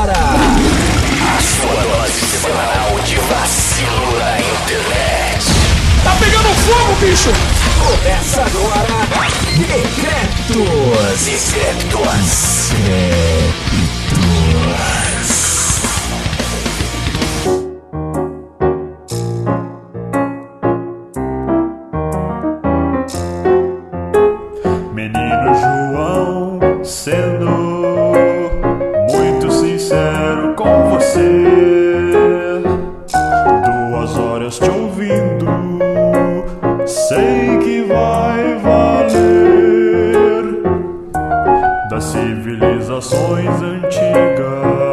Agora, a sua dose semanal de vacilo na internet. Tá pegando fogo, bicho! Começa agora, Decretos. Decretos. Menino civilizações antigas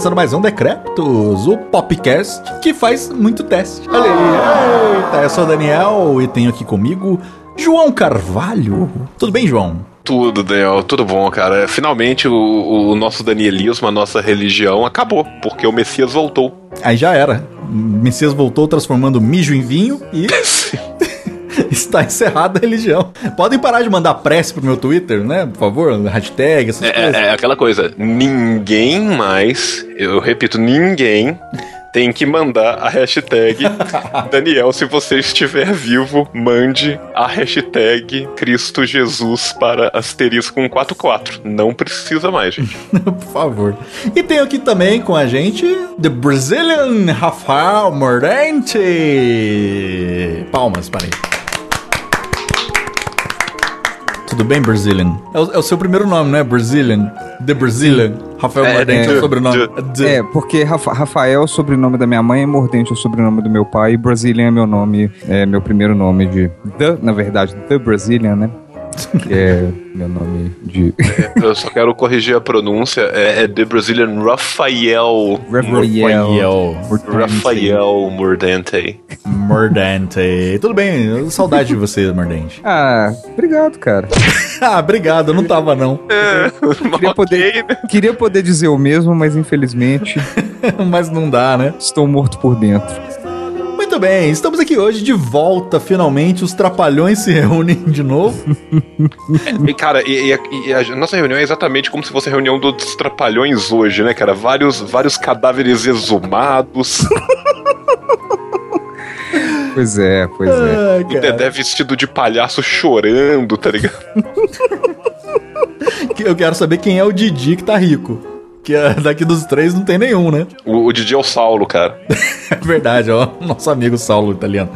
Começando mais um Decréptos, o podcast que faz muito teste. Olha aí, eita, eu sou o Daniel e tenho aqui comigo João Carvalho. Tudo bem, João? Tudo, Daniel, tudo bom, cara. Finalmente o, o nosso danielismo, a nossa religião acabou, porque o Messias voltou. Aí já era. Messias voltou transformando mijo em vinho e está encerrada a religião. Podem parar de mandar prece pro meu Twitter, né? Por favor, hashtag, essas coisas. É, é aquela coisa, ninguém mais, eu repito, ninguém tem que mandar a hashtag Daniel, se você estiver vivo, mande a hashtag Cristo Jesus para asterisco 144. Não precisa mais, gente. Por favor. E tem aqui também com a gente The Brazilian Rafael Mordente. Palmas para ele. Tudo bem, Brazilian? É o, é o seu primeiro nome, não é? Brazilian. The Brazilian. Rafael É, Mordente é, é, o sobrenome. de- É, porque Rafa- Rafael é o sobrenome da minha mãe, Mordente é o sobrenome do meu pai, e Brazilian é meu nome, é meu primeiro nome de. The, na verdade, The Brazilian, né? Que é meu nome de. Eu só quero corrigir a pronúncia. É, é The Brazilian Rafael. Rafael Rafael Mordente. Mordente. Tudo bem, saudade de você, Mordente. Ah, obrigado, cara. ah, obrigado, eu não tava não. Queria poder, queria poder dizer o mesmo, mas infelizmente Mas não dá, né? estou morto por dentro. Muito bem, estamos aqui hoje de volta, finalmente. Os trapalhões se reúnem de novo. E, cara, e, e- e a nossa reunião é exatamente como se fosse a reunião dos trapalhões hoje, né, cara? Vários, vários cadáveres exumados. Pois é, pois é. Ai, o cara. Dedé vestido de palhaço chorando, tá ligado? Eu quero saber quem é o Didi que tá rico. Que é, daqui dos três não tem nenhum, né? O, o Didi é o Saulo, cara. É verdade, ó. Nosso amigo Saulo italiano.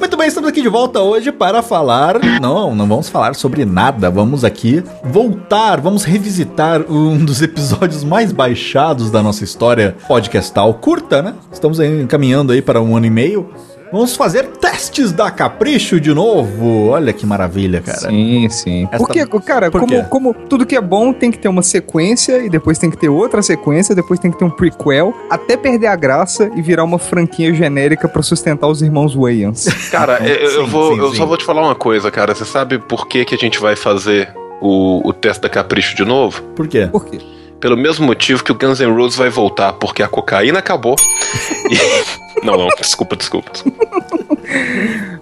Muito bem, estamos aqui de volta hoje para falar. Não, não vamos falar sobre nada. Vamos aqui voltar, vamos revisitar um dos episódios mais baixados da nossa história podcastal curta, né? Estamos aí caminhando aí para um ano e meio. Vamos fazer testes da Capricho de novo. Olha que maravilha, cara. Sim, sim. Essa- Porque, cara, Por como, quê? como tudo que é bom tem que ter uma sequência, e depois tem que ter outra sequência, depois tem que ter um prequel, até perder a graça e virar uma franquia genérica pra sustentar os irmãos Wayans. Cara, eu, eu Sim, vou, sim, eu sim. só vou te falar uma coisa, cara. Você sabe por que, que a gente vai fazer o, o teste da Capricho de novo? Por quê? Por quê? Pelo mesmo motivo que o Guns N' Roses vai voltar, porque a cocaína acabou. E- Não, não, desculpa, desculpa.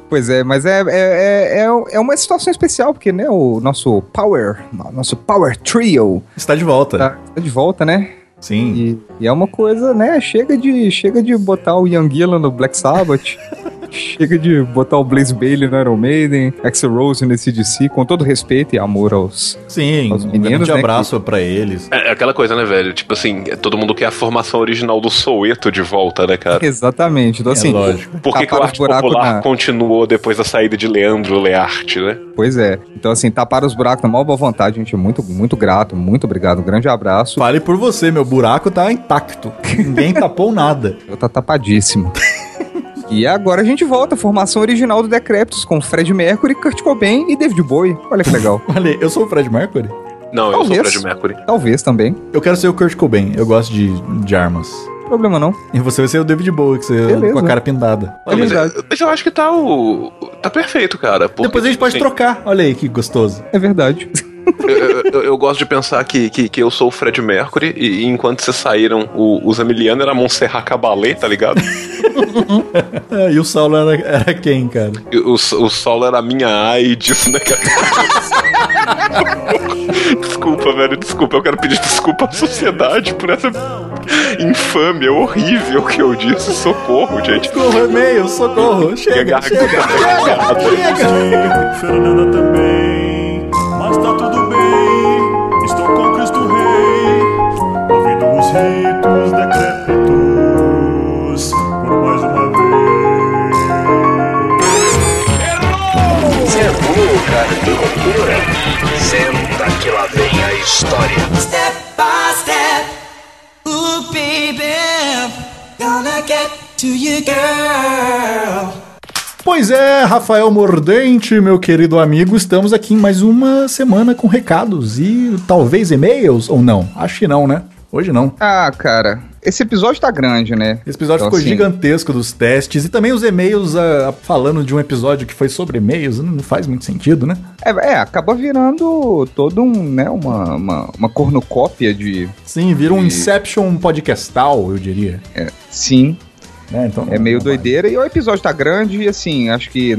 Pois é, mas é, é, é, é uma situação especial, porque, né, o nosso Power, nosso Power Trio Está de volta. tá, tá de volta, né? Sim. E, e é uma coisa, né? Chega de, chega de botar o Ian Gillan no Black Sabbath. chega de botar o Blaze Bailey no Iron Maiden, Axel Rose no CDC, com todo respeito e amor aos. Sim, Os um meninos, grande né, abraço pra eles. É é aquela coisa, né, velho? Tipo assim, todo mundo quer a formação original do Soueto de volta, né, cara? Exatamente. Então, assim, É lógico. Por que, que o arte popular na- continuou depois da saída de Leandro Learte, né? Pois é. Então, assim, tapar os buracos na maior boa vontade, gente. é Muito, muito grato, muito obrigado. Um grande abraço. Fale por você, meu buraco tá intacto. Ninguém tapou nada. Eu tá tapadíssimo. E agora a gente volta, a formação original do Decreptus, com Fred Mercury, Kurt Cobain e David Bowie. Olha que legal. Olha, aí, eu sou o Fred Mercury. Não, eu Talvez. sou Fred Mercury. Talvez também. Eu quero ser o Kurt Cobain. Eu gosto de, de armas. Problema não. E você vai ser o David Bowie, que você Beleza. com a cara pintada. Não, mas, eu, mas eu acho que tá o. Tá perfeito, cara. porque, Depois a gente pode assim, trocar. Olha aí que gostoso. É verdade. Eu, eu- eu gosto de pensar que, que, que eu sou o Fred Mercury e, e enquanto vocês saíram, o, os Emiliano era Montserrat Caballé, tá ligado? É, e o Saulo era, era quem, cara? E o, o Saulo era a minha AIDS, né, cara? desculpa, velho, desculpa. Eu quero pedir desculpa à sociedade por essa infâmia horrível que eu disse. Socorro, gente. Socorro, e-mail, socorro. Chega, chega, garganta. chega, chega. Fernanda também, ouvindo os ritos decrépitos por mais uma vez. Você é burro, cara, que loucura. Senta que lá vem a história. Step by step, ooh baby, gonna get to you, girl. Pois é, Rafael Mordente, meu querido amigo, estamos aqui em mais uma semana com recados e talvez e-mails ou não? Acho que não, né? Hoje não. Ah, cara, esse episódio tá grande, né? Esse episódio Então, ficou assim, gigantesco dos testes e também os e-mails ah, falando de um episódio que foi sobre e-mails, não faz muito sentido, né? É, é, acaba virando todo um, né, uma, uma, uma cornucópia de... Sim, vira um E- Inception podcastal, eu diria. É, sim, né? Então, é meio não doideira. E o episódio tá grande e, assim, acho que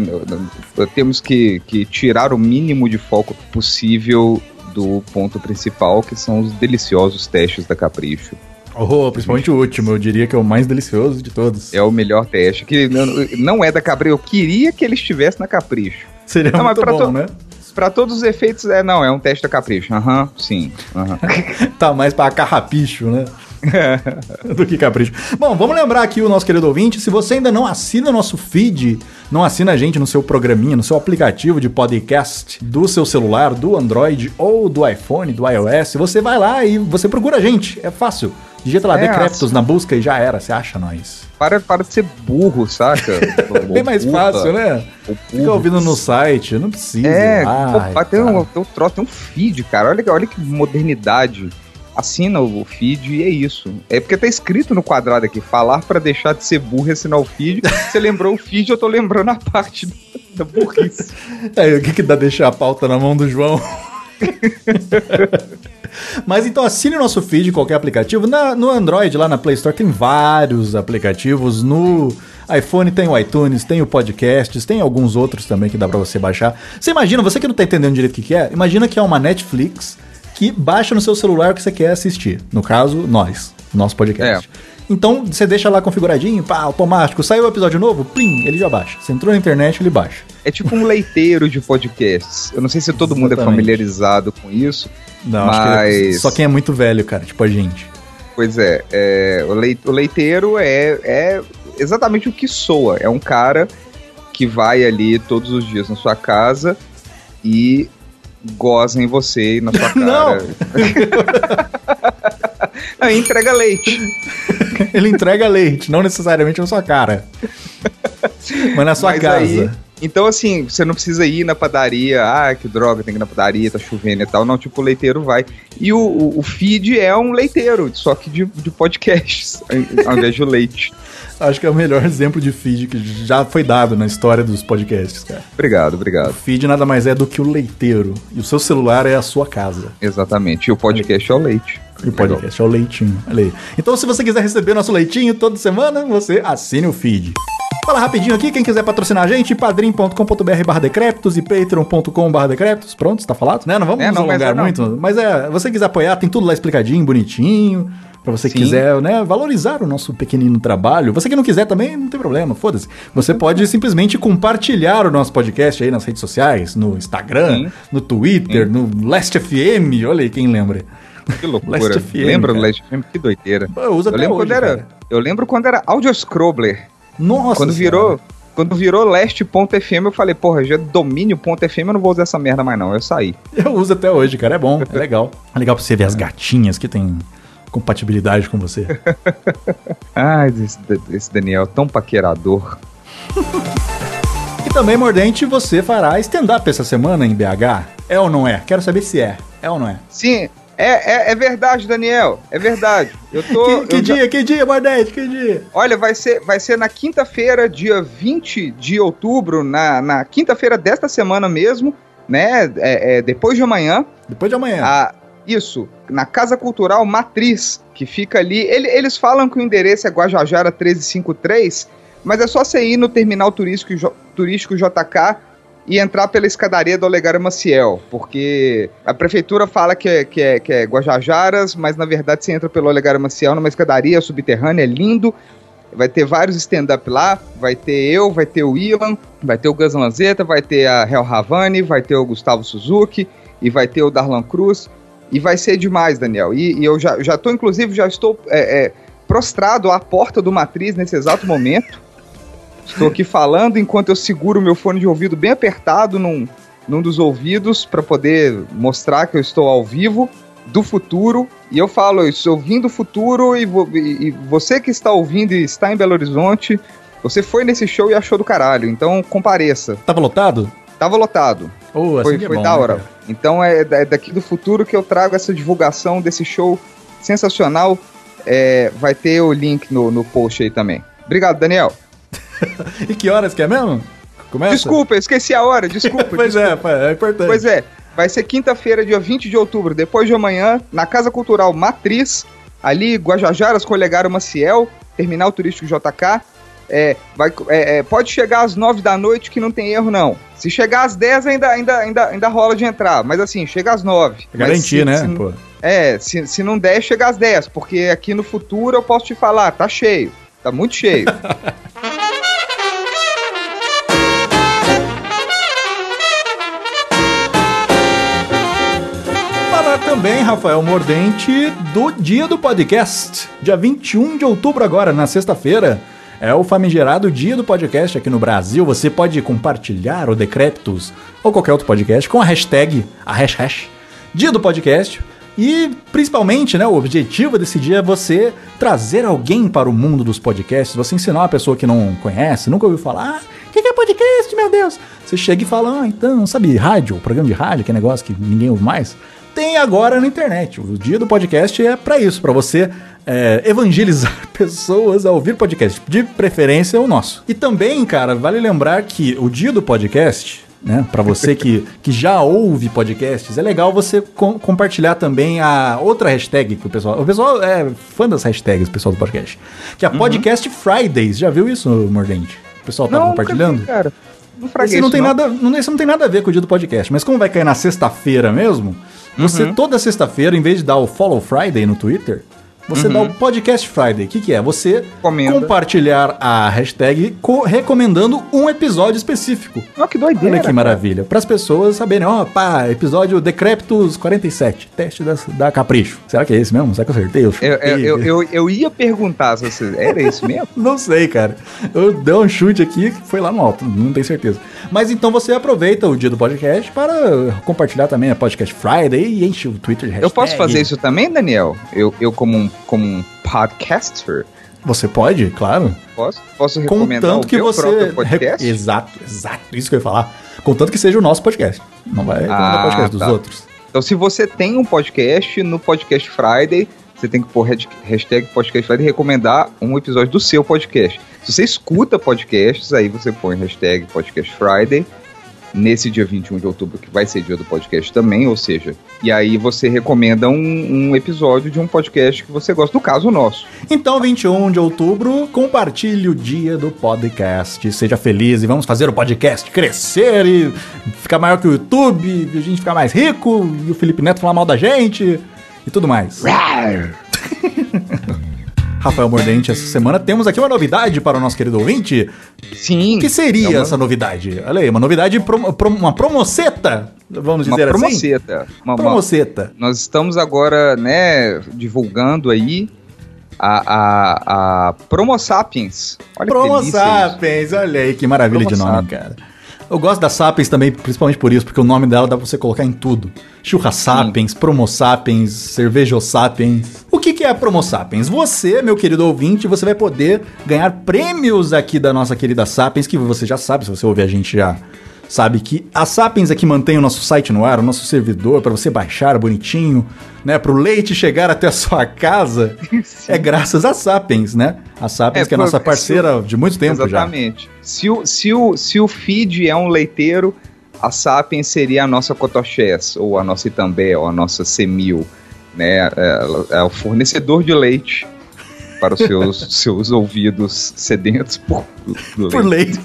temos que, que tirar o mínimo de foco possível do ponto principal, que são os deliciosos testes da Capricho. Oh, principalmente o último, eu diria que é o mais delicioso de todos. É o melhor teste, que não, é da Capricho, eu queria que ele estivesse na Capricho. Seria Não, muito pra bom, to- né? Pra todos os efeitos, é, não, é um teste da Capricho. Aham, sim. aham. Tá mais pra carrapicho, né? do que capricho. Bom, vamos lembrar aqui o nosso querido ouvinte, se você ainda não assina nosso feed, não assina a gente no seu programinha, no seu aplicativo de podcast do seu celular, do Android ou do iPhone, do iOS, você vai lá e você procura a gente, é fácil. Digita lá É, Decreptos na busca e já era, você acha nós. Para, para de ser burro, saca? Bem mais fácil, né? Fica ouvindo no site, não precisa. É, Ai, pô, tem, um, tem um troço, tem um feed, cara. Olha, olha que modernidade. Assina o feed e é isso. É porque tá escrito no quadrado aqui, falar pra deixar de ser burro e assinar o feed. Você lembrou o feed, eu tô lembrando a parte da burrice. É, o que, que dá deixar a pauta na mão do João? Mas então assine o nosso feed qualquer aplicativo. Na- no Android, lá na Play Store, tem vários aplicativos. No iPhone tem o iTunes, tem o Podcasts, tem alguns outros também que dá pra você baixar. Você imagina, você que não tá entendendo direito o que, que é, imagina que é uma Netflix que baixa no seu celular o que você quer assistir. No caso, nós, nosso podcast. Então você deixa lá configuradinho, pá, automático. Saiu o episódio novo, plim, ele já baixa. Você entrou na internet, ele baixa. É tipo um leiteiro de podcasts. Eu não sei se todo mundo é Exatamente. familiarizado com isso. Não, acho que é Mas- só quem é muito velho, cara, tipo a gente. Pois é, é, o leiteiro é, é exatamente o que soa. É um cara que vai ali todos os dias na sua casa e goza em você e na sua cara. Aí entrega leite. Ele entrega leite, não necessariamente na sua cara. Mas na sua Mas casa. aí- então, assim, você não precisa ir na padaria, ah, que droga, tem que ir na padaria, tá chovendo e tal. Não, tipo, o leiteiro vai. E o, o, o feed é um leiteiro, só que de, de podcasts, ao invés de leite. Acho que é o melhor exemplo de feed que já foi dado na história dos podcasts, cara. Obrigado, O obrigado. feed nada mais é do que o leiteiro. E o seu celular é a sua casa. Exatamente. E o podcast é o leite. E o podcast é o leitinho. Olha aí. Então, se você quiser receber nosso leitinho toda semana, você assine o feed. Fala rapidinho aqui, quem quiser patrocinar a gente, padrim.com.br barra decréptos e patreon.com barra decréptos. Pronto, está falado? Né? Não vamos É, não, mas alongar é, não. muito, mas é, você quiser apoiar, tem tudo lá explicadinho, bonitinho. Pra você que Sim. quiser, né, valorizar o nosso pequenino trabalho. Você que não quiser também, não tem problema, foda-se. Você pode simplesmente compartilhar o nosso podcast aí nas redes sociais, no Instagram, Sim. no Twitter, no Last FM, olha aí quem lembra. Que loucura. Last FM, Lembra do cara. Last FM? Que doideira. Pô, eu Eu lembro, hoje, quando era, eu lembro quando era Audio Scrobbler. Nossa quando Senhora. virou, quando virou Last.fm, eu falei, porra, já é domínio.fm, eu não vou usar essa merda mais não. Eu saí. Eu uso até hoje, cara. É bom, é legal. É legal pra você ver as gatinhas que tem compatibilidade com você. Ai, esse, esse Daniel tão paquerador. E também, Mordente, você fará stand-up essa semana em BH? É ou não é? Quero saber se é. É ou não é? Sim, é, é, é verdade, Daniel. É verdade. Eu tô. Que, que eu já- dia, que dia, Mordente? Que dia? Olha, vai ser, vai ser na quinta-feira, dia 20 de outubro, na, na quinta-feira desta semana mesmo, né? É, é, depois de amanhã. Depois de amanhã. a- isso, na Casa Cultural Matriz, que fica ali. ele- eles falam que o endereço é Guajajara 1353, mas é só você ir no terminal turístico, turístico JK e entrar pela escadaria do Olegário Maciel, porque a prefeitura fala que é, que, é, que é Guajajaras, mas na verdade você entra pelo Olegário Maciel numa escadaria subterrânea, é lindo. Vai ter vários stand-up lá, vai ter eu, vai ter o Ilan, vai ter o Gus Lanzetta, vai ter a Hel Havani, vai ter o Gustavo Suzuki e vai ter o Darlan Cruz. E vai ser demais, Daniel. E, e eu já, já tô, inclusive, já estou é, é, prostrado à porta do Matriz nesse exato momento. Estou aqui falando enquanto eu seguro meu fone de ouvido bem apertado num, num dos ouvidos para poder mostrar que eu estou ao vivo do futuro. E eu falo, eu estou ouvindo o futuro e, vo- e- e você que está ouvindo e está em Belo Horizonte, você foi nesse show e achou do caralho. Então compareça. Tava lotado? Tava lotado. Oh, assim Foi, é foi bom, da né, hora. cara? então é, da- é daqui do futuro que eu trago essa divulgação desse show sensacional. É, vai ter o link no, no post aí também. Obrigado, Daniel. E que horas que é mesmo? Começa? Desculpa, eu esqueci a hora, desculpa. pois é, pá, é importante. Pois é, vai ser quinta-feira, dia 20 de outubro, depois de amanhã, na Casa Cultural Matriz, ali, Guajajaras, Colegário Maciel, Terminal Turístico JK. É, vai, é, é, pode chegar às 9 da noite que não tem erro, não. Se chegar às 10 ainda, ainda, ainda, ainda rola de entrar, mas assim, chega às 9. Mas Garantir, né? se- pô? é, se, se não der, chega às 10, porque aqui no futuro eu posso te falar, tá cheio, tá muito cheio. Rafael Mordente, do dia do podcast. Dia 21 de outubro agora, na sexta-feira. É o famigerado dia do podcast aqui no Brasil. Você pode compartilhar o Decreptus ou qualquer outro podcast com a hashtag, a hash, dia do podcast. E principalmente, né, o objetivo desse dia é você trazer alguém para o mundo dos podcasts, você ensinar uma pessoa que não conhece, nunca ouviu falar, ah, o que que é podcast, meu Deus? Você chega e fala, ah, então, sabe, rádio, programa de rádio, que é negócio que ninguém ouve mais? Tem agora na internet. O dia do podcast é para isso, para você é, evangelizar pessoas a ouvir podcast, de preferência o nosso. E também, cara, vale lembrar que o dia do podcast, né, para você que, que já ouve podcasts, é legal você com- compartilhar também a outra hashtag que o pessoal. O pessoal é fã das hashtags, o pessoal do podcast. Que é a Podcast Fridays. Já viu isso, Mordente? O pessoal tá Não, compartilhando? cara. Não fraguei Esse não tem nada, não, esse não tem nada a ver com o dia do podcast, mas como vai cair na sexta-feira mesmo, você Uhum. toda sexta-feira, em vez de dar o Follow Friday no Twitter, você dá o Podcast Friday. O que, que é? Você Uhum. Comenda. compartilhar a hashtag co- recomendando um episódio específico. Ó, que doideira. Olha que maravilha. Para as pessoas saberem, ó, pá, episódio Decreptus 47, teste da, da Capricho. Será que é esse mesmo? Será que eu acertei? Eu, Eu, eu, eu, eu, eu ia perguntar se você. Era isso mesmo? Não sei, cara. Eu dei um chute aqui foi lá no alto, não tenho certeza. Mas então você aproveita o dia do podcast para compartilhar também a Podcast Friday e enche o Twitter de Eu posso hashtag. fazer isso também, Daniel? Eu, eu como, um, como um podcaster, Você pode, claro. posso, posso recomendar Contanto o que você. próprio podcast? Re- Exato, exato. Isso que eu ia falar. Contanto que seja o nosso podcast. Não vai recomendar Ah, podcast dos tá. outros. Então, se você tem um podcast, no Podcast Friday, você tem que pôr hasht- hashtag Podcast Friday e recomendar um episódio do seu podcast. Se você escuta podcasts, aí você põe hashtag Podcast Friday nesse dia 21 de outubro, que vai ser dia do podcast também, ou seja, e aí você recomenda um, um episódio de um podcast que você gosta, no caso o nosso. Então, 21 de outubro, compartilhe o dia do podcast. Seja feliz e vamos fazer o podcast crescer e ficar maior que o YouTube, e a gente ficar mais rico, e o Felipe Neto falar mal da gente e tudo mais. Rafael Mordente, essa semana temos aqui uma novidade para o nosso querido ouvinte. Sim. O que seria é uma- essa novidade? Olha aí, uma novidade, prom- prom- uma promoceta, vamos Uma dizer assim. promoceta. Uma, uma, Promoceta. Nós estamos agora, né, divulgando aí a, a, a Promo Sapiens. Olha que Promo. Sapiens, olha aí que maravilha Promo de nome, cara. Eu gosto da Sapiens também, principalmente por isso, porque o nome dela dá pra você colocar em tudo. Churra Sapiens, Promo Sapiens, Cerveja Sapiens. O que, que é a Promo Sapiens? Você, meu querido ouvinte, você vai poder ganhar prêmios aqui da nossa querida Sapiens, que você já sabe, se você ouvir a gente já sabe que a Sapiens é que mantém o nosso site no ar, o nosso servidor, para você baixar bonitinho, né? Para o leite chegar até a sua casa, é graças a Sapiens, né? A Sapiens É, que é foi- nossa parceira de muito tempo já. Exatamente. Se o, se, o, se o feed é um leiteiro, a Sapiens seria a nossa Cotochess, ou a nossa Itambé, ou a nossa Semil. Né? É, é o fornecedor de leite para os seus, seus ouvidos sedentos por, leite. Por leite.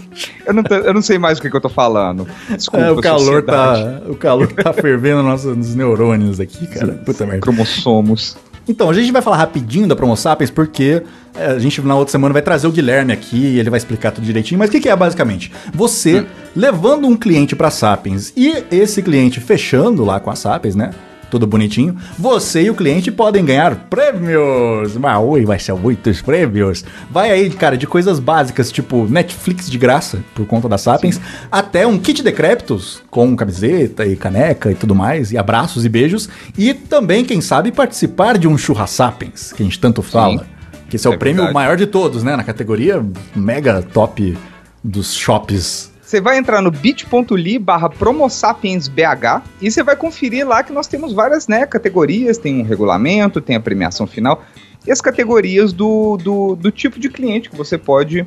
Eu não, tô- eu não sei mais o que, que eu tô falando. Desculpa, É, o calor sociedade. tá, o calor tá fervendo nos nossos neurônios aqui, cara. Puta merda. Cromossomos. Então, a gente vai falar rapidinho da Promo Sapiens, porque é, a gente na outra semana vai trazer o Guilherme aqui e ele vai explicar tudo direitinho. Mas o que, que é basicamente? Você levando um cliente pra Sapiens e esse cliente fechando lá com a Sapiens, né? Tudo bonitinho. Você e o cliente podem ganhar prêmios. Mas oi, vai ser muitos prêmios. Vai aí, cara, de coisas básicas, tipo Netflix de graça, por conta da Sapiens, até um kit decrépitos com camiseta e caneca e tudo mais, e abraços e beijos. E também, quem sabe, participar de um churra Sapiens, que a gente tanto fala. Que esse é, o É prêmio verdade. maior de todos, né? Na categoria mega top dos shops. Você vai entrar no bit.ly barra promosapiensbh e você vai conferir lá que nós temos várias né, categorias, tem um regulamento, tem a premiação final e as categorias do, do, do tipo de cliente que você pode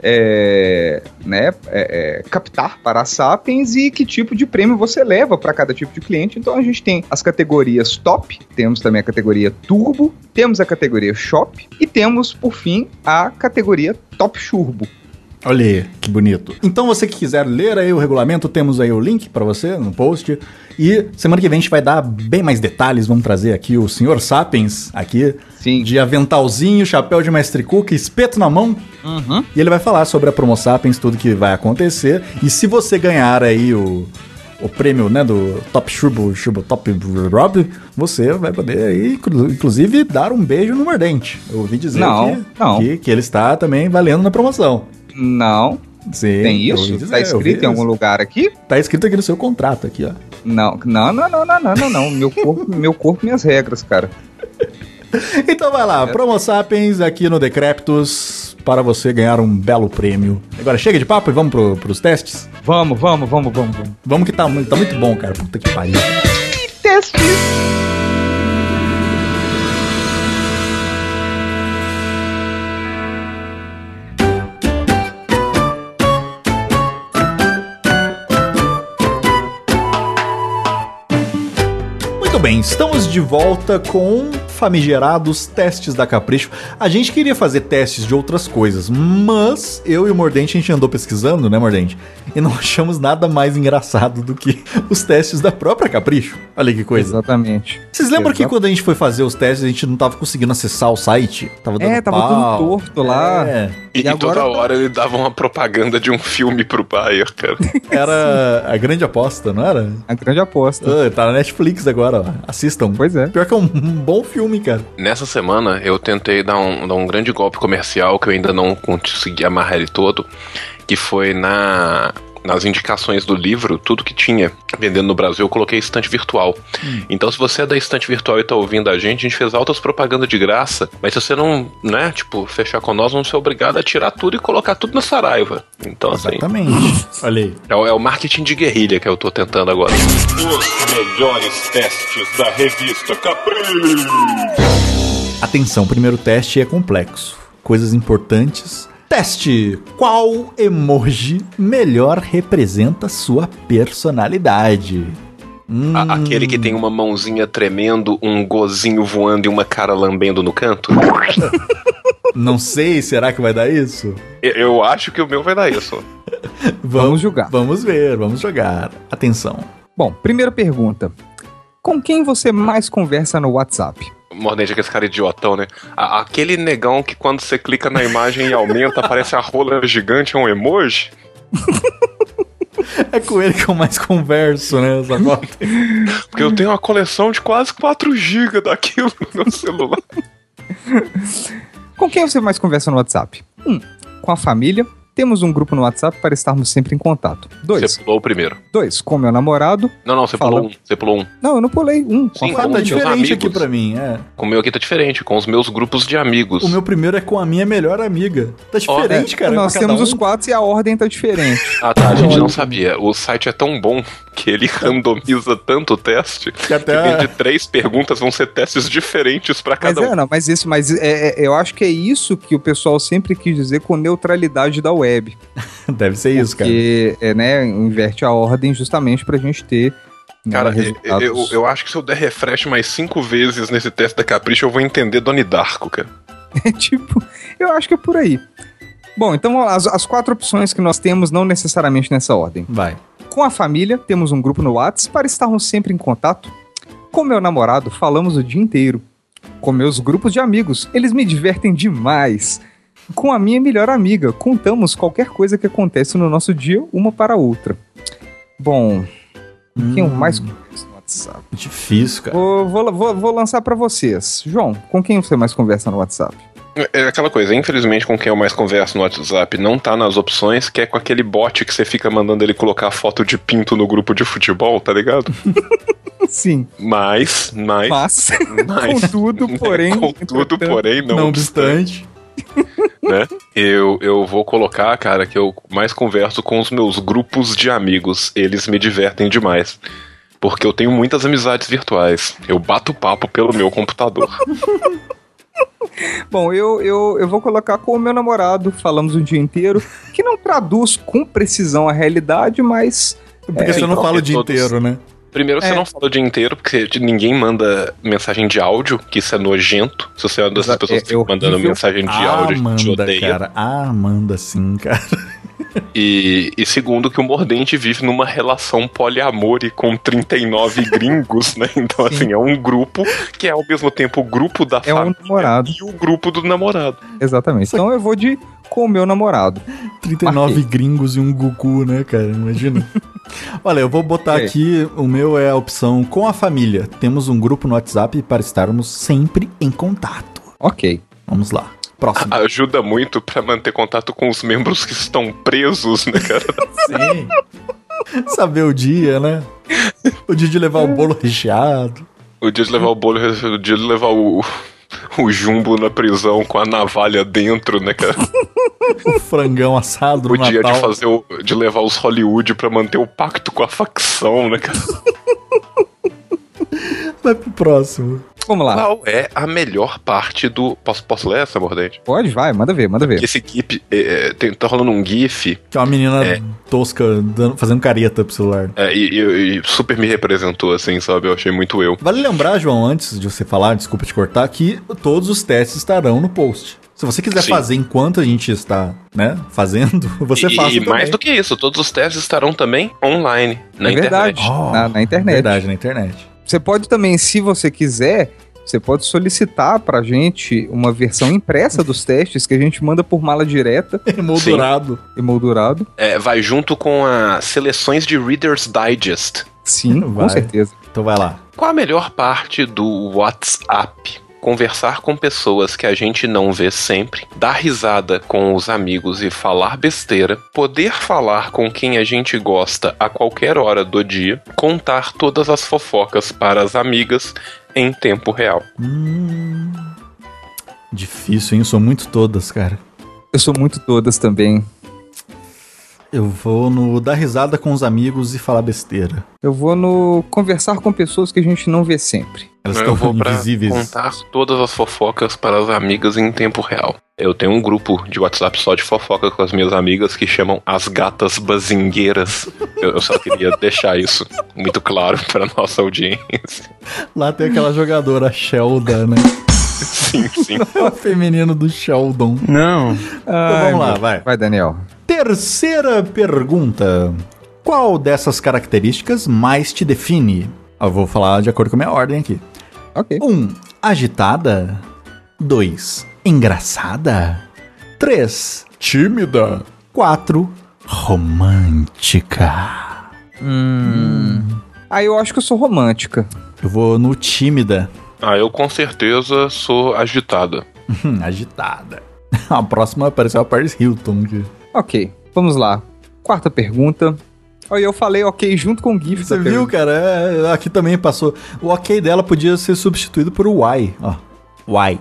é, né, é, é, captar para a Sapiens e que tipo de prêmio você leva para cada tipo de cliente. Então a gente tem as categorias top, temos também a categoria turbo, temos a categoria shop e temos, por fim, a categoria top turbo. Olha aí, que bonito. Então, você que quiser ler aí o regulamento, temos aí o link pra você no post. E semana que vem a gente vai dar bem mais detalhes. Vamos trazer aqui o Sr. Sapiens, aqui, Sim. de aventalzinho, chapéu de mestre Cook, espeto na mão. E ele vai falar sobre a Promo Sapiens, tudo que vai acontecer. E se você ganhar aí o, o prêmio, né, do Top Churbo, Churbo Top Rob, você vai poder aí, inclu- inclusive, dar um beijo no mordente. Eu ouvi dizer Não, que, não. Que, que ele está também valendo na promoção. Não. Sim, Tem isso? ouvi dizer, tá escrito em algum isso. lugar aqui? Tá escrito aqui no seu contrato, aqui, ó. Não, não, não, não, não, não, não, não. Meu corpo, meu corpo, minhas regras, cara. Então vai É. lá, Promo Sapiens aqui no Decreptus para você ganhar um belo prêmio. Agora chega de papo e vamos pro, pros testes? Vamos, vamos, vamos, vamos, vamos. Vamos que tá, tá muito bom, cara. Puta que pariu. Teste. Bem, estamos de volta com famigerados testes da Capricho. A gente queria fazer testes de outras coisas, mas eu e o Mordente a gente andou pesquisando, né, Mordente? E não achamos nada mais engraçado do que os testes da própria Capricho. Olha que coisa. Exatamente. Vocês lembram que Exato. quando a gente foi fazer os testes, a gente não tava conseguindo acessar o site? Tava dando É, tava pau. tudo torto lá. É, E, E e toda tá- hora ele dava uma propaganda de um filme pro Bayer, cara. era a grande aposta, não era? A grande aposta. Ah, tá na Netflix agora, ó. Assistam. Pois é. Pior que é um bom filme, cara. Nessa semana eu tentei dar um, dar um grande golpe comercial que eu ainda não consegui amarrar ele todo, que foi na nas indicações do livro, tudo que tinha vendendo no Brasil, eu coloquei estante virtual. Então, se você é da estante virtual e tá ouvindo a gente, a gente fez altas propaganda de graça, mas se você não, né, tipo, fechar com nós, vamos ser obrigados a tirar tudo e colocar tudo na Saraiva. Então, assim, Exatamente. Olha aí. é o, é o marketing de guerrilha que eu tô tentando agora. Os melhores testes da revista Capricho. Atenção, o primeiro teste é complexo. Coisas importantes. Teste: qual emoji melhor representa sua personalidade? Hum, A- aquele que tem uma mãozinha tremendo, um gozinho voando e uma cara lambendo no canto. não sei, será que vai dar isso? Eu, eu acho que o meu vai dar isso. Vamos julgar. Vamos ver, vamos jogar. Atenção. Bom, primeira pergunta. Com quem você mais conversa no WhatsApp? Mordente com esse cara idiotão, né? A- aquele negão que quando você clica na imagem e aumenta, aparece a rola gigante, é um emoji. É com ele que eu mais converso, né? Porque eu tenho uma coleção de quase 4 GB daquilo no meu celular. Com quem você mais conversa no WhatsApp? Um, com a família. Temos um grupo no WhatsApp para estarmos sempre em contato. Dois, Você pulou o primeiro. dois com meu namorado. Não, não, você Fala. pulou um. Você pulou um. Não, eu não pulei. Um, com Sim, a Ah, com tá diferente aqui amigos. pra mim, é. Com o meu aqui tá diferente, com os meus grupos de amigos. O meu primeiro é com a minha melhor amiga. Tá diferente, cara. Nós pra cada temos um. os quatro e a ordem tá diferente. Ah tá, a gente não sabia. O site é tão bom que ele randomiza tanto o teste que, até- de três perguntas vão ser testes diferentes pra Mas cada é, um. não, mas isso, mas é, é- eu acho que é isso que o pessoal sempre quis dizer com neutralidade da web. Deve ser isso, cara. Porque, é, né, inverte a ordem justamente pra gente ter. né, Cara, eu, eu, eu acho que se eu der refresh mais cinco vezes nesse teste da Capricho, eu vou entender Doni Darko, cara. É tipo, eu acho que é por aí. Bom, então as, as quatro opções que nós temos, não necessariamente nessa ordem. Vai. Com a família, temos um grupo no WhatsApp para estarmos sempre em contato. Com meu namorado, falamos o dia inteiro. Com meus grupos de amigos, eles me divertem demais. Com a minha melhor amiga, contamos qualquer coisa que acontece no nosso dia, uma para a outra. Bom, quem eu mais converso no WhatsApp? Difícil, cara. Vou, vou, vou, vou lançar para vocês. João, com quem você mais conversa no WhatsApp? É aquela coisa, infelizmente com quem eu mais converso no WhatsApp não tá nas opções, que é com aquele bot que você fica mandando ele colocar foto de pinto no grupo de futebol, tá ligado? Sim, Mas, mas, mas, mas contudo, porém, contudo, porém, não, Não obstante, obstante. né? Eu, eu vou colocar, cara, que eu mais converso com os meus grupos de amigos. Eles me divertem demais. Porque eu tenho muitas amizades virtuais. Eu bato papo pelo meu computador. Bom, eu, eu, eu vou colocar com o meu namorado, falamos o dia inteiro, que não traduz com precisão a realidade, mas. Porque É, você não então, fala o dia todos- inteiro, né? Primeiro, você É. não fala o dia inteiro, porque ninguém manda mensagem de áudio, que isso é nojento. Se você é uma dessas pessoas é- que é ficam mandando mensagem de Ah, áudio, a gente manda, odeia. cara. Ah, manda sim, cara. E, e segundo, que o Mordente vive numa relação poliamore com 39 gringos, né? Então, assim, é um grupo que é ao mesmo tempo o grupo da É um família namorado. e o grupo do namorado. Exatamente. Então eu vou de com o meu namorado. 39 Marquei. gringos e um Gugu, né, cara? Imagina. Olha, eu vou botar Ok. aqui, o meu é a opção com a família. Temos um grupo no WhatsApp para estarmos sempre em contato. Ok. Vamos lá. Próximo. Ajuda muito pra manter contato com os membros que estão presos, né, cara? Sim. Saber o dia, né? O dia de levar o bolo recheado. O dia de levar o bolo, o dia de levar o, o jumbo na prisão com a navalha dentro, né, cara? O frangão assado no O dia Natal. de fazer o, de levar os Hollywood pra manter o pacto com a facção, né, cara? Vai pro próximo. Vamos lá. Qual é a melhor parte do. Posso, posso ler essa, Mordente? Pode, vai, manda ver, manda ver. Esse GIF. é, é, tem- tá rolando um GIF Que é uma menina É. tosca dando- fazendo careta pro celular. é, e, e- e super me representou, assim, sabe? Eu achei muito eu. Vale lembrar, João, antes de você falar, desculpa te cortar, que todos os testes estarão no post. Se você quiser Sim. fazer enquanto a gente está, né, fazendo, você e, faça e também. mais do que isso, todos os testes estarão também online, na é verdade. internet. Oh, na, na internet. Verdade, na internet. Você pode também, se você quiser, você pode solicitar pra gente uma versão impressa dos testes que a gente manda por mala direta, Emoldurado. emoldurado. É, vai junto com as seleções de Reader's Digest. Sim, Vai. com certeza. Então vai lá. Qual a melhor parte do WhatsApp? Conversar com pessoas que a gente não vê sempre, dar risada com os amigos e falar besteira, poder falar com quem a gente gosta a qualquer hora do dia, contar todas as fofocas para as amigas em tempo real. Hum, difícil, hein? Sou muito todas, cara. Eu sou muito todas também. Eu vou no dar risada com os amigos e falar besteira. Eu vou no conversar com pessoas que a gente não vê sempre. Elas Eu vou estão pra invisíveis. contar todas as fofocas para as amigas em tempo real. Eu tenho um grupo de WhatsApp só de fofoca com as minhas amigas que chamam as gatas bazingueiras. Eu, eu só queria deixar isso muito claro para nossa audiência. Lá tem aquela jogadora Sheldon, né? Sim, sim. o feminino do Sheldon. Não. Então vamos lá, vai. Vai, Daniel. Terceira pergunta. Qual dessas características mais te define? Eu vou falar de acordo com a minha ordem aqui. Ok. 1. Um, agitada. 2. Engraçada. 3. Tímida. 4. Romântica. Hum. Aí eu acho que eu sou romântica. Eu vou no tímida. Ah, eu com certeza sou agitada. Hum, agitada. A próxima apareceu a Paris Hilton. Que... Ok, vamos lá. Quarta pergunta. Olha, eu falei ok junto com o GIF. Você viu, pergunta. cara? É, aqui também passou. O ok dela podia ser substituído por Y. Ó. Y.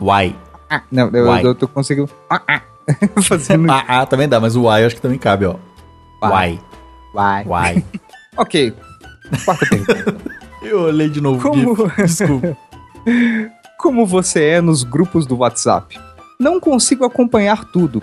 Y. Ah, não, eu, Uai. eu, tô conseguindo. Ah, ah. Fazendo. Ah, ah, também dá, mas o Y eu acho que também cabe, ó. Vai. Y. Vai. Y. Ok. Quarta pergunta. Eu olhei de novo. Como- Gui. Desculpa. Como você é nos grupos do WhatsApp? Não consigo acompanhar tudo.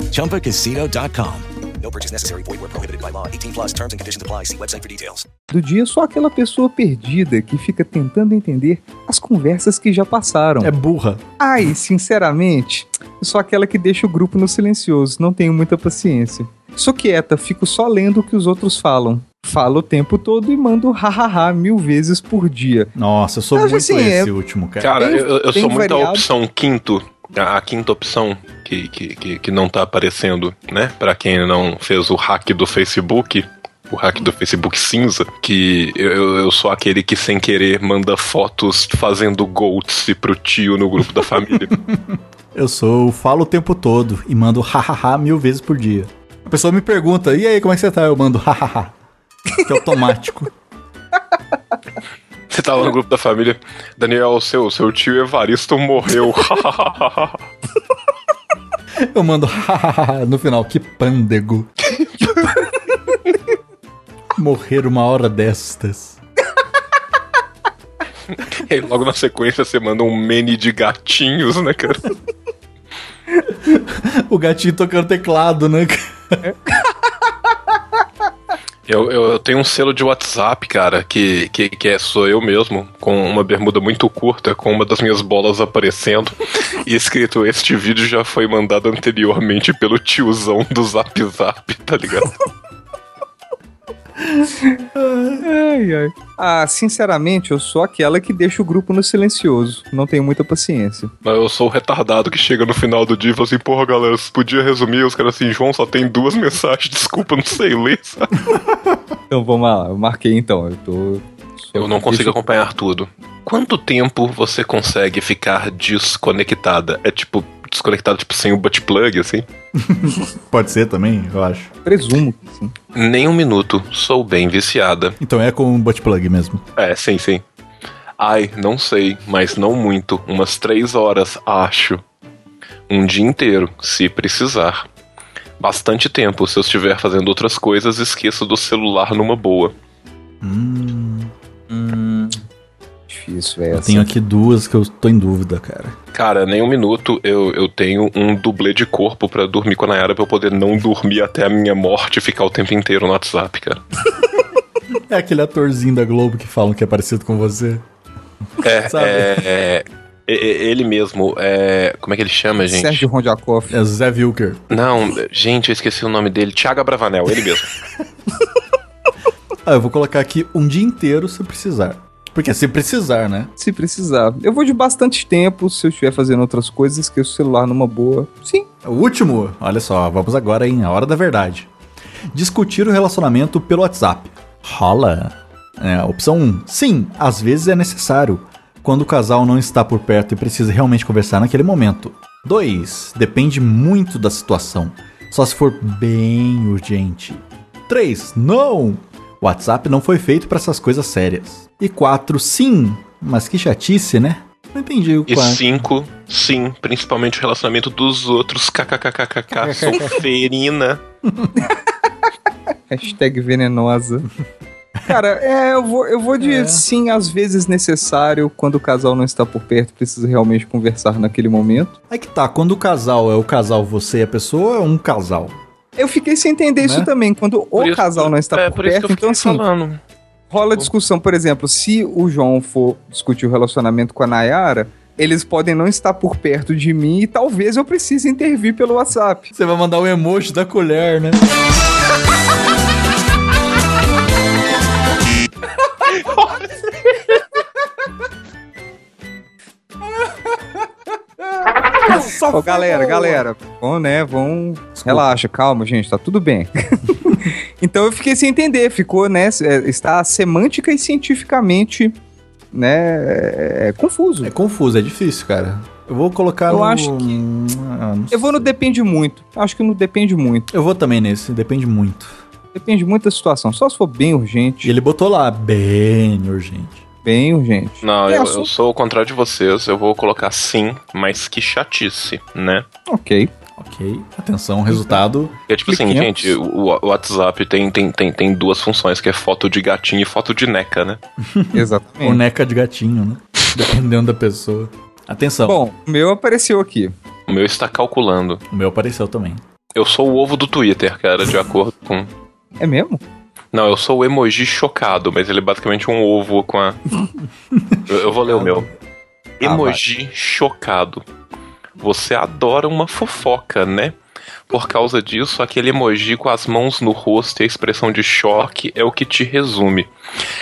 ChumbaCasino.com. No purchase necessary. Void were prohibited by law. 18 plus. Terms and conditions apply. See website for details. do dia, eu sou aquela pessoa perdida que fica tentando entender as conversas que já passaram. É burra. Ai, sinceramente, eu sou aquela que deixa o grupo no silencioso, não tenho muita paciência. Sou quieta, fico só lendo o que os outros falam. Falo o tempo todo e mando hahaha mil vezes por dia. Nossa, eu sou Mas, muito assim, esse é- último, cara. Cara, eu, eu bem sou muito a variado. opção quinto, a, a quinta opção que, que, que, que não tá aparecendo, né? Pra quem não fez o hack do Facebook, o hack do Facebook cinza, que eu, eu- sou aquele que sem querer manda fotos fazendo goats pro tio no grupo da família. Eu sou, falo o tempo todo e mando hahaha mil vezes por dia. A pessoa me pergunta, e aí, como é que você tá? Eu mando hahaha. Que é automático. Você Tá lá no grupo da família. Daniel, seu, seu tio Evaristo morreu. Eu mando no final, que pândego. Morrer uma hora destas. e aí, logo na sequência você manda um mene de gatinhos, né, cara? O gatinho tocando teclado, né? Eu, eu, tenho um selo de WhatsApp, cara, que, que, que é sou eu mesmo, com uma bermuda muito curta, com uma das minhas bolas aparecendo, e escrito: Este vídeo já foi mandado anteriormente pelo tiozão do Zap Zap, tá ligado? Ai, ai. Ah, sinceramente, eu sou aquela que deixa o grupo no silencioso. Não tenho muita paciência. Mas eu sou o retardado que chega no final do dia e fala assim: Porra, galera, você podia resumir? Os caras assim: João só tem duas mensagens, desculpa, não sei ler, sabe? Então vamos lá, eu marquei então. Eu tô. Eu não consigo acompanhar tudo. Quanto tempo você consegue ficar desconectada? É tipo, desconectado tipo sem o butt plug, assim? Pode ser também, eu acho. Presumo que sim. Nem um minuto, sou bem viciada. Então é com o butt plug mesmo. É, sim, sim. Ai, não sei, mas não muito. Umas três horas, acho. Um dia inteiro, se precisar. Bastante tempo, se eu estiver fazendo outras coisas, esqueço do celular numa boa. Hum, Hum. Difícil, é eu tenho aqui duas que eu tô em dúvida, cara. Cara, nem um minuto eu, eu tenho um dublê de corpo pra dormir com a Nayara pra eu poder não dormir até a minha morte e ficar o tempo inteiro no WhatsApp, cara. É aquele atorzinho da Globo que falam que é parecido com você. É, Sabe? é, é, é, é, ele mesmo, é, como é que ele chama, gente? Sérgio Rondiakoff. É Zé Wilker. Não, gente, eu esqueci o nome dele. Thiago Bravanel, ele mesmo. Ah, eu vou colocar aqui um dia inteiro se precisar. Porque é se precisar, né? Se precisar. Eu vou de bastante tempo, se eu estiver fazendo outras coisas, esqueço o celular numa boa. Sim. O último, olha só, vamos agora em A Hora da Verdade. Discutir o relacionamento pelo WhatsApp. Rola. É, opção 1. Sim, às vezes é necessário. Quando o casal não está por perto e precisa realmente conversar naquele momento. 2. Depende muito da situação. Só se for bem urgente. 3. Não! O WhatsApp não foi feito para essas coisas sérias. E 4. Sim, mas que chatice, né? Não entendi o E 4. cinco, sim, principalmente o relacionamento dos outros. KKKKK, sou ferina. Hashtag venenosa. Cara, é, eu vou, eu vou de É. sim, às vezes necessário, quando o casal não está por perto, precisa realmente conversar naquele momento. Aí que tá, quando o casal é o casal você e a pessoa, é um casal. Eu fiquei sem entender isso Né? também, quando Por o isso- casal não está é, por por isso que eu perto, então fiquei assim, falando. rola discussão, por exemplo, se o João for discutir o relacionamento com a Nayara, eles podem não estar por perto de mim e talvez eu precise intervir pelo WhatsApp. Você vai mandar o emoji da colher, né? Ô, galera, galera, vão, né, vão... Relaxa, calma, gente, tá tudo bem. então eu fiquei sem entender, ficou, né, é, está semântica e cientificamente, né, é, é confuso. É confuso, é difícil, cara. Eu vou colocar Eu no... acho que- Ah, não Eu vou no depende muito, acho que não depende muito. Eu vou também nesse, depende muito. Depende muito da situação, só se for bem urgente, E ele botou lá, bem urgente. Bem urgente. Não, eu, eu sou o contrário de vocês. Eu vou colocar sim, mas que chatice, né? Ok. Ok, atenção, resultado. É tipo assim, gente, o, o WhatsApp tem, tem, tem, tem duas funções, que é foto de gatinho e foto de neca, né? Exatamente. Boneca de gatinho, né? Dependendo da pessoa. Atenção, Bom, o meu apareceu aqui. O meu está calculando. o meu apareceu também. Eu sou o ovo do Twitter, cara, de acordo com. É mesmo? Não, eu sou o emoji chocado, mas ele é basicamente um ovo com a. eu, eu vou ler o meu. Emoji chocado. Você adora uma fofoca, né? Por causa disso, aquele emoji com as mãos no rosto e a expressão de choque é o que te resume.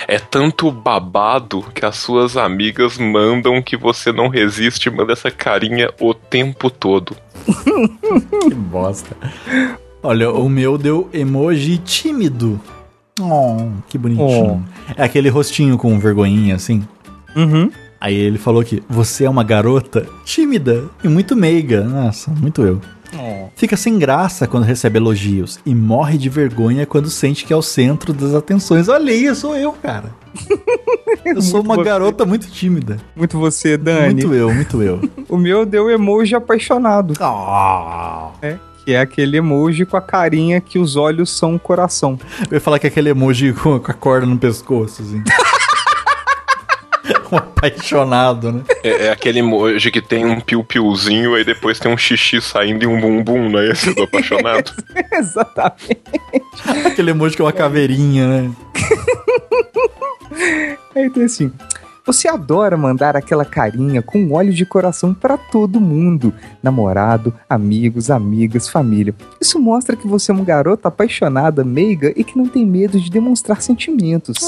É tanto babado que as suas amigas mandam que você não resiste e manda essa carinha o tempo todo. Que bosta. Olha, o meu deu emoji tímido. Oh, que bonitinho. É aquele rostinho com vergonhinha, assim. Uhum. Aí ele falou que você é uma garota tímida e muito meiga. Nossa, muito eu. Fica sem graça quando recebe elogios e morre de vergonha quando sente que é o centro das atenções. Olha aí, sou eu, cara. Eu sou uma você. garota muito tímida. Muito você, Dani. Muito eu, muito eu. O meu deu emoji apaixonado. Ah. É, que é aquele emoji com a carinha que os olhos são um coração. Eu ia falar que é aquele emoji com, a corda no pescoço, assim. um apaixonado, né? É, é aquele emoji que tem um piu-piuzinho, aí depois tem um xixi saindo e um bumbum, não é esse do apaixonado? Exatamente. Aquele emoji que é uma caveirinha, né? Aí tem assim. Você adora mandar aquela carinha com óleo de coração pra todo mundo. Namorado, amigos, amigas, família. Isso mostra que você é uma garota apaixonada, meiga e que não tem medo de demonstrar sentimentos.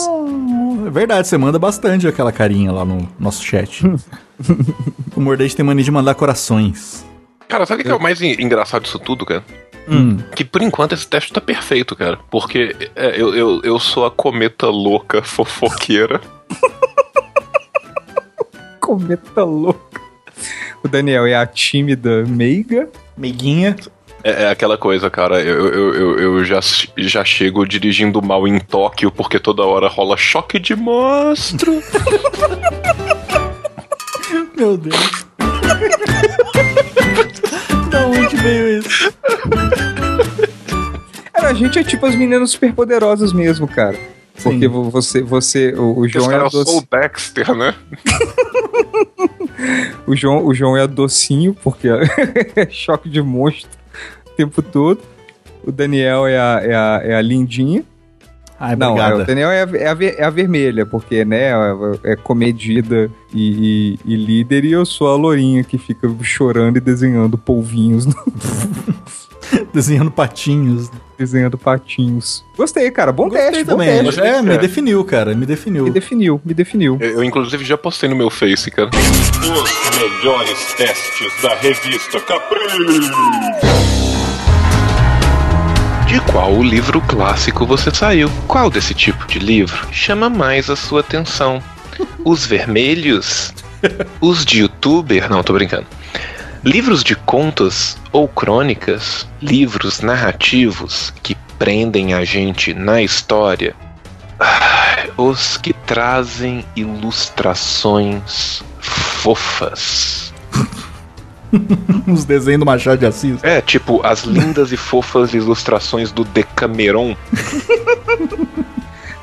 É verdade, você manda bastante aquela carinha lá no nosso chat. o Mordente tem mania de mandar corações. Cara, sabe o que é o mais en- engraçado disso tudo, cara? Hum. Que por enquanto esse teste tá perfeito, cara. Porque é, eu, eu, eu sou a cometa louca fofoqueira. Cometa louca. O Daniel é a tímida meiga. Meiguinha. É, é aquela coisa, cara. Eu, eu, eu, eu já, já chego dirigindo mal em Tóquio porque toda hora rola choque de monstro. Meu Deus. da onde veio isso? Cara, a gente é tipo as meninas superpoderosas mesmo, cara. Porque vo- você, você, o, o João é a eu sou doce, o Dexter, né? o João, o João é a docinho, porque é choque de monstro o tempo todo. O Daniel é a, é a, é a lindinha. Ai, Não, é, o Daniel é a, é, a é a vermelha, porque, né, é, é comedida e, e- e líder, e eu sou a lourinha que fica chorando e desenhando polvinhos, no- Desenhando patinhos. desenhando patinhos. Gostei, cara, bom Gostei teste, bom também. teste. É, me definiu, cara. Me definiu. Me definiu, me definiu. Eu, eu, inclusive, já postei no meu Face, cara. Os melhores testes da revista Capri. De qual livro clássico você saiu? Qual desse tipo de livro chama mais a sua atenção? Os vermelhos? Os de youtuber? Não, tô brincando. Livros de contos ou crônicas? Livros narrativos que prendem a gente na história? Os que trazem ilustrações fofas. Uns desenhos do Machado de Assis. É, tipo, as lindas e fofas ilustrações do Decameron.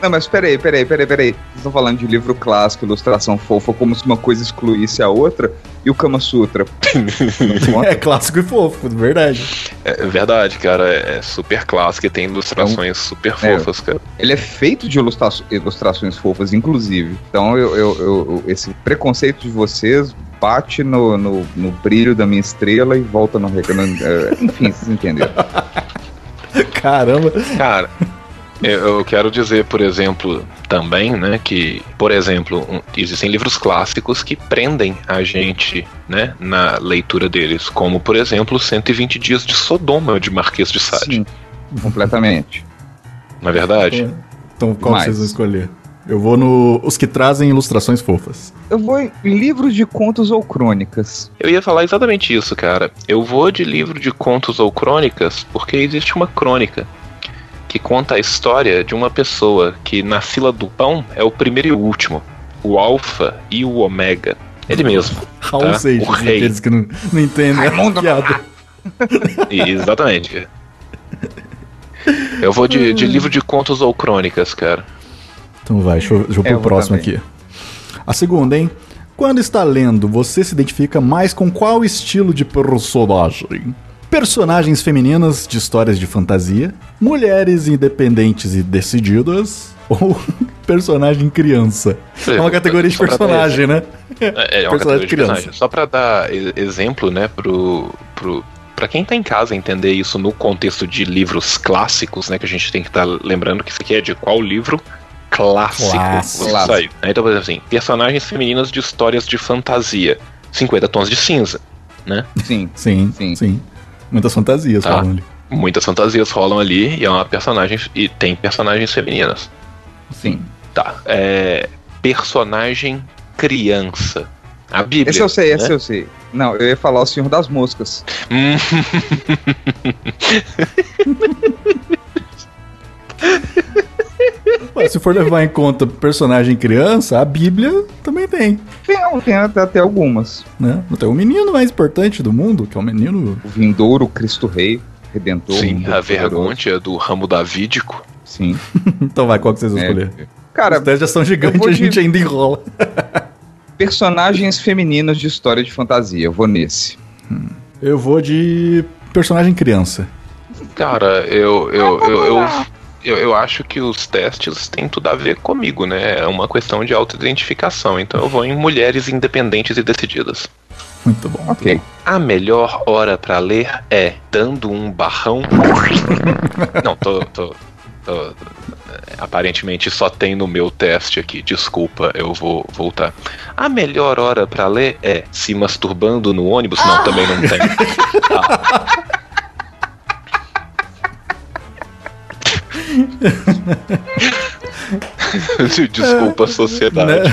Não, mas peraí, peraí, peraí, peraí. Vocês estão falando de livro clássico, ilustração fofa, como se uma coisa excluísse a outra, e o Kama Sutra. É clássico e fofo, verdade. É verdade, cara, é é super clássico e tem ilustrações super É. fofas, cara. Ele é feito de ilustra- ilustrações fofas, inclusive. Então, eu, eu- eu- esse preconceito de vocês bate no, no, no brilho da minha estrela e volta no recano. é, Enfim, vocês entenderam. Caramba. Cara, eu, quero dizer, por exemplo, também, né, que, por exemplo, um- existem livros clássicos que prendem a gente, né, na leitura deles, como, por exemplo, 120 Dias de Sodoma, de Marquês de Sade. Sim, completamente. Não é verdade? Então, qual Mas- vocês vão escolher? Eu vou no. Os que trazem ilustrações fofas. Eu vou em livros de contos ou crônicas. Eu ia falar exatamente isso, cara. Eu vou de livro de contos ou crônicas porque existe uma crônica que conta a história de uma pessoa que na fila do pão é o primeiro e o último, o alfa e o ômega. Ele mesmo. Raul tá? Seixas, o rei. aqueles que não, não entendem a piada. E- Exatamente. Eu vou de, de livro de contos ou crônicas, cara. Então vai, deixa eu, deixa eu pôr eu próximo também. aqui. A segunda, hein? Quando está lendo, você se identifica mais com qual estilo de personagem? Personagens femininas de histórias de fantasia, mulheres independentes e decididas, ou personagem criança? É uma categoria de personagem, né? É, é Personagem uma categoria de criança. personagem. Só pra dar exemplo, né, pro, pro, pra quem tá em casa entender isso no contexto de livros clássicos, né, que a gente tem que estar lembrando que isso aqui é de qual livro? Clássico. Clássico. saiu. Então, por exemplo, assim, personagens femininas de histórias de fantasia. 50 tons de cinza, né? Sim, Sim, Sim. sim. Muitas fantasias Tá. falam ali. Muitas fantasias rolam ali e é uma personagem e tem personagens femininas. sim. Tá. É, personagem criança. A Bíblia. Esse eu sei, esse né? eu sei. Não, eu ia falar o Senhor das Moscas. Hum. Ué, se for levar em conta personagem criança, a Bíblia também tem. Tem, tem até, até algumas. Né? Tem o menino mais importante do mundo, que é o menino. O Vindouro, Cristo Rei, Redentor. Sim, a vergonha do ramo davídico. Sim. então vai, qual que vocês vão É. escolher? Cara, Os testes já são gigantes, vou a de- gente ainda enrola. Personagens femininos de história de fantasia. Eu vou nesse. Eu vou de personagem criança. Cara, eu eu, eu, eu, eu, eu acho que os testes têm tudo a ver comigo, né? É uma questão de autoidentificação. Então eu vou em mulheres independentes e decididas. Muito bom. Ok. A melhor hora pra ler é dando um barrão. Não, tô, tô, tô- Aparentemente só tem no meu teste aqui. Desculpa, eu vou voltar. A melhor hora pra ler é se masturbando no ônibus. Não, também não tem. Desculpa, sociedade.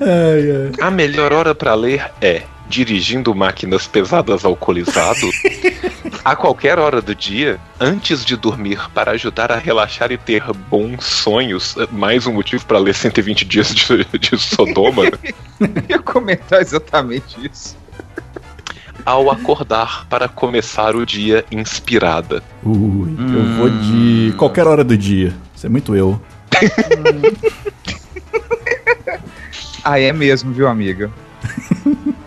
Ai, ai. A melhor hora pra ler é dirigindo máquinas pesadas alcoolizado a qualquer hora do dia, antes de dormir, para ajudar a relaxar e ter bons sonhos. Mais um motivo pra ler 120 dias de, de Sodoma. Eu ia comentar exatamente isso. Ao acordar para começar o dia inspirada. Ui, eu vou de qualquer hora do dia. Isso é muito eu. Ah, é mesmo, viu, amiga?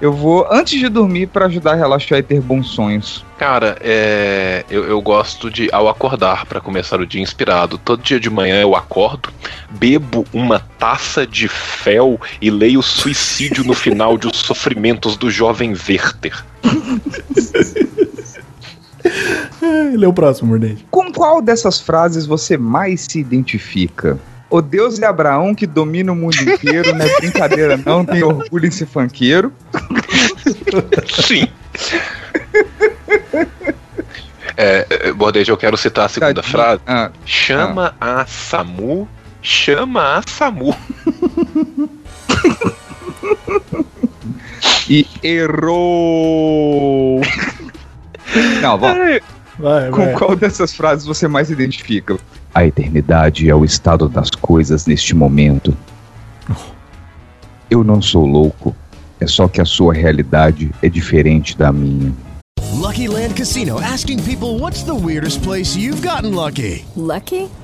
Eu vou antes de dormir pra ajudar a relaxar e ter bons sonhos. Cara, é, eu, eu gosto de, ao acordar para começar o dia inspirado, todo dia de manhã eu acordo, bebo uma taça de fel e leio Suicídio no final de Os Sofrimentos do Jovem Werther. Ele é o próximo, Mordente. Com qual dessas frases você mais se identifica? O Deus é Abraão que domina o mundo inteiro, não é brincadeira não, tem orgulho em ser fanqueiro. Sim. É, Bordejo, eu quero citar a segunda Tadinho. frase. Ah, Chama a SAMU, chama a SAMU. e errou! Não, vamos. Vai, Com vai. qual dessas frases você mais se identifica? A eternidade é o estado das coisas neste momento. Eu não sou louco, é só que a sua realidade é diferente da minha. Lucky Land Casino asking people what's the weirdest place you've gotten lucky? Lucky?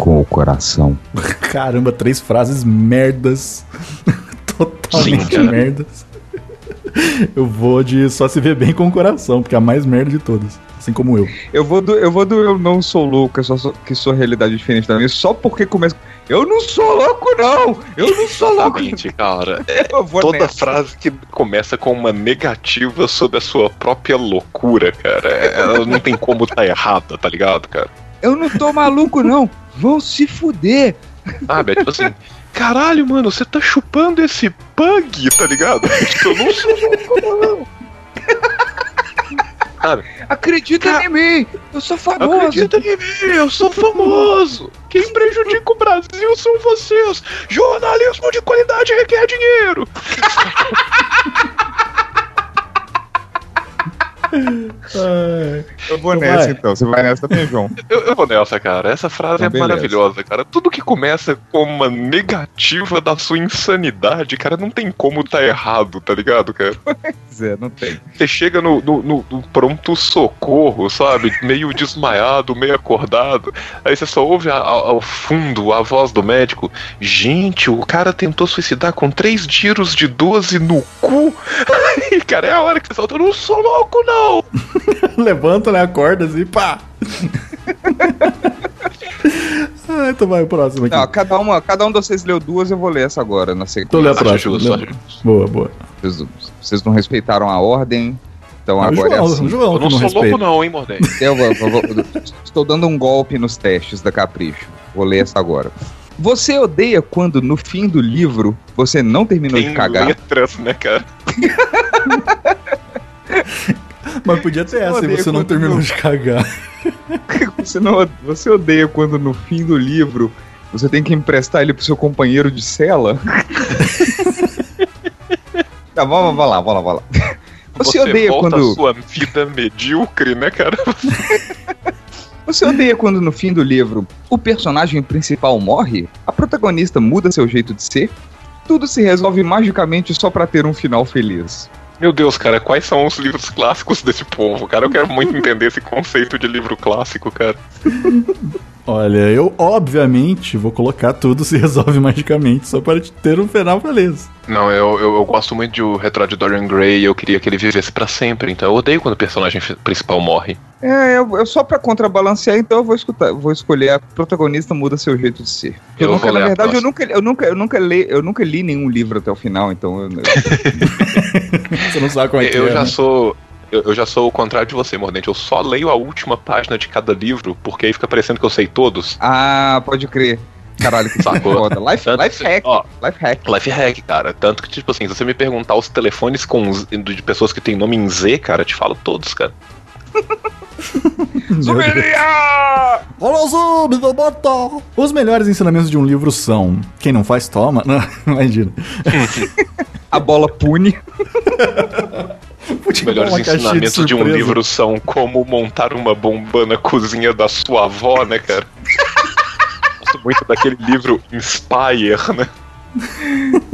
com o coração. Caramba, três frases merdas. Totalmente Sim, merdas. Eu vou de só se ver bem com o coração, porque é a mais merda de todas. Assim como eu. Eu vou do eu, vou do eu não sou louco, eu só sou- que sua realidade é diferente da minha, só porque começa. Eu não sou louco, não! Eu não sou louco! Exatamente, cara. Toda nessa. frase que começa com uma negativa sobre a sua própria loucura, cara. é- Ela não tem como tá errada, tá ligado, cara? Eu não tô maluco, não! Vão se fuder! Sabe? É tipo assim, caralho, mano, você tá chupando esse pug, tá ligado? Tipo, eu não sou louco, não. Sabe? Acredita em mim! Eu sou famoso! Acredita em mim, eu sou famoso! Quem prejudica o Brasil são vocês! Jornalismo de qualidade requer dinheiro! Eu vou Então nessa vai. então. Você vai nessa também, João? Eu, eu vou nessa, cara. Essa frase Então, é beleza. maravilhosa, cara. Tudo que começa com uma negativa da sua insanidade, cara, não tem como tá errado, tá ligado, cara? Pois é, não tem. Você chega no, no, no- no pronto-socorro, sabe? Meio desmaiado, meio acordado. Aí você só ouve a- ao, ao fundo a voz do médico. Gente, o cara tentou suicidar com três tiros de 12 no cu. Aí, cara, é a hora que você solta. Eu não sou louco, não! Levanta, né? Acorda assim, pá. ah, então vai o próximo aqui. Não, cada, uma, cada um de vocês leu duas, eu vou ler essa agora, na sequência. Então lê a próxima. Boa, boa. Vocês, vocês não respeitaram a ordem. Então Ah, agora João, é assim. João Eu não que sou respeita. louco não, hein, Mordente? Eu vou- vou- estou dando um golpe nos testes da Capricho. Vou ler essa agora. Você odeia quando no fim do livro você não terminou Tem de cagar? letras, né, cara? Mas podia ter essa e odeia você não terminou não- de cagar. Você, não, você odeia quando no fim do livro você tem que emprestar ele pro seu companheiro de cela? tá, vamos, vamos lá, vamos lá, vamos lá. Você, odeia volta quando. a sua vida medíocre, né, cara? Você odeia quando no fim do livro o personagem principal morre? A protagonista muda seu jeito de ser? Tudo se resolve magicamente só pra ter um final feliz. Meu Deus, cara, quais são os livros clássicos desse povo, cara? Eu quero muito entender esse conceito de livro clássico, cara. Olha, eu obviamente vou colocar tudo se resolve magicamente só para te ter um final feliz. Não, eu, eu, eu gosto muito de O Retrato de Dorian Gray e eu queria que ele vivesse pra sempre, então eu odeio quando o personagem principal morre. É, eu, eu só pra contrabalancear, então eu vou escutar, vou escolher a protagonista muda seu jeito de ser. Eu, Eu nunca, vou na verdade, eu nunca, eu nunca, eu nunca li, eu nunca li nenhum livro até o final, então eu, Você não sabe como é que eu é. já né? sou. Eu, eu já sou o contrário de você, Mordente. Eu só leio a última página de cada livro, porque aí fica parecendo que eu sei todos. Ah, pode crer. Caralho, que Sacou? foda. Life, Tanto life hack. ó, Life hack. Life hack, cara. Tanto que, tipo assim, se você me perguntar os telefones com de pessoas que tem nome em Z, cara, eu te falo todos, cara. Olá, Zub, do botão. Os melhores ensinamentos de um livro são: quem não faz, toma. Não, imagina. A bola pune. Os melhores caixinha de ensinamentos de, um livro são como montar uma bomba na cozinha da sua avó, né, cara? Gosto muito daquele livro Inspire, né?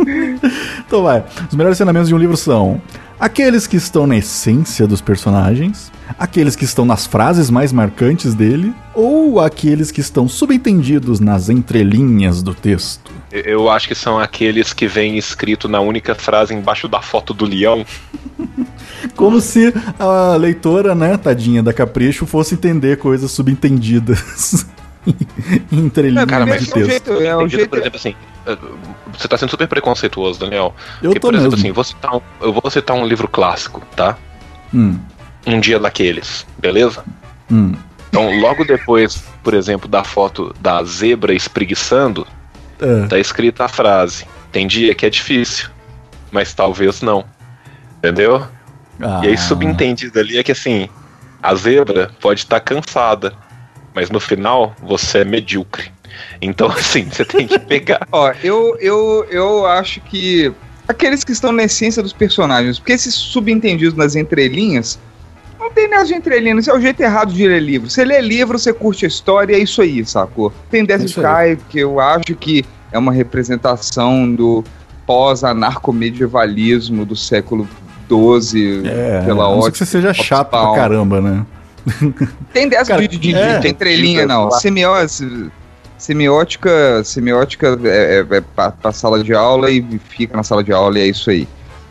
Então vai. Os melhores ensinamentos de um livro são: aqueles que estão na essência dos personagens, aqueles que estão nas frases mais marcantes dele, ou aqueles que estão subentendidos nas entrelinhas do texto. Eu- acho que são aqueles que vem escrito na única frase embaixo da foto do leão. Como se a leitora, né, tadinha da Capricho, fosse entender coisas subentendidas em entrelinhas Cara, mas de texto. é o Entenda, jeito- por exemplo, assim, eh, você tá sendo super preconceituoso, Daniel. Eu Porque, tô por exemplo, mesmo. assim, vou citar um- eu vou citar um livro clássico, tá? Hum, Um dia daqueles, beleza? hum. Então, logo depois, por exemplo, da foto da zebra espreguiçando, É. tá escrita a frase: Tem dia que é difícil, mas talvez não. Entendeu? Ah, E aí, subentendido ali é que assim, a zebra pode estar cansada, mas no final você é medíocre. Então, assim, você tem que pegar. Ó, eu, eu, eu acho que aqueles que estão na essência dos personagens, porque esses subentendidos nas entrelinhas, não tem nada de entrelinhas, isso é o jeito errado de ler livro. Você lê livro, você curte a história, é isso aí, sacou? Tem Death Isso Sky, que eu acho que é uma representação do pós-anarcomedievalismo do século XII, É, pela a não ser ótica. que você seja chato pra caramba, né? Tem dessa Cara, de, de, é. de entrelinha, não. Semiose, semiótica, semiótica é, é, é pra, pra sala de aula e fica na sala de aula e é isso aí.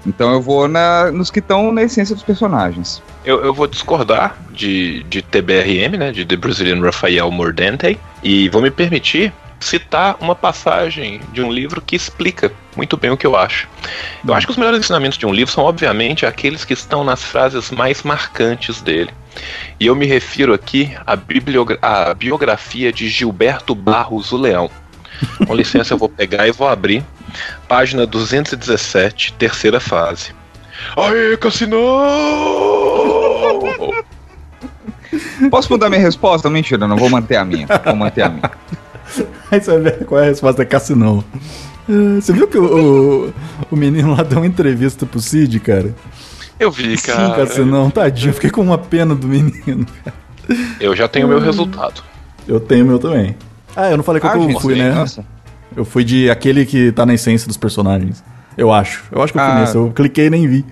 Então eu vou na, nos que estão na essência dos personagens. Eu, eu vou discordar de, de TBRM, né? De The Brazilian Rafael Mordente, e vou me permitir citar uma passagem de um livro que explica muito bem o que eu acho. Eu acho que os melhores ensinamentos de um livro são, obviamente, aqueles que estão nas frases mais marcantes dele. E eu me refiro aqui à, bibliogra- à biografia de Gilberto Barros, o Leão. Com licença, eu vou pegar e vou abrir. Página 217, terceira fase. Aê, Cassinão! Posso mudar minha resposta? Mentira, não vou manter a minha. Vou manter a minha. Aí você vai ver qual é a resposta da Cassinão. É, Você viu que o, o, o menino lá deu uma entrevista pro Cid, cara? Eu vi, Sim, cara. Cassinão, tadinho. Fiquei com uma pena do menino. Eu já tenho meu resultado. Eu tenho o meu também. Ah, eu não falei qual Ah, que eu gente, fui, né? nossa. Eu fui de aquele que tá na essência dos personagens. Eu acho. Eu acho que eu fui Ah. nesse. Eu cliquei e nem vi.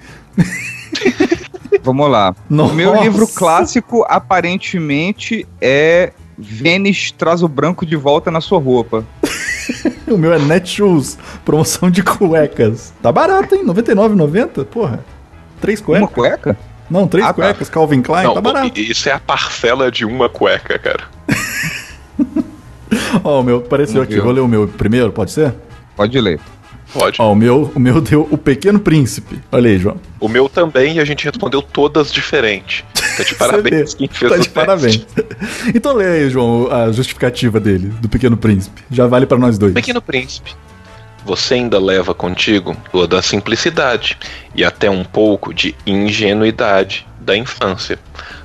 Vamos lá. Nossa. O meu livro clássico, aparentemente, é Vênis traz o branco de volta na sua roupa. O meu é Netshoes, promoção de cuecas. Tá barato, hein? R$ 99,90? Porra. Três cuecas? Uma cueca? Não, três Ah, tá. cuecas, Calvin Klein, Não, tá barato. isso é a parcela de uma cueca, cara. Ó, o meu apareceu aqui. Vou ler o meu primeiro, pode ser? Pode ler. Pode. Ó, o meu, o meu deu o Pequeno Príncipe. Olha aí, João. O meu também, e a gente respondeu todas diferente. Tá de parabéns quem fez Tá o de teste. parabéns. Então lê aí, João, a justificativa dele, do Pequeno Príncipe. Já vale pra nós dois. Pequeno Príncipe. Você ainda leva contigo toda a simplicidade e até um pouco de ingenuidade da infância.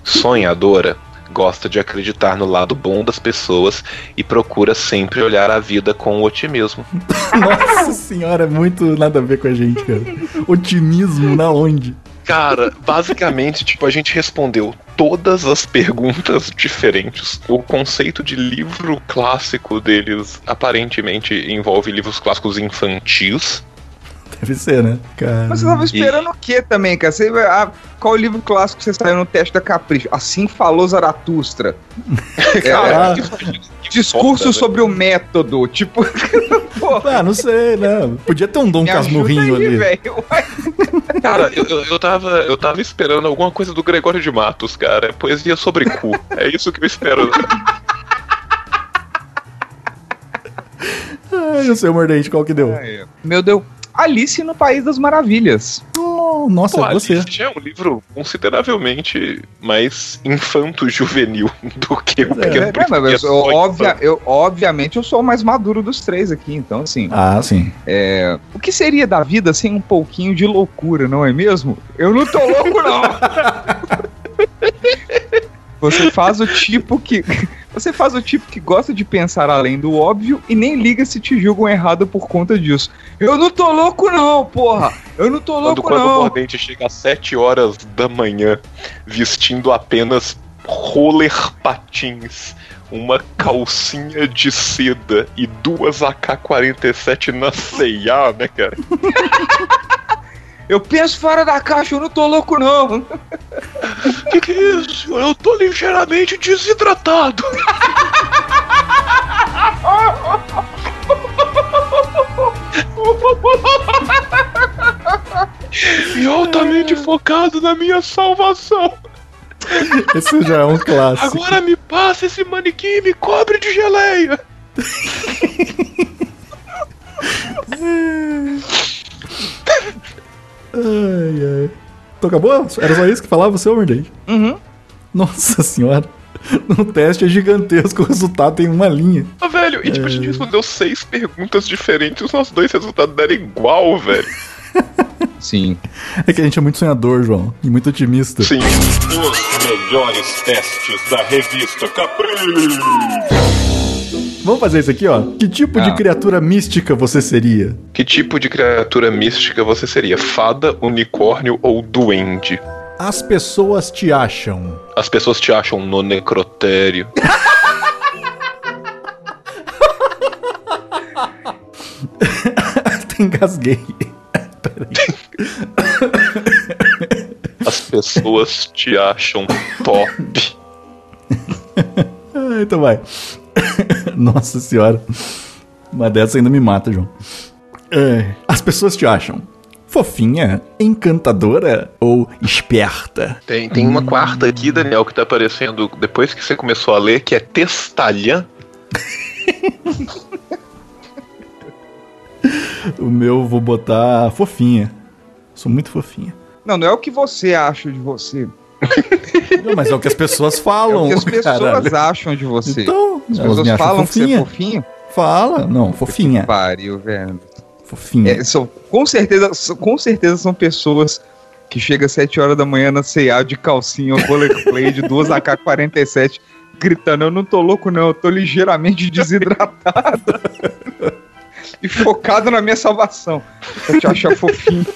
Sonhadora, gosta de acreditar no lado bom das pessoas e procura sempre olhar a vida com otimismo. Nossa senhora, é muito nada a ver com a gente, cara. Otimismo na onde? Cara, basicamente, tipo, a gente respondeu todas as perguntas diferentes. O conceito de livro clássico deles aparentemente envolve livros clássicos infantis. Deve ser, né? Cara. Mas você tava esperando o quê também, cara? Você, ah, qual o livro clássico que você saiu no teste da Capricho? Assim falou Zaratustra. Cara, É, discurso foda, sobre o método. Tipo, Ah, não sei, né? Podia ter um Dom me Casmurrinho aí, ali. Cara, eu, eu, eu tava, eu tava esperando alguma coisa do Gregório de Matos, cara. Poesia sobre cu. É isso que eu espero. Ai, o seu mordente, qual que deu? Meu Deus. Alice no País das Maravilhas. Oh, nossa, Pô, você. Alice é um livro consideravelmente mais infanto-juvenil do que o Pequeno É, Príncipe. mas eu, É óbvia- eu- obviamente eu sou o mais maduro dos três aqui, então assim. Ah, sim. É, o que seria da vida sem um pouquinho de loucura, não é mesmo? Eu não tô louco, não! Você faz o tipo que. Você faz o tipo que gosta de pensar além do óbvio e nem liga se te julgam errado por conta disso. Eu não tô louco, não, porra! Eu não tô Quando, louco, quando o não! mordente chega às 7 horas da manhã vestindo apenas roller patins, uma calcinha de seda e duas AK-47 na CIA, né, cara? Eu penso fora da caixa, eu não tô louco, não! Que que é isso? Eu tô ligeiramente desidratado. e altamente focado na minha salvação. Esse já é um clássico. Agora me passa esse manequim e me cobre de geleia. Ai, ai. Então acabou? Era só isso que falava o seu mordente? Uhum. Nossa senhora. No teste é gigantesco, o resultado tem uma linha. Ah, velho, e tipo, a gente respondeu seis perguntas diferentes, os nossos dois resultados deram igual, velho. Sim. É que a gente é muito sonhador, João, e muito otimista. Sim. Os melhores testes da revista Capricho. Vamos fazer isso aqui, ó. Que tipo de Ah. criatura mística você seria? Que tipo de criatura mística você seria? Fada, unicórnio ou duende? As pessoas te acham. As pessoas te acham no necrotério. Até engasguei. As pessoas te acham top. Ah, então vai. Nossa senhora. Uma dessa ainda me mata, João. É, As pessoas te acham fofinha, encantadora ou esperta? Tem, tem uma quarta aqui, Daniel, que tá aparecendo depois que você começou a ler, que é testalhã. O meu vou botar fofinha. Sou muito fofinha. Não, não é o que você acha de você. Não, mas é o que as pessoas É falam. o que as pessoas caralho. acham de você. Então, as me pessoas acham falam que você é fofinha. fofinho. Fala. Não, fofinha. Pariu, velho. Fofinha. É, são, com, certeza, são- com certeza são pessoas que chegam às 7 horas da manhã na CA de calcinha, rollerblade, duas AK-47, gritando: Eu não tô louco, não, eu tô ligeiramente desidratado. e focado na minha salvação. Pra te achar fofinho.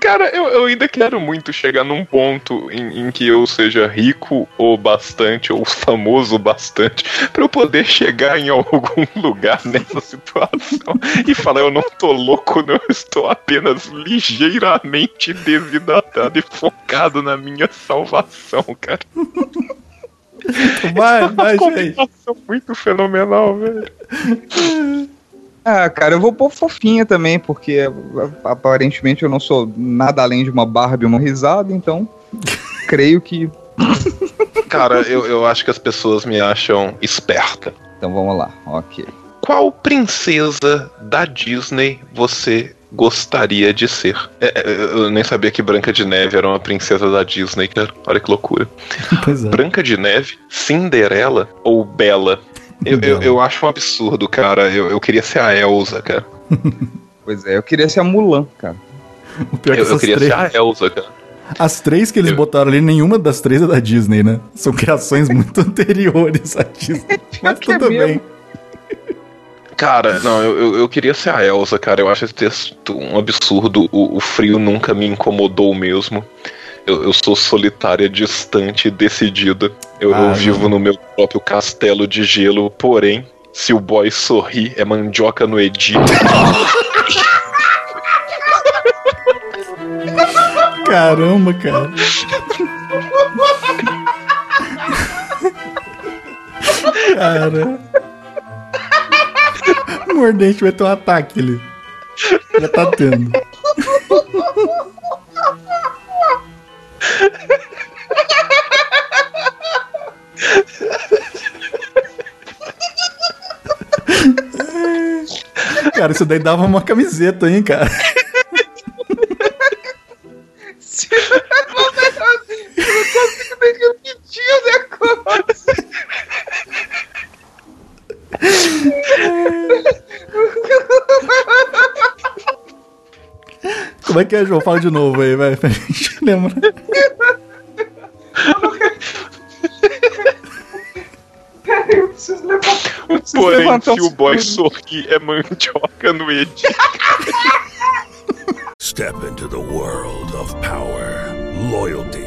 Cara, eu, eu ainda quero muito chegar num ponto em, em que eu seja rico o bastante, ou famoso o bastante, pra eu poder chegar em algum lugar nessa situação e falar: eu não tô louco, não, eu estou apenas ligeiramente desidratado e focado na minha salvação, cara. Vai, vai, Uma gente. muito fenomenal, velho. Ah, cara, eu vou pôr fofinha também, porque aparentemente eu não sou nada além de uma Barbie e uma risada, então creio que. Cara, eu, eu acho que as pessoas me acham esperta. Então vamos lá, ok. qual princesa da Disney você gostaria de ser? É, é, eu nem sabia que Branca de Neve era uma princesa da Disney, cara. Olha que loucura. Pois é. Branca de Neve, Cinderela ou Bela? Eu, eu, eu acho um absurdo, cara. Eu, eu queria ser a Elsa, cara. Pois é, eu queria ser a Mulan, cara. O pior é que Eu, eu queria três, ser a Elsa, cara. as três que eles botaram ali, nenhuma das três é da Disney, né? São criações muito anteriores à Disney. Mas que é tudo mesmo. bem. Cara, não, eu, eu, eu queria ser a Elsa, cara. Eu acho esse texto um absurdo. O, o frio nunca me incomodou mesmo. Eu, eu sou solitária, distante e decidida. Eu, eu Ah, vivo no meu próprio castelo de gelo, porém, se o boy sorrir, é mandioca no Egito. Caramba, cara. Cara. O mordente vai ter um ataque ali. Já tá tendo. Cara, isso daí dava uma camiseta, hein, cara. Como é que é, João? Fala de novo aí, vai. Pra gente lembrar. Eu preciso levantar. Eu preciso Porém, levantar se o boy sorrir, é mandioca no Egito. Step into the world of power, loyalty,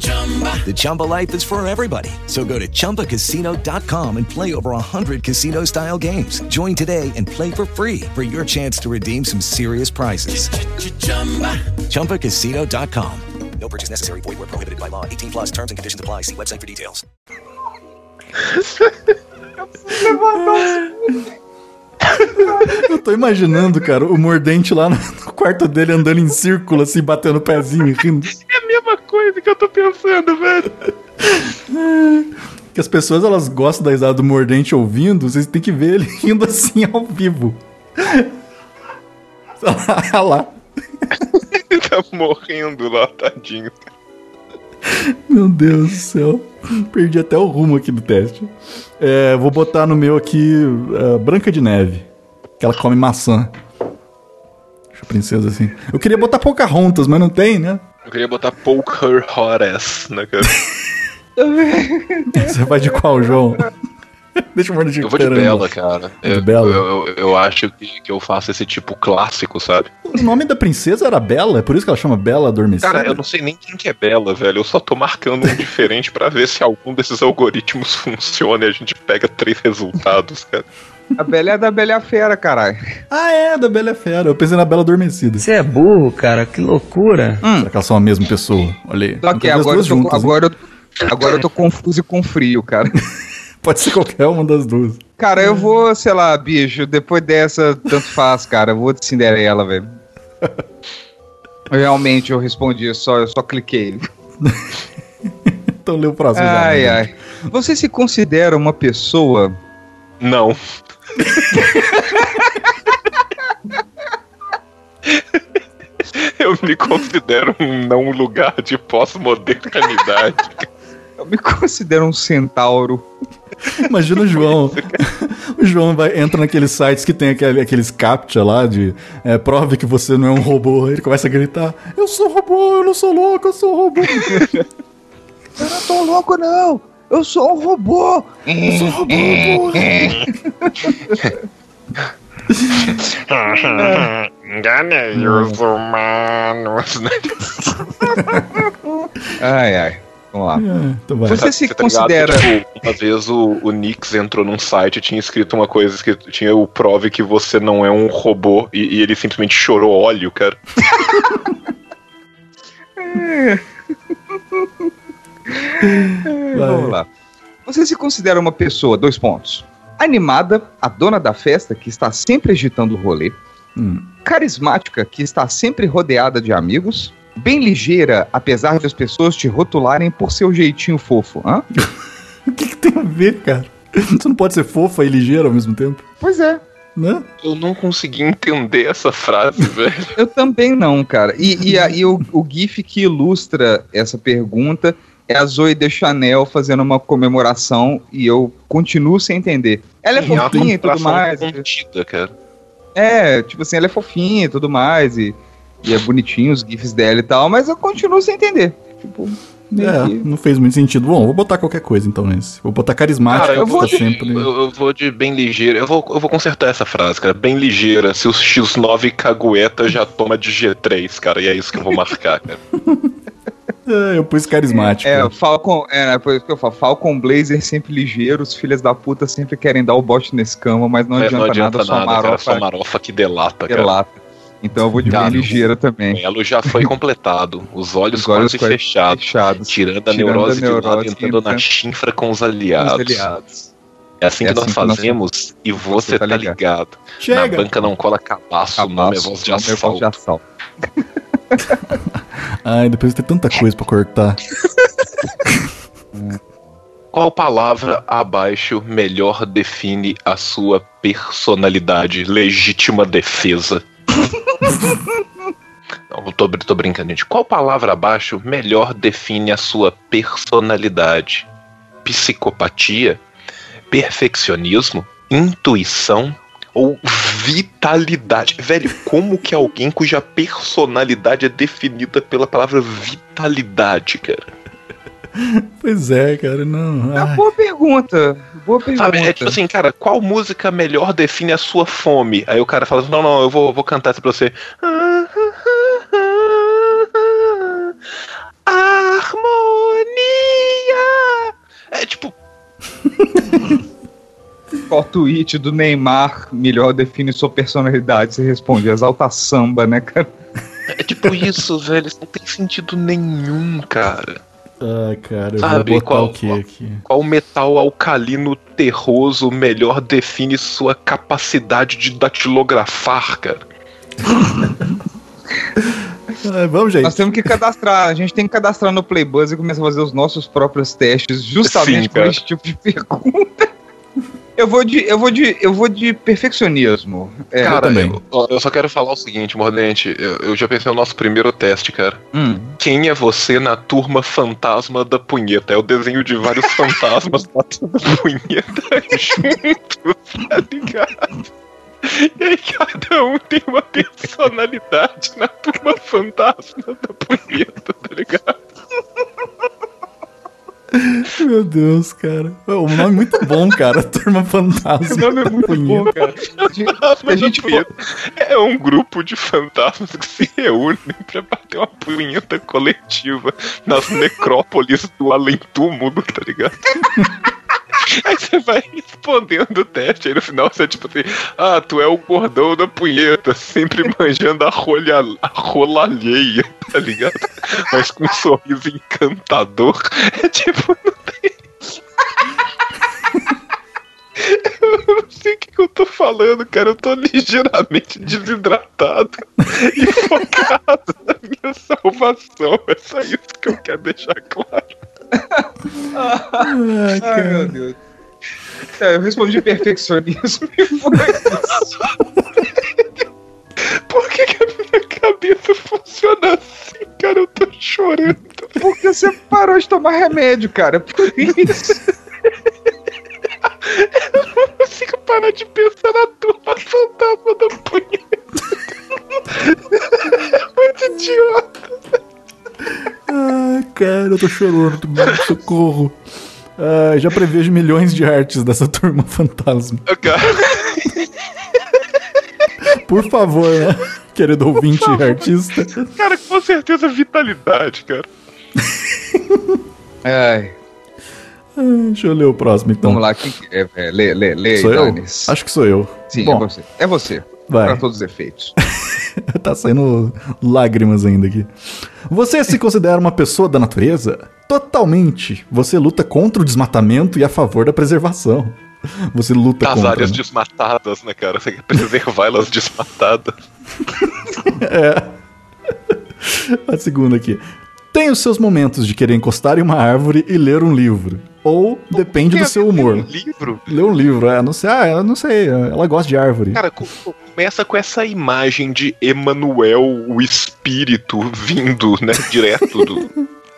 The Chumba life is for everybody. So go to ChumbaCasino.com and play over 100 casino style games. Join today and play for free for your chance to redeem some serious prizes. ChumbaCasino.com. No purchase necessary. Void where prohibited by law. 18 plus terms and conditions apply. See website for details. Eu tô imaginando, cara, o mordente lá no quarto dele andando em círculo, assim, batendo o pezinho e rindo. É a mesma coisa que eu tô pensando, velho. Que as pessoas elas gostam da risada do mordente ouvindo, vocês têm que ver ele rindo assim ao vivo. Olha lá. Ele tá morrendo lá, tadinho. Meu Deus do céu. Perdi até o rumo aqui do teste. É, vou botar no meu aqui é, Branca de Neve. Que ela come maçã. Deixa a princesa assim. Eu queria botar Pocahontas, mas não tem, né? Eu queria botar Poker Horace na cara. Você vai de qual, João? Deixa o mordente Eu vou de Bela, cara. De Eu, Bela? Eu, eu, eu acho que, que eu faço esse tipo clássico, sabe? O nome da princesa era Bela, é por isso que ela chama Bela Adormecida. Cara, eu não sei nem quem que é Bela, velho. Eu só tô marcando um diferente pra ver se algum desses algoritmos funciona e a gente pega três resultados, cara. A Bela é da Bela e a Fera, caralho. Ah, é, da Bela Fera. Eu pensei na Bela Adormecida. Você é burro, cara, que loucura. Será que elas são a mesma pessoa? Olha aí. Só que agora eu, tô, juntas, hein? agora, eu, agora eu tô confuso e com frio, cara. Pode ser qualquer uma das duas. Cara, eu vou, sei lá, bicho, depois dessa, tanto faz, cara. Eu vou de Cinderela, velho. Realmente, eu respondi, eu só, eu só cliquei. Então lê o próximo. já, Ai, né? ai. Você se considera uma pessoa. Não. Eu me considero um não lugar de pós-modernidade. Eu me considero um centauro. Imagina o João. O João vai, entra naqueles sites que tem aquele, aqueles captcha lá de é, prove que você não é um robô. Ele começa a gritar: Eu sou robô, eu não sou louco, eu sou robô. Eu não tô louco, não! Eu sou um robô! Eu sou robô, porra. Enganei os humanos. Ai, ai. Vamos lá. então vai. Você se tá ligado considera. que, tipo, uma vez o, o Nix entrou num site e tinha escrito uma coisa que tinha o prove que você não é um robô e, e ele simplesmente chorou óleo, cara. Vamos lá. Você se considera uma pessoa, dois pontos. Animada, a dona da festa, que está sempre agitando o rolê. Carismática, que está sempre rodeada de amigos. Bem ligeira, apesar de as pessoas te rotularem por seu jeitinho fofo. Hã? Tem a ver, cara. Você não pode ser fofa e ligeira ao mesmo tempo, Pois é. né? Eu não consegui entender essa frase, velho. Eu também não, cara. E, e, a- e o, o GIF que ilustra essa pergunta é a Zoe de Chanel fazendo uma comemoração e eu continuo sem entender. Ela é Sim, fofinha e tudo mais. contida, cara. É, tipo assim, ela é fofinha e tudo mais, e, e é bonitinho os GIFs dela e tal, mas eu continuo sem entender. Tipo, É, que- não fez muito sentido. Bom, vou botar qualquer coisa então nesse. Vou botar carismática, Cara, eu que vou, tá de, sempre. eu, eu vou de bem ligeira. Eu vou, eu vou consertar essa frase, cara. Bem ligeira. Se o X9 cagueta já toma de G3, cara. E é isso que eu vou marcar, cara. É, eu pus carismática. É, o Falcon, é, por isso que eu falo, Falcon Blazer sempre ligeiro, os filhos da puta sempre querem dar o bote nesse cama, mas não, É, adianta, nada, sua cara. marofa Só marofa que delata, cara. delata. Então eu vou de Cara, bem ligeira também. O elo já foi completado. Os olhos Os olhos quase quase fechados. Tirando a Tirando neurose a de lado neurose e entrando na chinfra com os aliados. Os aliados. É assim É que nós assim que nós- fazemos e você, tá, ligado. Chega. Na banca não cola cabaço, o nome é voz de nome Ai, depois tem tanta coisa pra cortar. Qual palavra abaixo melhor define a sua personalidade? Legítima defesa. Não, tô, tô brincando, gente. Qual palavra abaixo melhor define a sua personalidade? Psicopatia? Perfeccionismo? Intuição? Ou vitalidade? Velho, como que alguém cuja personalidade é definida pela palavra vitalidade, cara? Pois é, cara, não. É uma boa pergunta. Boa pergunta. Sabe, é tipo assim, cara, qual música melhor define a sua fome? Aí o cara fala assim, não, não, eu vou, vou cantar essa pra você. Harmonia! É tipo, Qual tweet do Neymar melhor define sua personalidade? Você responde, exalta samba, né, cara? é tipo isso, velho. Isso não tem sentido nenhum, cara. Ai, cara, eu Sabe, vou botar qual- o que aqui? Qual metal alcalino terroso melhor define sua capacidade de datilografar, cara? Ai, vamos, gente. Nós temos que cadastrar, a gente tem que cadastrar no Playbuzz e começar a fazer os nossos próprios testes, justamente Sim, por cara. esse tipo de pergunta. Eu vou de, eu vou de, eu vou de perfeccionismo. É, cara, também. eu, eu só quero falar o seguinte, Mordente. Eu, eu já pensei no nosso primeiro teste, cara. Hum. Quem é você na turma fantasma da punheta? É o desenho de vários fantasmas batendo punheta juntos, tá ligado? E aí cada um tem uma personalidade na turma fantasma da punheta, tá ligado? Meu Deus, cara. O nome é muito bom, cara. Turma Fantasma. O nome é muito bom, cara. Fantasma da punheta. É um grupo de fantasmas que se reúnem pra bater uma punheta coletiva nas necrópolis do além-túmulo, tá ligado? Aí você vai respondendo o teste, aí no final você é tipo assim: Ah, tu é o gordão da punheta, sempre manjando a rolha, a rola alheia, tá ligado? Mas com um sorriso encantador. É tipo, não tem. Eu não sei o que, que eu tô falando, cara. Eu tô ligeiramente desidratado e focado na minha salvação. É só isso que eu quero deixar claro. Ai, Ai, meu Deus. É, eu respondi perfeccionismo e foi isso. Por que, que a minha cabeça funciona assim, cara? Eu tô chorando. Porque você parou de tomar remédio, cara. Por isso. Eu não consigo parar de pensar na turma fantasma da punheta. É muito idiota. Ai, cara, eu tô chorando. Socorro. Ai, já prevejo milhões de artes dessa turma fantasma. Cara. Por favor, né? Querido ouvinte e artista. Cara, com certeza vitalidade, cara. Ai, Deixa eu ler o próximo, então. vamos lá, quem que é? é lê, lê, lê, Sou eu? Acho que sou eu. Sim, Bom, é você. É você. Vai. Para todos os efeitos. tá saindo lágrimas ainda aqui. Você se considera uma pessoa da natureza? Totalmente. Você luta contra o desmatamento e a favor da preservação. Você luta Das contra. áreas né? desmatadas, né, cara? Você quer preservar elas desmatadas. É. A segunda aqui. Tem os seus momentos de querer encostar em uma árvore e ler um livro. Ou depende do seu humor. Um livro? Ler um livro, é, não sei, ah, eu não sei, ela gosta de árvore. Cara, co- co- começa com essa imagem de Emanuel, o espírito, vindo, né, direto do.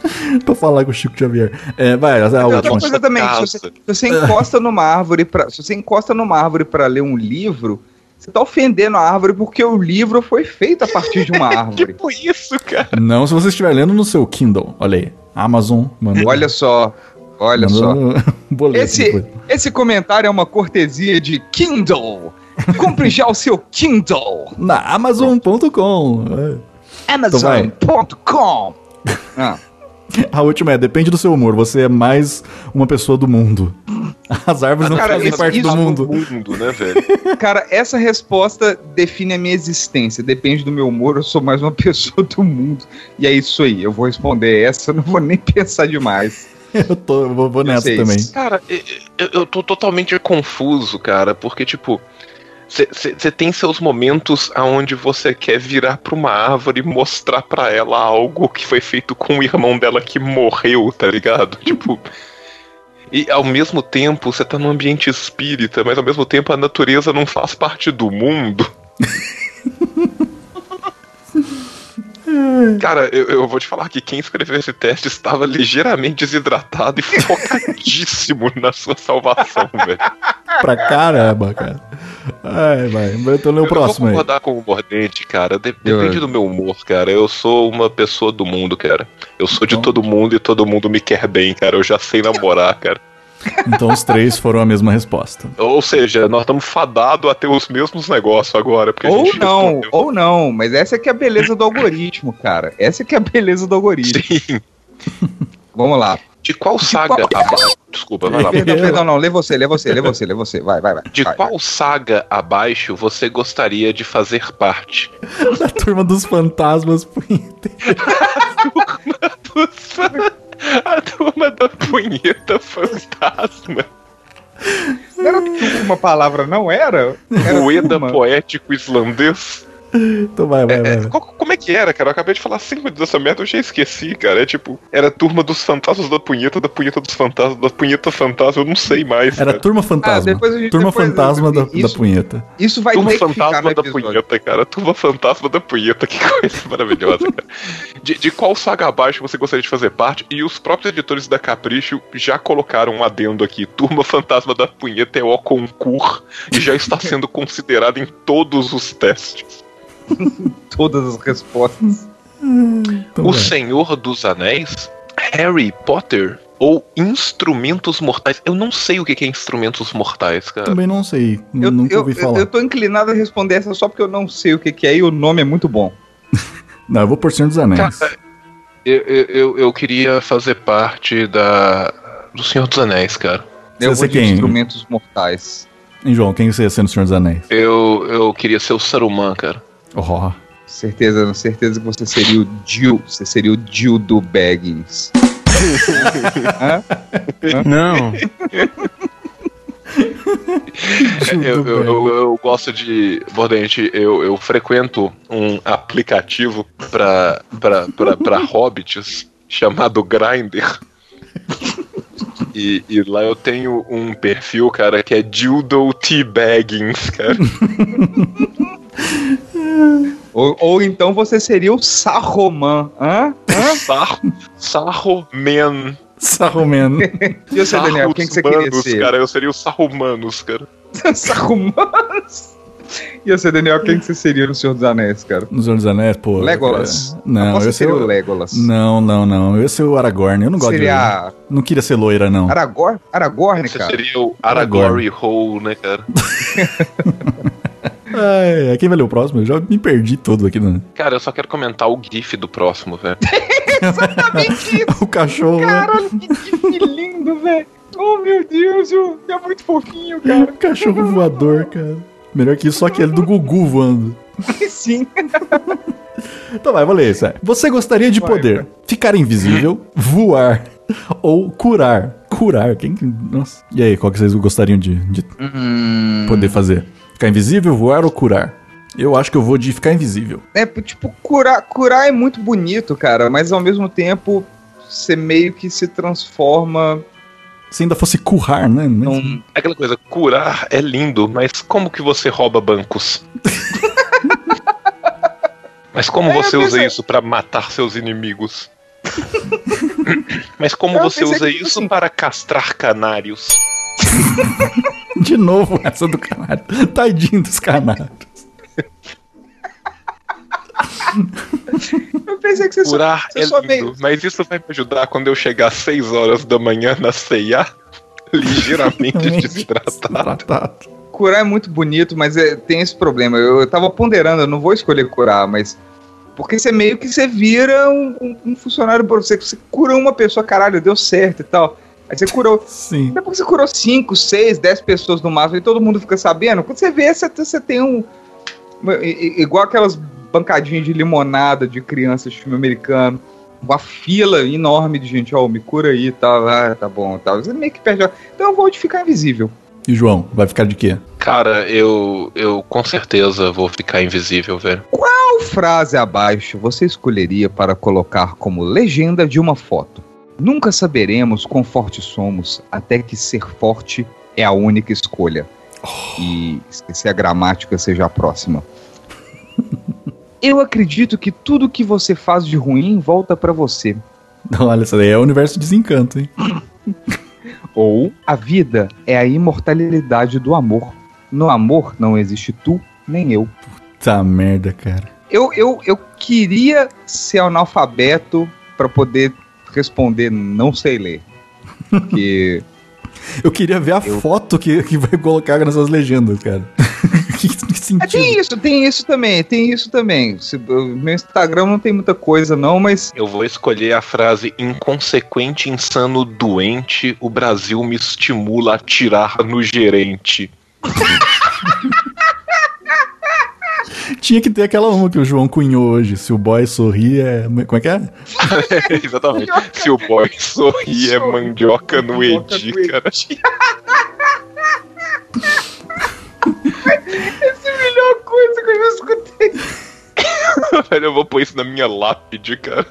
pra falar com o Chico Xavier. É, vai, é a última. coisa também, se você, se você encosta numa árvore para, se você encosta numa árvore para ler um livro, você tá ofendendo a árvore porque o livro foi feito a partir de uma árvore. tipo isso, cara. Não, se você estiver lendo no seu Kindle, olha aí. Amazon, mandou. Olha só, olha só. mandou um boleto Esse, depois. esse comentário é uma cortesia de Kindle. Compre já o seu Kindle. Na Amazon.com. É. Amazon.com. Ah. A última é, depende do seu humor. Você é mais uma pessoa do mundo. As árvores não Cara, fazem isso- parte do isso- mundo. mundo, né, velho? Cara, essa resposta define a minha existência. Depende do meu humor, eu sou mais uma pessoa do mundo. E é isso aí, eu vou responder essa, não vou nem pensar demais. Eu, tô, eu vou, vou nessa também. Cara, eu, eu tô totalmente confuso, cara, porque, tipo, você tem seus momentos aonde você quer virar pra uma árvore e mostrar pra ela algo que foi feito com o irmão dela que morreu, tá ligado? tipo. E ao mesmo tempo você tá num ambiente espírita, mas ao mesmo tempo a natureza não faz parte do mundo. Cara, eu, eu vou te falar que quem escreveu esse teste estava ligeiramente desidratado e focadíssimo na sua salvação, velho. Pra caramba, cara. Ai, vai. Então lê o Eu próximo vou aí. concordar com o mordente, cara. De- depende do meu humor, cara. Eu sou uma pessoa do mundo, cara. Eu sou de todo mundo e todo mundo me quer bem, cara. Eu já sei namorar, cara. Então os três foram a mesma resposta. Ou seja, nós estamos fadados a ter os mesmos negócios agora. Porque a Ou gente não, respondeu. ou não, mas essa é que é a beleza do algoritmo, cara. Essa é que é a beleza do algoritmo. Sim. Vamos lá. De qual saga abaixo? Desculpa, vai lá. Perdão, perdão, não, lê você, lê você, lê você, lê você. Vai, vai, vai. De vai. qual saga abaixo você gostaria de fazer parte? Da turma dos fantasmas. punheta. A turma da punheta fantasma. Não era uma palavra, não era? Era turma. poético islandês. Então vai, vai, vai. vai. Qual- como é que era, cara? Eu acabei de falar cinco minutos dessa merda, eu já esqueci, cara. É tipo, era turma dos fantasmas da punheta, da punheta dos fantasmas, da punheta fantasma, eu não sei mais. Era cara. turma fantasma. Ah, depois a gente- turma depois- fantasma da, da isso- punheta. Isso vai Turma fantasma da punheta, cara. Turma fantasma da punheta, que coisa maravilhosa, cara. De, de qual saga abaixo você gostaria de fazer parte? E os próprios editores da Capricho já colocaram um adendo aqui. Turma fantasma da punheta é o concurso e já está sendo considerado em todos os testes. Todas as respostas. Então o. Senhor dos Anéis, Harry Potter ou Instrumentos Mortais? Eu não sei o que é Instrumentos Mortais, cara. Também não sei. Eu, nunca eu, ouvi falar. eu tô inclinado a responder essa só porque eu não sei o que, é e o nome é muito bom. Não, eu vou por Senhor dos Anéis. Cara, eu, eu, eu- queria fazer parte da do Senhor dos Anéis, cara. Você Eu vou ser de quem? instrumentos mortais. Hein, João, quem você ia ser no Senhor dos Anéis? Eu, eu queria ser o Saruman, cara. Oh, Certeza, certeza que você seria o Jill. Você seria o Jill do Baggins. Hã? Hã? Não. Eu, eu, eu, eu gosto de. Bordente, eu, eu frequento um aplicativo pra, pra, pra, pra hobbits chamado Grindr. E, e lá eu tenho um perfil, cara, que é Dildo T Baggins, cara. Ou, ou então você seria o Saruman. Hã? Sarro, Sarroman. Saruman. E você, Daniel, quem que você queria ser? cara, eu seria o Sarrumanos, cara. Sarumanos. E você, Daniel, quem que você seria no Senhor dos Anéis, cara? No Senhor dos Anéis, pô. Legolas. é, Não, Aposto eu seria o Legolas. Não, não, não. Eu ia ser o Aragorn. Eu não gosto Seria de. Não queria ser loira, não. Aragorn? Aragorn, Você cara. seria o Aragorn Hole, né, cara? Ai, quem vai ler o próximo? Eu já me perdi todo aqui, né? Cara, eu só quero comentar o GIF do próximo, velho. Exatamente isso. o cachorro, né? Caralho, que, que lindo, velho. Oh, meu Deus, é muito fofinho, cara. Cachorro voador, cara. Melhor que isso, só aquele do Gugu voando. Sim. Então vai, vou ler isso. é. Você gostaria de poder ficar invisível, voar ou curar? Curar? Quem que... Nossa. E aí, qual que vocês gostariam de, de Hum. poder fazer? Ficar invisível, voar ou curar? Eu acho que eu vou de ficar invisível. É, tipo, curar, curar é muito bonito, cara, mas ao mesmo tempo você meio que se transforma. Se ainda fosse currar, né? Mas- É Aquela coisa, curar é lindo, mas como que você rouba bancos? mas como É, você usa pensei- isso pra matar seus inimigos? mas como Eu você usa que, isso assim- para castrar canários? De novo essa do canário. Tadinho dos canários. Eu pensei que você Curar só, é você só lindo, meio. mas isso vai me ajudar quando eu chegar às 6 horas da manhã na ceia, ligeiramente desidratado. Curar é muito bonito, mas é- tem esse problema. Eu, eu tava ponderando, eu não vou escolher curar, mas. Porque você meio que você vira um, um- um funcionário por você. Você cura uma pessoa, caralho, deu certo e tal. Aí você curou. Sim. Depois você curou 5, 6, 10 pessoas no máximo e todo mundo fica sabendo. Quando você vê, você, você tem um. Igual aquelas bancadinhas de limonada de crianças de filme americano. Uma fila enorme de gente, ó, me cura aí e tal. Ah, tá bom, tal. Você meio que perde. Então eu vou de ficar invisível. E João, vai ficar de quê? Cara, eu, eu com certeza vou ficar invisível, velho. Qual frase abaixo você escolheria para colocar como legenda de uma foto? Nunca saberemos quão fortes somos até que ser forte é a única escolha. E esquecer a gramática seja a próxima. Eu acredito que tudo que você faz de ruim volta pra você. Não, olha, isso daí é o universo desencanto, hein? Ou a vida é a imortalidade do amor. No amor não existe tu nem eu. Tá merda, cara. Eu, eu, eu queria ser analfabeto pra poder responder não sei ler. Porque Eu queria ver a foto que, que vai colocar nessas legendas, cara. sentido? tem isso, tem isso também, tem isso também. Se- meu Instagram não tem muita coisa não, mas Eu vou escolher a frase inconsequente, insano, doente. O Brasil me estimula a tirar no gerente. Tinha que ter aquela uma que o João cunhou hoje. Se o boy sorrir, é. Como é que é? Exatamente. Se o boy sorrir, é mandioca no Edi, cara. essa é a melhor coisa que eu já escutei. Velho, eu vou pôr isso na minha lápide, cara.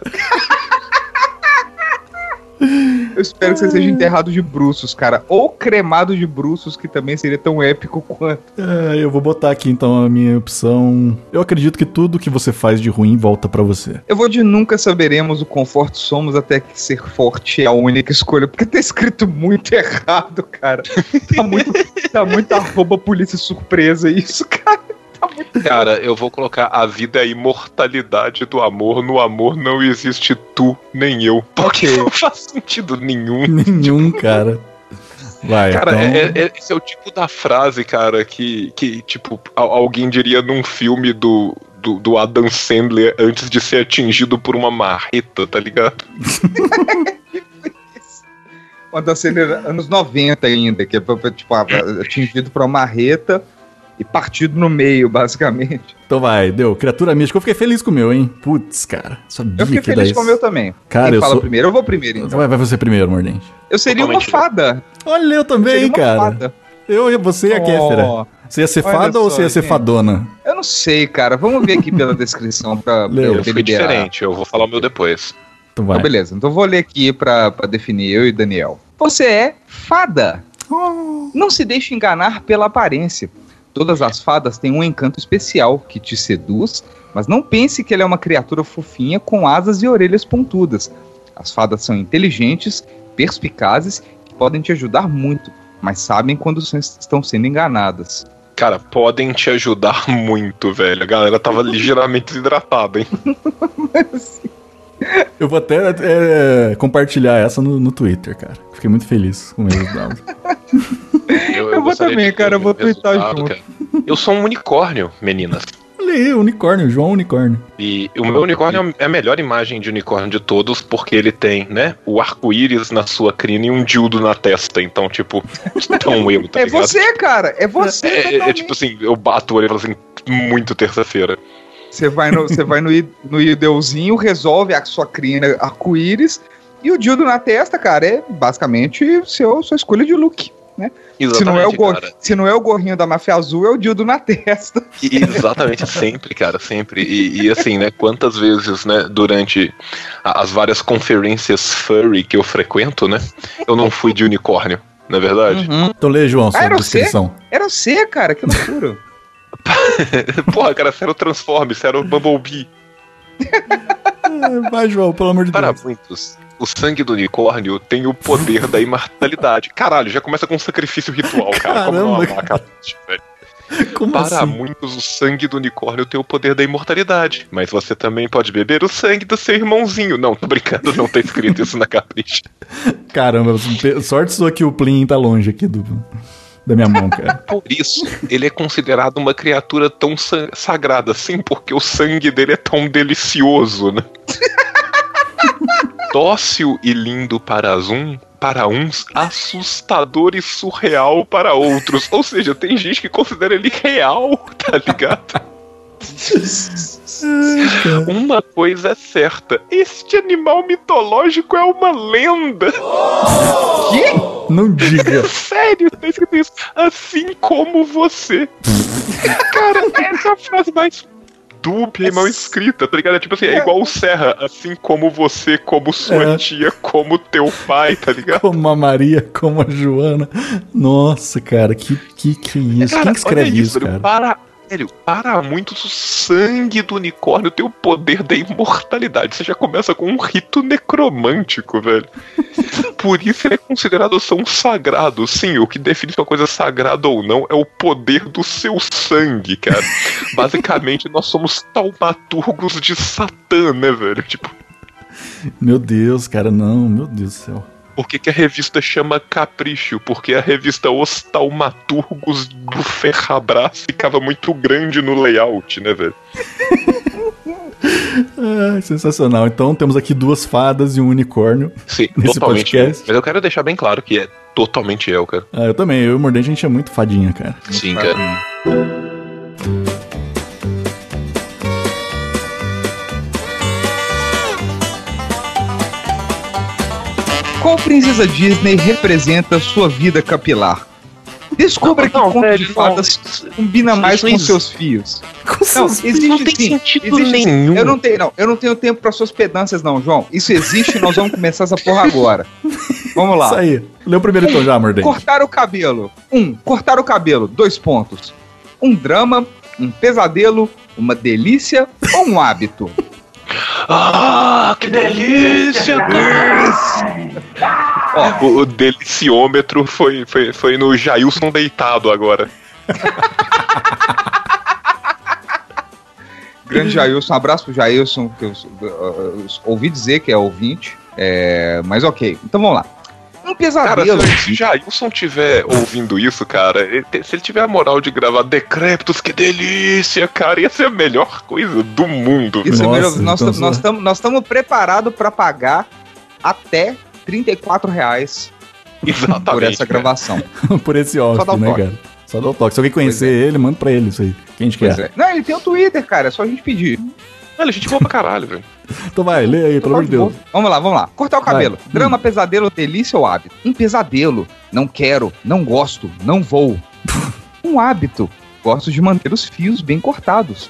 Eu espero que você seja enterrado de bruços, cara. Ou cremado de bruços, que também seria tão épico quanto. É, eu vou botar aqui então a minha opção. Eu acredito que tudo que você faz de ruim volta pra você. Eu vou de nunca saberemos o quão forte somos até que ser forte é a única escolha, porque tá escrito muito errado, cara. Tá muito, tá muito arroba polícia surpresa isso, cara. Cara, eu vou colocar a vida é a imortalidade do amor. No amor não existe tu nem eu. Porque não faz sentido nenhum. Nenhum, cara. Vai, Cara, então... é- é- esse é o tipo da frase, cara, que, que tipo, al- alguém diria num filme do, do, do Adam Sandler antes de ser atingido por uma marreta, tá ligado? Quando a cena era anos 90 ainda, que é tipo, atingido por uma marreta e partido no meio, basicamente. Então vai, deu. Criatura mística. Eu fiquei feliz com o meu, hein? Putz, cara. Sabia Eu fiquei feliz com o meu também. Cara, Quem eu fala sou- primeiro? Eu vou primeiro, então. Vai, vai você primeiro, Mordente. Eu seria uma fada. Olha, eu também, uma cara. fada. Eu, você e a Oh. Kéfera. Você ia ser Olha fada ou só, você ia ser gente. fadona? Eu não sei, cara. Vamos ver aqui pela descrição pra, pra Eu eu fui diferente, eu vou falar o meu depois. Então Então, beleza. Então eu vou ler aqui pra, pra definir eu e Daniel. Você é fada. Não se deixe enganar pela aparência. Todas as fadas têm um encanto especial que te seduz, mas não pense que ela é uma criatura fofinha com asas e orelhas pontudas. As fadas são inteligentes, perspicazes e podem te ajudar muito, mas sabem quando estão sendo enganadas. Cara, podem te ajudar muito, velho. A galera tava ligeiramente desidratada, hein? Eu vou até é, compartilhar essa no, no Twitter, cara. Fiquei muito feliz com o resultado. Eu vou gostaria também, de ter cara, eu vou twittar junto. cara. Eu sou um unicórnio, meninas. Olha aí, unicórnio, João Unicórnio. E o meu unicórnio é a melhor imagem de unicórnio de todos, porque ele tem, né, o arco-íris na sua crina e um dildo na testa. Então, tipo, tão eu, tá é ligado? você, cara, é você. É, é- é tipo assim, eu bato o olho e falo assim, muito terça-feira. Você vai no, você vai no, no ideuzinho, resolve a sua crina arco-íris e o dildo na testa, cara, é basicamente seu, sua escolha de look, né? se, não é o gor- se não é o gorrinho da máfia azul, é o dildo na testa. E- Exatamente, sempre, cara, sempre. E, e assim, né, quantas vezes, né, durante as várias conferências furry que eu frequento, né, eu não fui de unicórnio, não é verdade? Então lê, João, Ah, sua era você? descrição. Era você, cara, que loucura. Porra, cara, você era o Transforme, você era o Bumblebee. Vai, João, pelo amor de Para Deus. muitos, o sangue do unicórnio tem o poder da imortalidade. Caralho, já começa com um sacrifício ritual, cara. Como não Caramba, amar, cara? Como Para assim? muitos, o sangue do unicórnio tem o poder da imortalidade. Mas você também pode beber o sangue do seu irmãozinho. Não, tô brincando, não tá escrito isso na capricha. Caramba, sorte sua que o Plin tá longe aqui do, da minha mão, cara. Por isso, ele é considerado uma criatura tão sa- sagrada assim, porque o sangue dele é tão delicioso, né? Dócil e lindo para um, para uns, assustador e surreal para outros. Ou seja, tem gente que considera ele real, tá ligado? Uma coisa é certa: este animal mitológico é uma lenda. Não diga. Sério, tá escrito isso. Assim como você. Cara, essa é a frase mais dúbia e mal escrita, tá ligado? É tipo assim, é igual o Serra, assim como você, como sua É. tia, como teu pai, tá ligado? Como a Maria, como a Joana. Nossa, cara, que que, que isso? Cara, Quem que escreve isso, velho, cara? Para, velho, para muitos, o sangue do unicórnio tem o poder da imortalidade. Você já começa com um rito necromântico, velho. Por isso ele é considerado tão sagrado. Sim, o que define se uma coisa é sagrada ou não é o poder do seu sangue, cara. Basicamente, nós somos taumaturgos de Satã, né, velho? Tipo, Meu Deus, cara, não, meu Deus do céu. Por que, que a revista chama Capricho? Porque a revista Os Taumaturgos do Ferrabras ficava muito grande no layout, né, velho? Ah, sensacional. Então temos aqui duas fadas e um unicórnio. Sim, nesse totalmente. podcast. Mas eu quero deixar bem claro que é totalmente eu, cara. Ah, eu também. Eu e o Mordente, a gente é muito fadinha, cara. Sim, cara. Qual princesa Disney representa sua vida capilar? Descubra que conto de fadas combina mais isso com não seus fios. não, seus existe não tem sim. sentido existe nenhum. Eu não tenho, não. Eu não tenho tempo para suas pedâncias, não, João. Isso existe e nós vamos começar essa porra agora. Vamos lá. Isso aí. Lê o primeiro então já, Mordente. Cortar o cabelo. Um, cortar o cabelo. Dois pontos. Um drama, um pesadelo, uma delícia ou um hábito? Ah, que delícia, Ó, o, o deliciômetro foi, foi, foi no Jailson deitado agora. Grande Jailson, um abraço pro Jailson, que eu, uh, uh, ouvi dizer que é ouvinte. É, mas ok, então vamos lá. Um Cara, pesadelo. se o Jailson tiver ouvindo isso, cara, se ele tiver a moral de gravar Decréptos, que delícia, cara, ia ser a melhor coisa do mundo. Isso é velho. melhor. Nós então nós só- estamos nós estamos preparados para pagar até 34 reais Exatamente. por essa cara. gravação. Por esse óbvio, dá um né, toque. cara? Só dá o toque. Se alguém conhecer ele, manda pra ele isso aí. Quem a gente Pois quer. é. Não, ele tem o Twitter, cara, é só a gente pedir. Olha, a gente boa pra caralho, velho. Então vai, lê aí, pelo amor de Deus. Vamos lá, vamos lá. Cortar o cabelo. Vai. Drama, pesadelo, delícia ou hábito? Um pesadelo. Não quero, não gosto, não vou. Um hábito. Gosto de manter os fios bem cortados.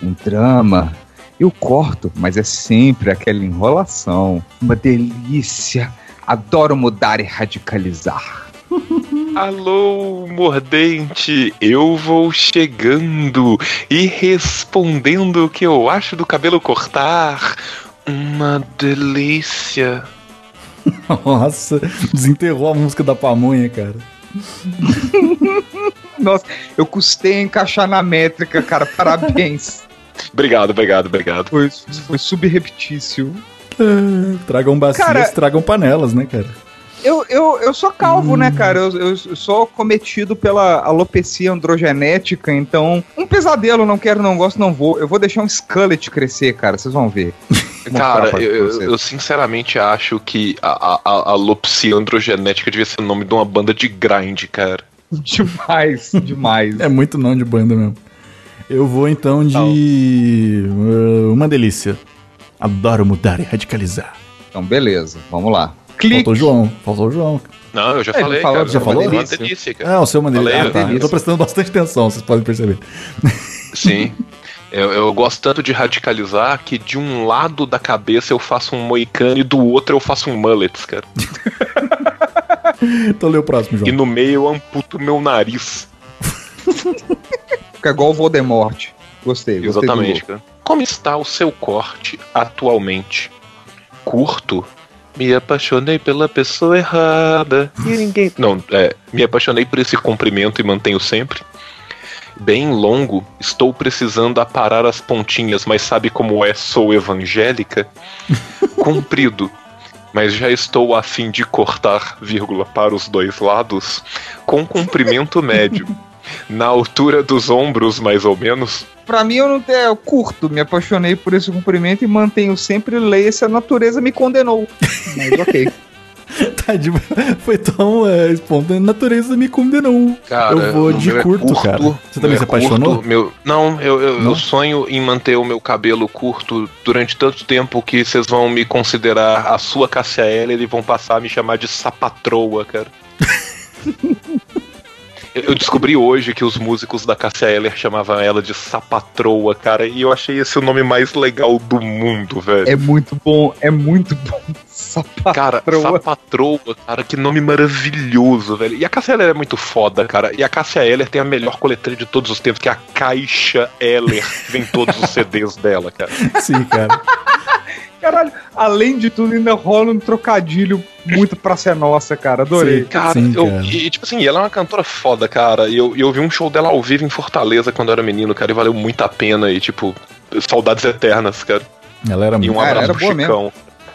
Um drama. Eu corto, mas é sempre aquela enrolação. Uma delícia. Adoro mudar e radicalizar. Alô, mordente, eu vou chegando e respondendo o que eu acho do cabelo cortar. Uma delícia. Nossa, desenterrou a música da pamonha, cara. Nossa, eu custei a encaixar na métrica, cara. Parabéns. Obrigado, obrigado, obrigado. Foi, foi subreptício. Tragam bacias, Cara- tragam panelas, né, cara? Eu, eu, eu sou calvo, né, cara? Eu, eu sou cometido pela alopecia androgenética, então. Um pesadelo, não quero, não gosto, não vou. Eu vou deixar um Skullet crescer, cara, vocês vão ver. Cara, eu, eu sinceramente acho que a, a, a alopecia androgenética devia ser o nome de uma banda de grind, cara. Demais, demais. É muito não de banda mesmo. Eu vou então de. uh, uma delícia. Adoro mudar e radicalizar. Então, beleza, vamos lá. Faltou o João. Faltou o João. Não, eu já É, falei, falou, cara. já falou? É uma Delícia. delícia, cara. Ah, o seu é uma delícia. Falei, Ah, tá. delícia. Eu tô prestando bastante atenção, vocês podem perceber. Sim. Eu, eu gosto tanto de radicalizar que de um lado da cabeça eu faço um moicano e do outro eu faço um mullets, cara. então lê o próximo, João. E no meio eu amputo meu nariz. Fica igual o Voldemort. Gostei, gostei Exatamente, cara. Como está o seu corte atualmente? Curto? Me apaixonei pela pessoa errada. E ninguém. Não, é. Me apaixonei por esse comprimento e mantenho sempre. Bem longo, estou precisando aparar as pontinhas, mas sabe como é? Sou evangélica? Comprido, mas já estou a fim de cortar, vírgula, para os dois lados, com comprimento médio. Na altura dos ombros, mais ou menos. Pra mim, eu não tenho. Eu curto, me apaixonei por esse cumprimento e mantenho sempre lei se a natureza me condenou. Mas ok. Tá de- Foi tão é, espontâneo. Natureza me condenou. Cara, eu vou o de meu é curto, cara. Você também meu se é curto, apaixonou? meu... Não, eu, eu, Não? eu sonho em manter o meu cabelo curto durante tanto tempo que vocês vão me considerar a sua Cássia Eller e vão passar a me chamar de sapatroa, cara. Eu descobri hoje que os músicos da Cássia Eller chamavam ela de sapatroa, cara, e eu achei esse o nome mais legal do mundo, velho. É muito bom, é muito bom. Sapatroa. Cara, Sapatroa, cara, que nome maravilhoso, velho. E a Cássia Eller é muito foda, cara. E a Cássia Eller tem a melhor coletânea de todos os tempos, que é a Caixa Eller, que vem todos os CDs dela, cara. Sim, cara. Caralho, além de tudo, ainda rola um trocadilho muito pra ser nossa, cara. Adorei. Cara, eu, E, tipo assim, ela é uma cantora foda, cara. E eu, e eu vi um show dela ao vivo em Fortaleza quando eu era menino, cara, e valeu muito a pena. E, tipo, saudades eternas, cara. Ela era E um muito- abraço era pro boa mesmo. Chicão.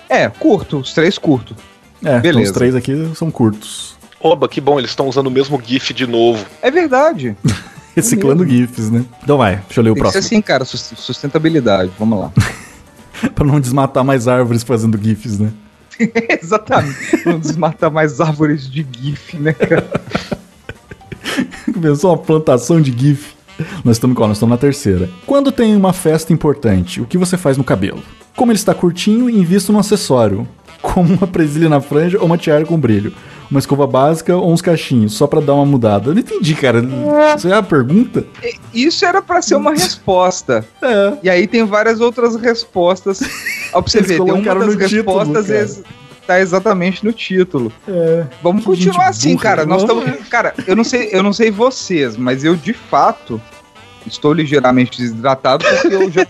É, curto, os três curto. É, então Beleza. os três aqui são curtos. Oba, que bom, eles estão usando o mesmo GIF de novo. É verdade. Reciclando GIFs, né? Então vai, deixa eu ler o Tem próximo. assim, cara, sus- sustentabilidade. Vamos lá. pra não desmatar mais árvores fazendo GIFs, né? Exatamente. Não desmatar mais árvores de GIF, né, cara? Começou uma plantação de GIF. Nós estamos qual? Nós estamos na terceira. Quando tem uma festa importante, o que você faz no cabelo? Como ele está curtinho, invisto num acessório. Como uma presilha na franja ou uma tiara com brilho. Uma escova básica ou uns cachinhos, só pra dar uma mudada. Eu não entendi, cara. Isso é a pergunta? Isso era pra ser uma resposta. É. E aí tem várias outras respostas. Ó, pra você Eles ver, tem uma das título, respostas cara. ex- tá exatamente no título. É. Vamos Que continuar assim, burra, cara. Nós estamos. Cara, eu não sei, eu não sei vocês, mas eu de fato estou ligeiramente desidratado porque eu já.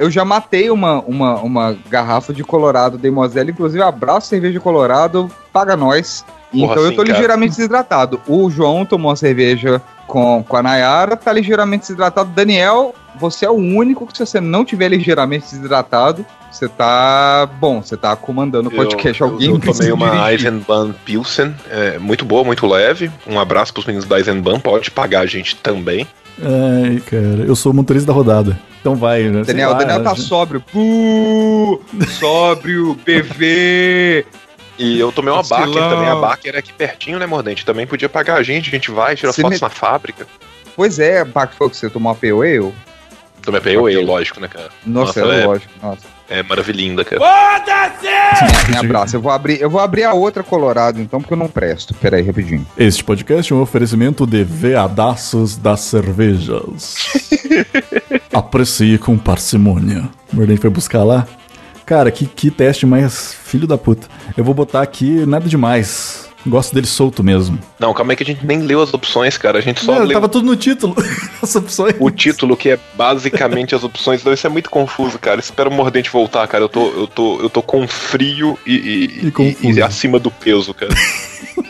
Eu já matei uma, uma, uma garrafa de Colorado Demoiselle, inclusive abraço cerveja Colorado, paga nós. Porra, então eu tô cara. ligeiramente desidratado. O João tomou uma cerveja com, com a Nayara, tá ligeiramente desidratado. Daniel, você é o único que se você não tiver ligeiramente desidratado, você tá. Bom, você tá comandando o podcast. Eu, Alguém eu, eu tomei uma dirigir. Eisenbahn Pilsen, é, muito boa, muito leve. Um abraço pros meninos da Eisenbahn, pode pagar a gente também. Ai, cara, eu sou o motorista da rodada. Então vai, né? Daniel, lá, Daniel tá já- sóbrio. Puh, sóbrio, BV. E eu tomei uma Vacilão. Baker também. A Baker é aqui pertinho, né, Mordente? Também podia pagar a gente, a gente vai, tira Você fotos me- na fábrica. Pois é, Pac, foi que você tomou a PO eu? Tomei a POE, lógico, né, cara? Nossa, ela é é, lógico. Nossa. é maravilhinda, cara. Me abraço. Eu vou abrir, eu vou abrir a outra Colorado então, porque eu não presto. Pera aí, rapidinho. Este podcast é um oferecimento de veadaços das cervejas. Aprecie com parcimônia. O Mordente foi buscar lá. Cara, que, que teste mais filho da puta. Eu vou botar aqui nada demais. Gosto dele solto mesmo. Não, calma aí que a gente nem leu as opções, cara. A gente só Não, leu tava tudo no título. As opções. o título, que é basicamente as opções. Então isso é muito confuso, cara. Espera o Mordente voltar, cara. Eu tô, eu tô, eu tô com frio e, e, e- e acima do peso, cara.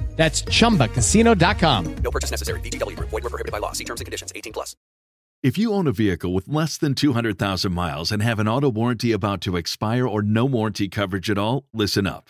That's chumbacasino.com. No purchase necessary. VGW Group. Void were prohibited by law. See terms and conditions. 18 plus. If you own a vehicle with less than 200,000 miles and have an auto warranty about to expire or no warranty coverage at all, listen up.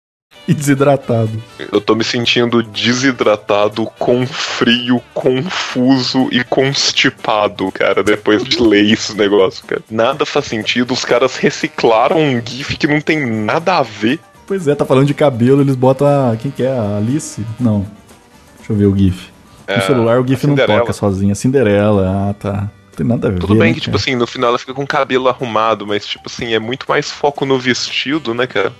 E desidratado. Eu tô me sentindo desidratado, com frio, confuso e constipado, cara, depois de ler esse negócio, cara. Nada faz sentido, os caras reciclaram um GIF que não tem nada a ver. Pois é, tá falando de cabelo, eles botam a. Quem que é? A Alice? Não. Deixa eu ver o GIF. No É, celular o GIF não toca sozinha. Cinderela, ah tá. Não tem nada a ver. Tudo bem né, que, tipo assim, no final ela fica com o cabelo arrumado, mas, tipo assim, é muito mais foco no vestido, né, cara?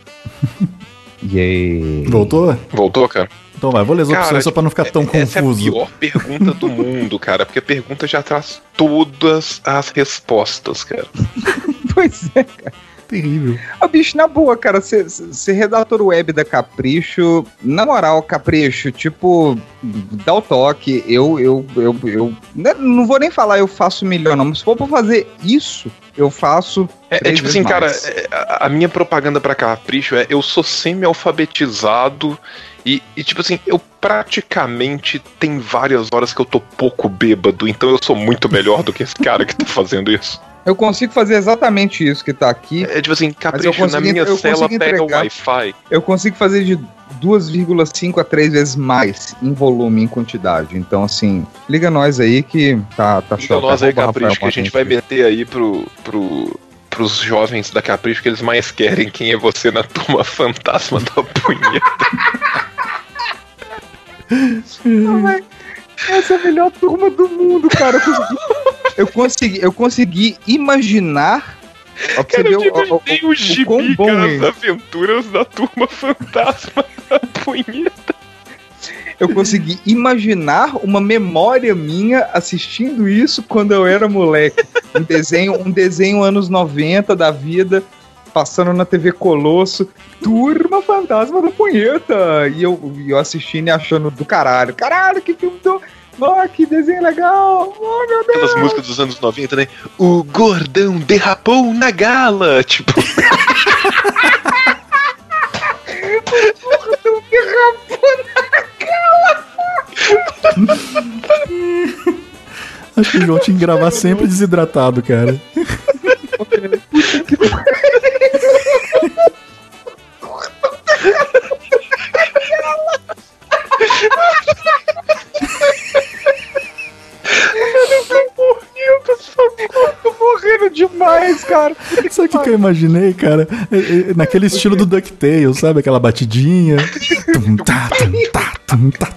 Yay. Voltou? Voltou, cara? Então vai, vou ler as Cara, opções só pra não ficar tão Essa é a confuso. pior pergunta do mundo, cara, porque a pergunta já traz todas as respostas, cara. Pois é, cara. Terrível. Ah, bicho, na boa, cara, ser redator web da Capricho, na moral, Capricho, tipo, dá o toque, eu, eu, eu, eu né, não vou nem falar eu faço melhor, não, mas se for pra fazer isso, eu faço. É, é tipo vezes assim, cara, mais. é, a, minha propaganda pra Capricho é eu sou semi-alfabetizado e, e, tipo assim, eu praticamente tem várias horas que eu tô pouco bêbado, então eu sou muito melhor do que esse cara que tá fazendo isso. Eu consigo fazer exatamente isso que tá aqui. É tipo assim, Capricho, na minha cela pega o Wi-Fi. Eu consigo fazer de 2,5 a 3 vezes mais em volume, em quantidade. Então, assim, liga nós aí que tá, tá show. nós aí, Capricho, Rafael que a gente vai meter aí pro, pro, pros jovens da Capricho que eles mais querem quem é você na turma fantasma da punheta. Essa é a melhor turma do mundo, cara. Eu consegui, eu consegui, imaginar. Ó, Cara, eu o- o- imaginei o- o o gibi, cara, é. as aventuras da turma fantasma da punheta. Eu consegui imaginar uma memória minha assistindo isso quando eu era moleque. Um desenho, um desenho anos 90 da vida, passando na TV Colosso, Turma Fantasma da Punheta. E eu, eu assistindo e achando do caralho. Caralho, que filme do. Oh, que desenho legal! Oh, meu Deus! Aquelas músicas dos anos 90, né? O gordão derrapou na gala. Tipo, O gordão derrapou na gala! Acho que o João tinha que gravar sempre desidratado, cara. Eu tô morrendo demais, cara. Sabe o que, que eu imaginei, cara? É, é, Naquele estilo do DuckTales, sabe? Aquela batidinha. Tum, tá, tum, tá, tum, tá.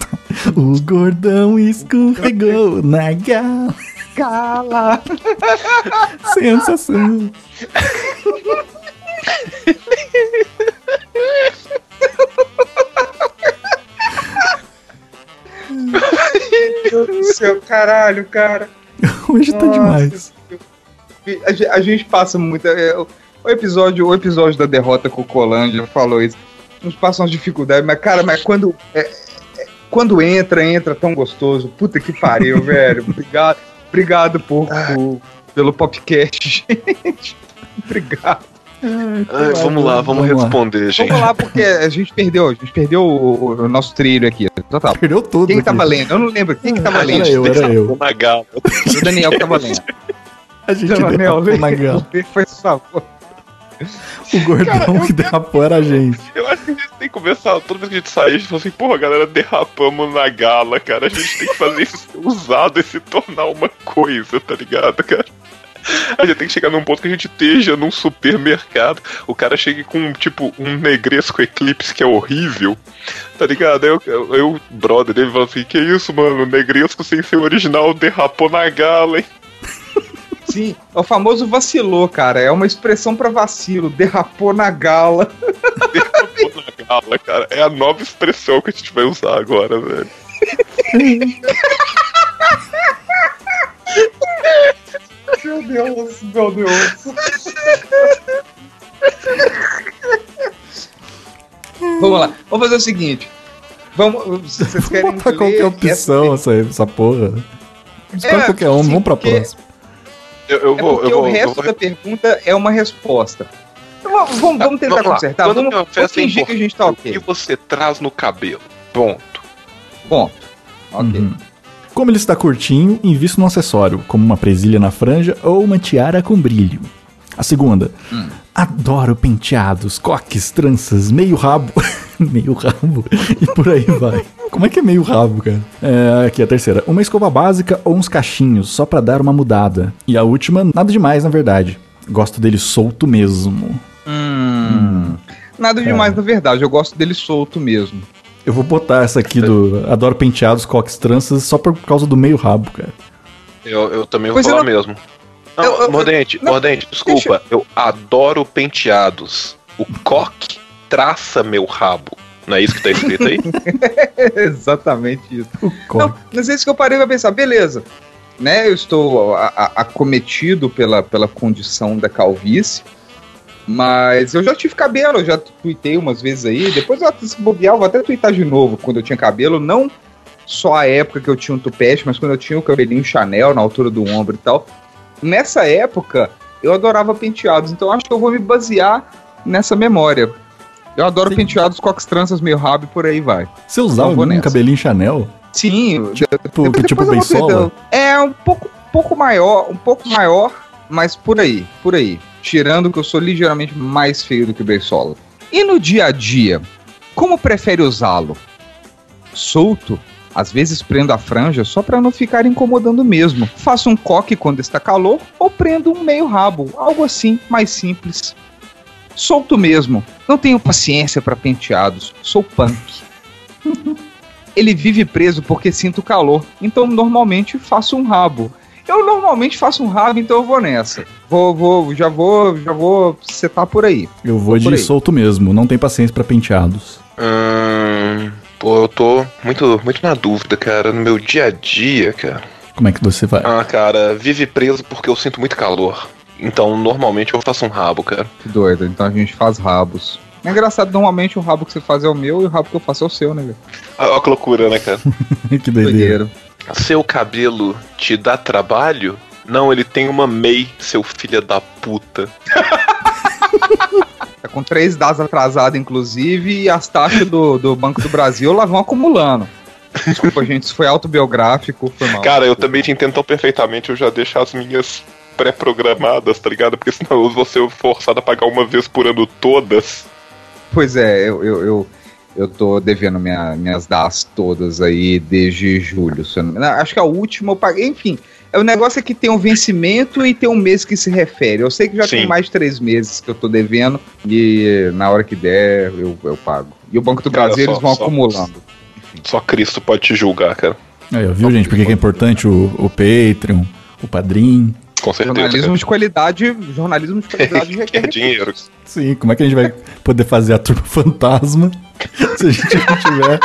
O gordão escorregou na gala. Cala! Sensação. Meu Deus do céu, caralho, cara. Hoje tá Nossa. demais. A, ge- a gente passa muito. é, o- episódio, o episódio da derrota com o Colândia falou isso. Nos passam as dificuldades, mas, cara, mas quando. é, é, quando entra, entra tão gostoso. Puta que pariu, velho. Obrigado. Obrigado por, por- pelo podcast, gente. Obrigado. Ai, vamos lá, vamos, responder, gente. Vamos lá, porque a gente perdeu, a gente perdeu o, o- nosso trilho aqui. Total. Perdeu tudo. Quem que aqui. tava lendo? Eu não lembro. Quem que tava Era lendo? eu, era eu. Na gala. O Daniel que tava lendo. A gente Daniel, gala. lê, Foi favor. O gordão que derrapou era a gente. Eu acho que a gente tem que começar, toda vez que a gente sair, a gente fala assim, porra, galera, derrapamos na gala, cara. A gente tem que fazer isso ser usado e se tornar uma coisa, tá ligado, cara? A gente tem que chegar num ponto que a gente esteja num supermercado, o cara chegue com, tipo, um negresco eclipse que é horrível, tá ligado? Aí eu, eu, brother dele fala assim, que isso, mano, negresco sem ser original derrapou na gala, hein? Sim, é o famoso vacilou, cara. É uma expressão pra vacilo. Derrapou na gala. Derrapou na gala, cara. É a nova expressão que a gente vai usar agora, velho. Meu Deus, meu Deus. Vamos lá, vamos fazer o seguinte. Vamos, vocês querem Botar qualquer opção essa, essa porra. Escolhe É, qualquer um, vamos pra porque- próxima. Eu, eu É vou, porque eu vou. o eu resto vou- da pergunta é uma resposta. Então, vamos, vamos, vamos tentar Vamos consertar. Quando Vamos, vamos fingir que a gente tá importante, ok. O que você traz no cabelo? Ponto. Ponto. Ok. Uhum. Como ele está curtinho, invisto num acessório, como uma presilha na franja ou uma tiara com brilho. A segunda, Hum. adoro penteados, coques, tranças, meio rabo. meio rabo. E por aí vai. Como é que é meio rabo, cara? É, aqui a terceira, uma escova básica ou uns cachinhos, só pra dar uma mudada. E a última, nada demais, na verdade. Gosto dele solto mesmo. Hum. Nada É. demais, na verdade. Eu gosto dele solto mesmo. Eu vou botar essa aqui do Adoro penteados, coques, tranças, só por causa do meio rabo, cara. Eu, eu também vou Pois eu falar não- mesmo. Não, Eu- eu- Mordente, não, Mordente, desculpa. Eu adoro penteados. O coque traça meu rabo. Não é isso que tá escrito aí? Exatamente isso. Co- Não, mas é isso que eu parei pra pensar. Beleza. Né, eu estou acometido pela, pela condição da calvície. Mas eu já tive cabelo, eu já tuitei umas vezes aí. Depois eu se bobear, eu vou até tuitar de novo quando eu tinha cabelo. Não só a época que eu tinha um tupete, mas quando eu tinha o cabelinho Chanel na altura do ombro e tal. Nessa época, eu adorava penteados. Então eu acho que eu vou me basear nessa memória. Eu adoro penteados, coques tranças, meio rabo e por aí vai. Você usava um cabelinho Chanel? Sim, Tipo, tipo depois vou beisola? ver, É um pouco, pouco maior, um pouco maior, mas por aí, por aí. Tirando que eu sou ligeiramente mais feio do que o Beisola. E no dia a dia, como prefere usá-lo? Solto? Às vezes prendo a franja só para não ficar incomodando mesmo. Faço um coque quando está calor ou prendo um meio rabo, algo assim, mais simples. Solto mesmo. Não tenho paciência para penteados. Sou punk. Ele vive preso porque sinto calor, então normalmente faço um rabo. Eu normalmente faço um rabo, então eu vou nessa. Vou, vou, já vou, já vou setar por aí. Eu vou por de solto mesmo, não tem paciência pra penteados. Hum, pô, eu tô muito, muito na dúvida, cara. No meu dia a dia, cara. Como é que você vai? Ah, cara, vive preso porque eu sinto muito calor. Então, normalmente eu faço um rabo, cara. Que doido, então a gente faz rabos. É engraçado, normalmente o rabo que você faz é o meu e o rabo que eu faço é o seu, né, velho? Olha que loucura, né, cara? que doideira. Seu cabelo te dá trabalho? Não, ele tem uma MEI, seu filho da puta. Tá com três dados atrasados, inclusive, e as taxas do, do Banco do Brasil lá vão acumulando. Desculpa, gente, isso foi autobiográfico, foi mal. Cara, eu também te entendo tão perfeitamente, eu já deixo as minhas pré-programadas, tá ligado? Porque senão eu vou ser forçado a pagar uma vez por ano todas. Pois é, eu, eu, eu, eu tô devendo minha, minhas DAS todas aí desde julho. se eu não. Acho que a última eu paguei. Enfim, é, o negócio é que tem um vencimento e tem um mês que se refere. Eu sei que já Sim. tem mais de três meses que eu tô devendo e na hora que der eu, eu pago. E o Banco do Cara, Brasil só- eles vão só- acumulando. Só Cristo pode te julgar, cara. Ó, viu, gente, por que que é importante o, o Patreon, o Padrim? Com certeza. Jornalismo cara. de qualidade, jornalismo de qualidade requer Quer dinheiro. Sim, como é que a gente vai poder fazer a turma fantasma se a gente não tiver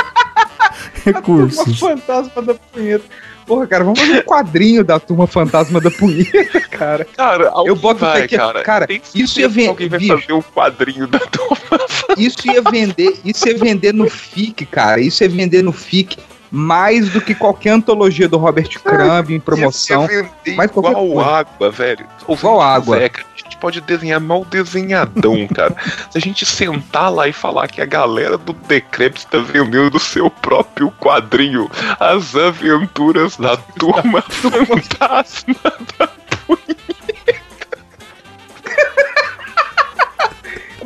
recursos? fantasma da punheta. Porra, cara, vamos fazer um quadrinho da turma fantasma da punheta, cara. Cara, Eu boto vai, aqui, cara. cara, Tem isso ia vender. Alguém vai fazer um quadrinho da turma. Isso ia vender, isso ia vender no FIC, cara. Isso ia vender no FIC mais do que qualquer antologia do Robert Crumb em promoção. Mas qualquer igual coisa. água, velho. Igual água. Zeca, a gente pode desenhar mal desenhadão, cara. Se a gente sentar lá e falar que a galera do Decrepit está vendendo o seu próprio quadrinho, As Aventuras da Turma Fantasma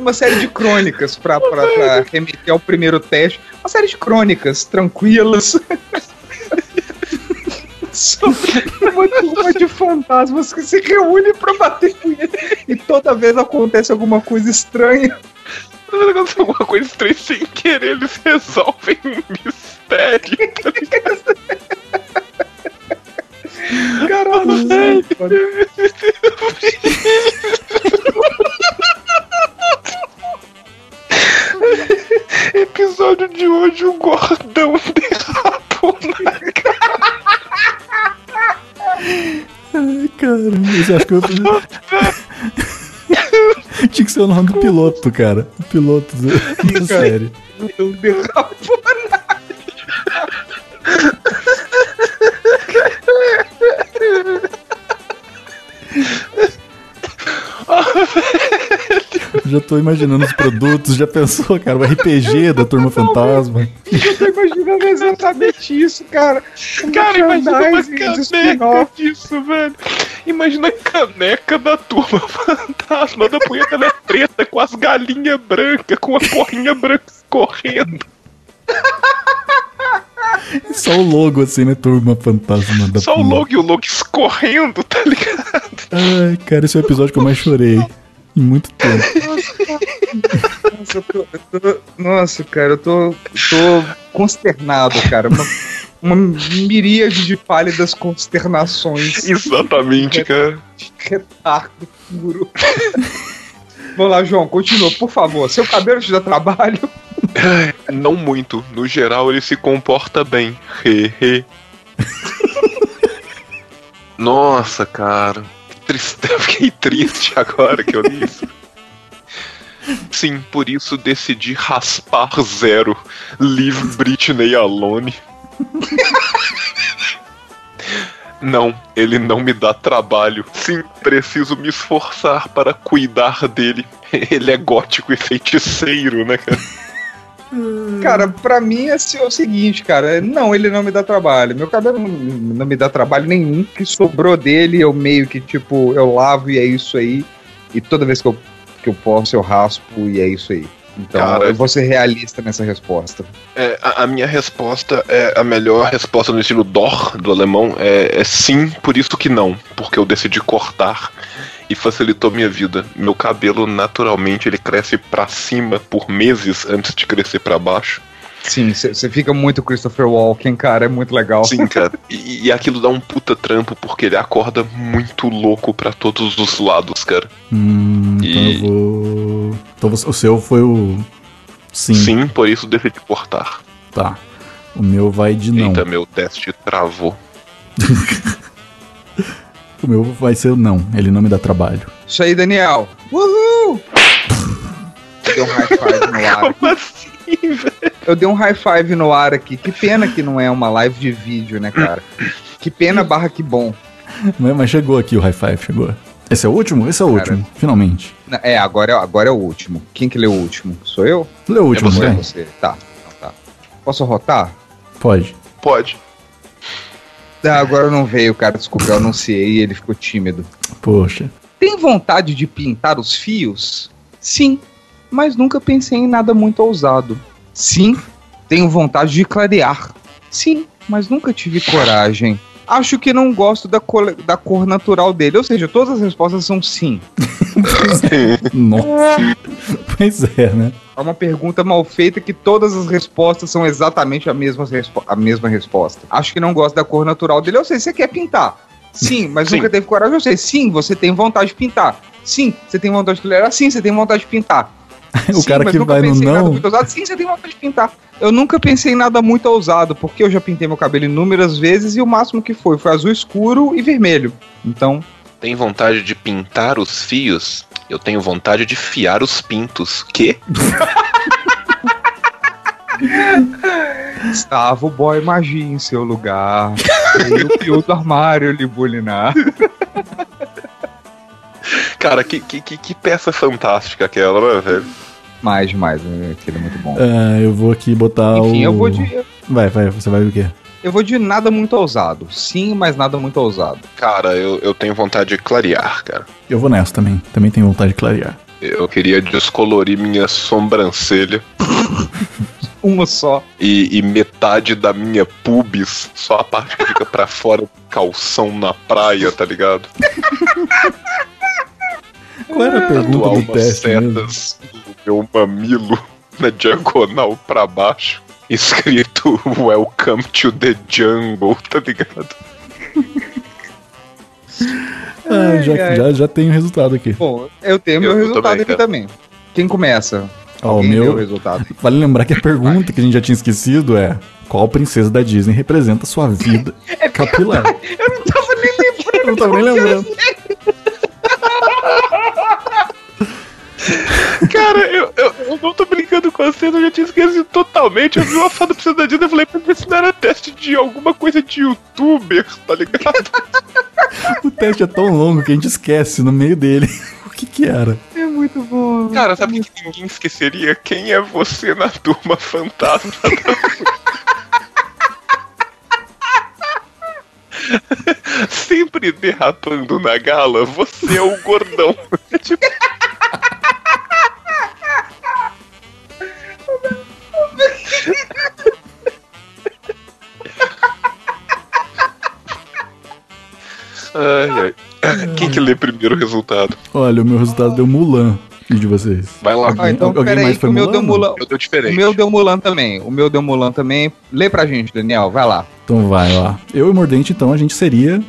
Uma série de crônicas pra, pra, pra remeter ao primeiro teste. Uma série de crônicas tranquilas. sobre, uma turma de fantasmas que se reúne pra bater punheta e toda vez acontece alguma coisa estranha. Toda vez que acontece alguma coisa estranha sem querer, eles resolvem um mistério. tá? Caralho, velho. Episódio de hoje, o gordão derrapou na Ai, caramba, eu acho que eu. Tinha que ser o nome do piloto, cara. O piloto do- da série. Não derrapou Já tô imaginando os produtos, já pensou, cara? O RPG da Turma Fantasma. Eu tô imaginando exatamente isso, cara. Um Cara, imagina uma caneca disso, velho. Imagina a caneca da turma fantasma da punheta é preta com as galinhas brancas, com a porrinha branca correndo. Só o logo, assim, né? Turma Fantasma da Só o Turma. logo e o logo escorrendo, tá ligado? Ai, cara, esse é o episódio que eu mais chorei. Em muito tempo. Nossa, eu tô, eu tô- nossa, cara, eu tô, tô consternado, cara. Uma, uma miríade de pálidas consternações. Exatamente, cara. Retardo puro. Vamos lá, João, continua, por favor. Seu cabelo te dá trabalho? Não muito. No geral, ele se comporta bem. Hehe. Nossa, cara. Que tristeza. Fiquei triste agora que eu li isso. Sim, por isso decidi raspar zero. Leave Britney alone. Não, ele não me dá trabalho. Sim, preciso me esforçar para cuidar dele. Ele é gótico e feiticeiro, né, cara? Cara, pra mim é o seguinte, cara. Não, ele não me dá trabalho. Meu cabelo não, não me dá trabalho nenhum. O que sobrou dele, eu meio que, tipo, eu lavo e é isso aí. E toda vez que eu, que eu posso, eu raspo e é isso aí. Então, Cara, eu vou ser realista nessa resposta. É, a, a minha resposta é a melhor resposta no estilo Dor do alemão. É, é sim, por isso que não. Porque eu decidi cortar e facilitou minha vida. Meu cabelo, naturalmente, ele cresce pra cima por meses antes de crescer pra baixo. Sim, você fica muito Christopher Walken, cara. É muito legal. Sim, cara. E, e aquilo dá um puta trampo porque ele acorda muito louco pra todos os lados, cara. Hum, então E- eu vou. Então o seu foi o. Sim. Sim, por isso decidi cortar. Tá. O meu vai de não. Eita, meu teste travou. O meu vai ser o não. Ele não me dá trabalho. Isso aí, Daniel. Uhul! Deu um high five no ar. Como assim, velho? Eu dei um high five no ar aqui. Que pena que não é uma live de vídeo, né, cara? Que pena barra que bom. Mas chegou aqui o high five, chegou. Esse é o último? Esse é o Cara. último, finalmente. É, agora é, agora é o último. Quem que lê o último? Sou eu? Lê o último, é você, vai. é você. Tá, então tá. Posso rotar? Pode. Pode. Ah, agora não veio, cara. Desculpa, eu anunciei e ele ficou tímido. Poxa. Tem vontade de pintar os fios? Sim, mas nunca pensei em nada muito ousado. Sim, tenho vontade de clarear. Sim, mas nunca tive coragem. Acho que não gosto da cor, da cor natural dele. Ou seja, todas as respostas são sim. Nossa. pois é, né? É uma pergunta mal feita que todas as respostas são exatamente a mesma, respo- a mesma resposta. Acho que não gosto da cor natural dele. Eu sei, você quer pintar. Sim, mas Sim. nunca teve coragem. Eu sei, sim, você tem vontade de pintar. Sim, você tem vontade de tolerar. Sim, você tem vontade de pintar. O Sim, cara mas que nunca vai no pensei em nada não. muito ousado. Sim, você tem vontade de pintar. Eu nunca pensei em nada muito ousado, porque eu já pintei meu cabelo inúmeras vezes e o máximo que foi foi azul escuro e vermelho. Então, Tem vontade de pintar os fios? Eu tenho vontade de fiar os pintos. Que? estava o boy magia em seu lugar. e o pior do armário lhe bulinar. Cara, que, que, que, que peça fantástica aquela, né, velho? Mais, mais, aquele é muito bom. Ah, eu vou aqui botar o. Enfim, eu vou de. Vai, vai, você vai o quê? Eu vou de nada muito ousado. Sim, mas nada muito ousado. Cara, eu, eu tenho vontade de clarear, cara. Eu vou nessa também. Também tenho vontade de clarear. Eu queria descolorir minha sobrancelha. Uma só. E, e metade da minha pubis, só a parte que fica pra fora do calção na praia, tá ligado? Qual era a pergunta Tatuar do teste mesmo? setas no meu mamilo na diagonal pra baixo, escrito Welcome to the Jungle, tá ligado? Ah, já, já, já tenho o resultado aqui. Bom, eu tenho Eu- meu eu resultado também, aqui cara. também. Quem começa? Ó, o Alguém meu- resultado. Vale lembrar que a pergunta que a gente já tinha esquecido é: qual princesa da Disney representa sua vida capilar? Eu não tava nem lembrando. Eu não tava nem lembrando. Cara, eu, eu, eu não tô brincando com você, eu já tinha esquecido totalmente. Eu vi uma foto do Precisa da Disney e falei, pra ver se não era teste de alguma coisa de youtuber, tá ligado? O teste é tão longo que a gente esquece no meio dele o que que era. É muito bom. Cara, sabe que ninguém esqueceria? Quem é você na turma fantasma? Sempre derrapando na gala, você é o gordão. Tipo, ai, ai. Quem que lê primeiro o resultado? Olha, o meu resultado deu Mulan. E de vocês? Vai lá. Ah, então Alguém mais que foi o meu Mulan, deu? Mulan. Eu deu O diferente. meu deu Mulan também. O meu deu Mulan também. Lê pra gente, Daniel. Vai lá. Então vai lá. Eu e Mordente, então, a gente seria,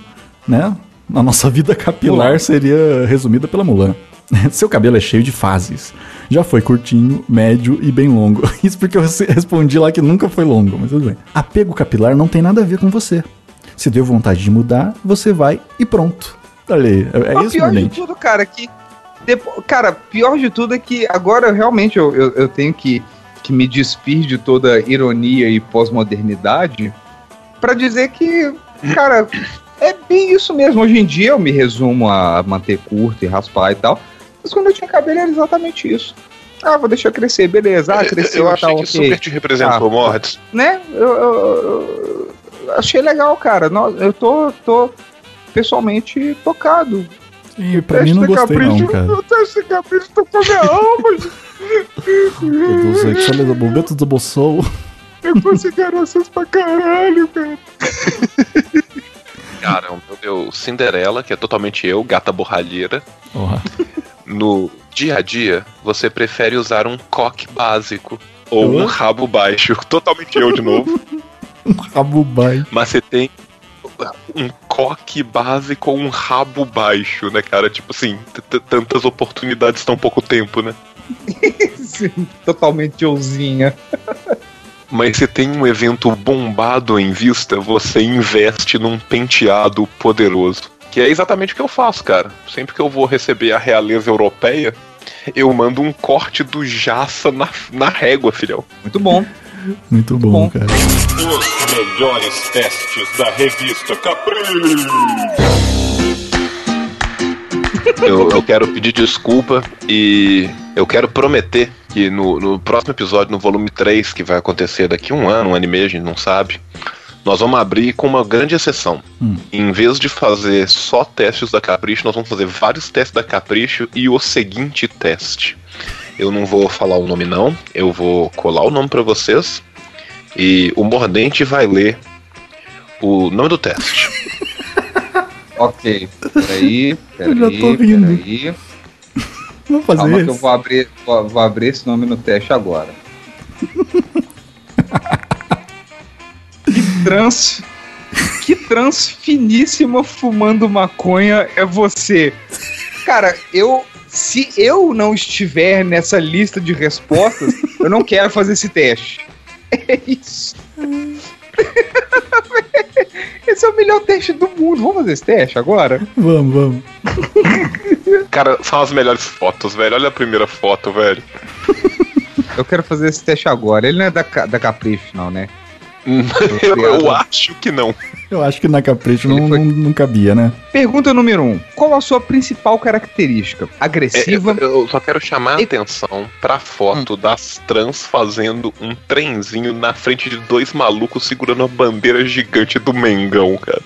né? A nossa vida capilar Mulan. seria resumida pela Mulan. Seu cabelo é cheio de fases. Já foi curtinho, médio e bem longo. Isso porque eu respondi lá que nunca foi longo, mas tudo bem. Apego capilar não tem nada a ver com você. Se deu vontade de mudar, você vai e pronto. Olha aí, é, é O isso, pior de tudo, cara, que. depo- Cara, pior de tudo é que agora eu realmente eu, eu, eu tenho que, que me despir de toda ironia e pós-modernidade pra dizer que, cara, é bem isso mesmo. Hoje em dia eu me resumo a manter curto e raspar e tal. Mas quando eu tinha cabelo era exatamente isso. Ah, vou deixar crescer, beleza. Ah, cresceu, eu ah, achei tá, que ok. super te representou, Ah, Mordes. né? Eu, eu- eu achei legal, cara. Eu tô, tô pessoalmente tocado. Ih, pra mim não gostei não, cara. O teste de capricho tocou minha alma. Eu sexualizo momentos do bolsou. Eu considero vocês pra caralho, cara. Cara, o meu Cinderela, que é totalmente eu, gata borralheira. Porra. No dia a dia, você prefere usar um coque básico ou um rabo baixo. Totalmente eu de novo. Rabo baixo. Mas você tem um coque básico ou um rabo baixo, né, cara? Tipo assim, tantas oportunidades tão pouco tempo, né? Sim, totalmente euzinha. Mas se tem um evento bombado em vista, você investe num penteado poderoso. Que é exatamente o que eu faço, cara. Sempre que eu vou receber a realeza europeia, eu mando um corte do Jaça na, na régua, filhão. Muito bom. Muito bom, cara. Os melhores testes da revista Capricho. Eu, eu quero pedir desculpa e eu quero prometer que no, no próximo episódio, no volume 3, que vai acontecer daqui a um ano, um ano e meio, a gente não sabe, nós vamos abrir com uma grande exceção. Hum. Em vez de fazer só testes da Capricho, nós vamos fazer vários testes da Capricho e o seguinte teste. Eu não vou falar o nome não, eu vou colar o nome pra vocês e o Mordente vai ler o nome do teste. Ok. Peraí, peraí. Eu já tô. Peraí. Vamos fazer Calma que isso. eu vou abrir, vou, vou abrir esse nome no teste agora. que trans. Que trans finíssima fumando maconha é você? Cara, eu. Se eu não estiver nessa lista de respostas, eu não quero fazer esse teste. É isso. Esse é o melhor teste do mundo. Vamos fazer esse teste agora? Vamos, vamos. Cara, são as melhores fotos, velho. Olha a primeira foto, velho. Eu quero fazer esse teste agora. Ele não é da, da Capricho, não, né? Eu, eu acho que não. Eu acho que na Capricho não, não, não cabia, né? Pergunta número 1. Um. Qual a sua principal característica? Agressiva? É, eu só quero chamar a atenção pra foto das trans fazendo um trenzinho na frente de dois malucos segurando a bandeira gigante do Mengão, cara.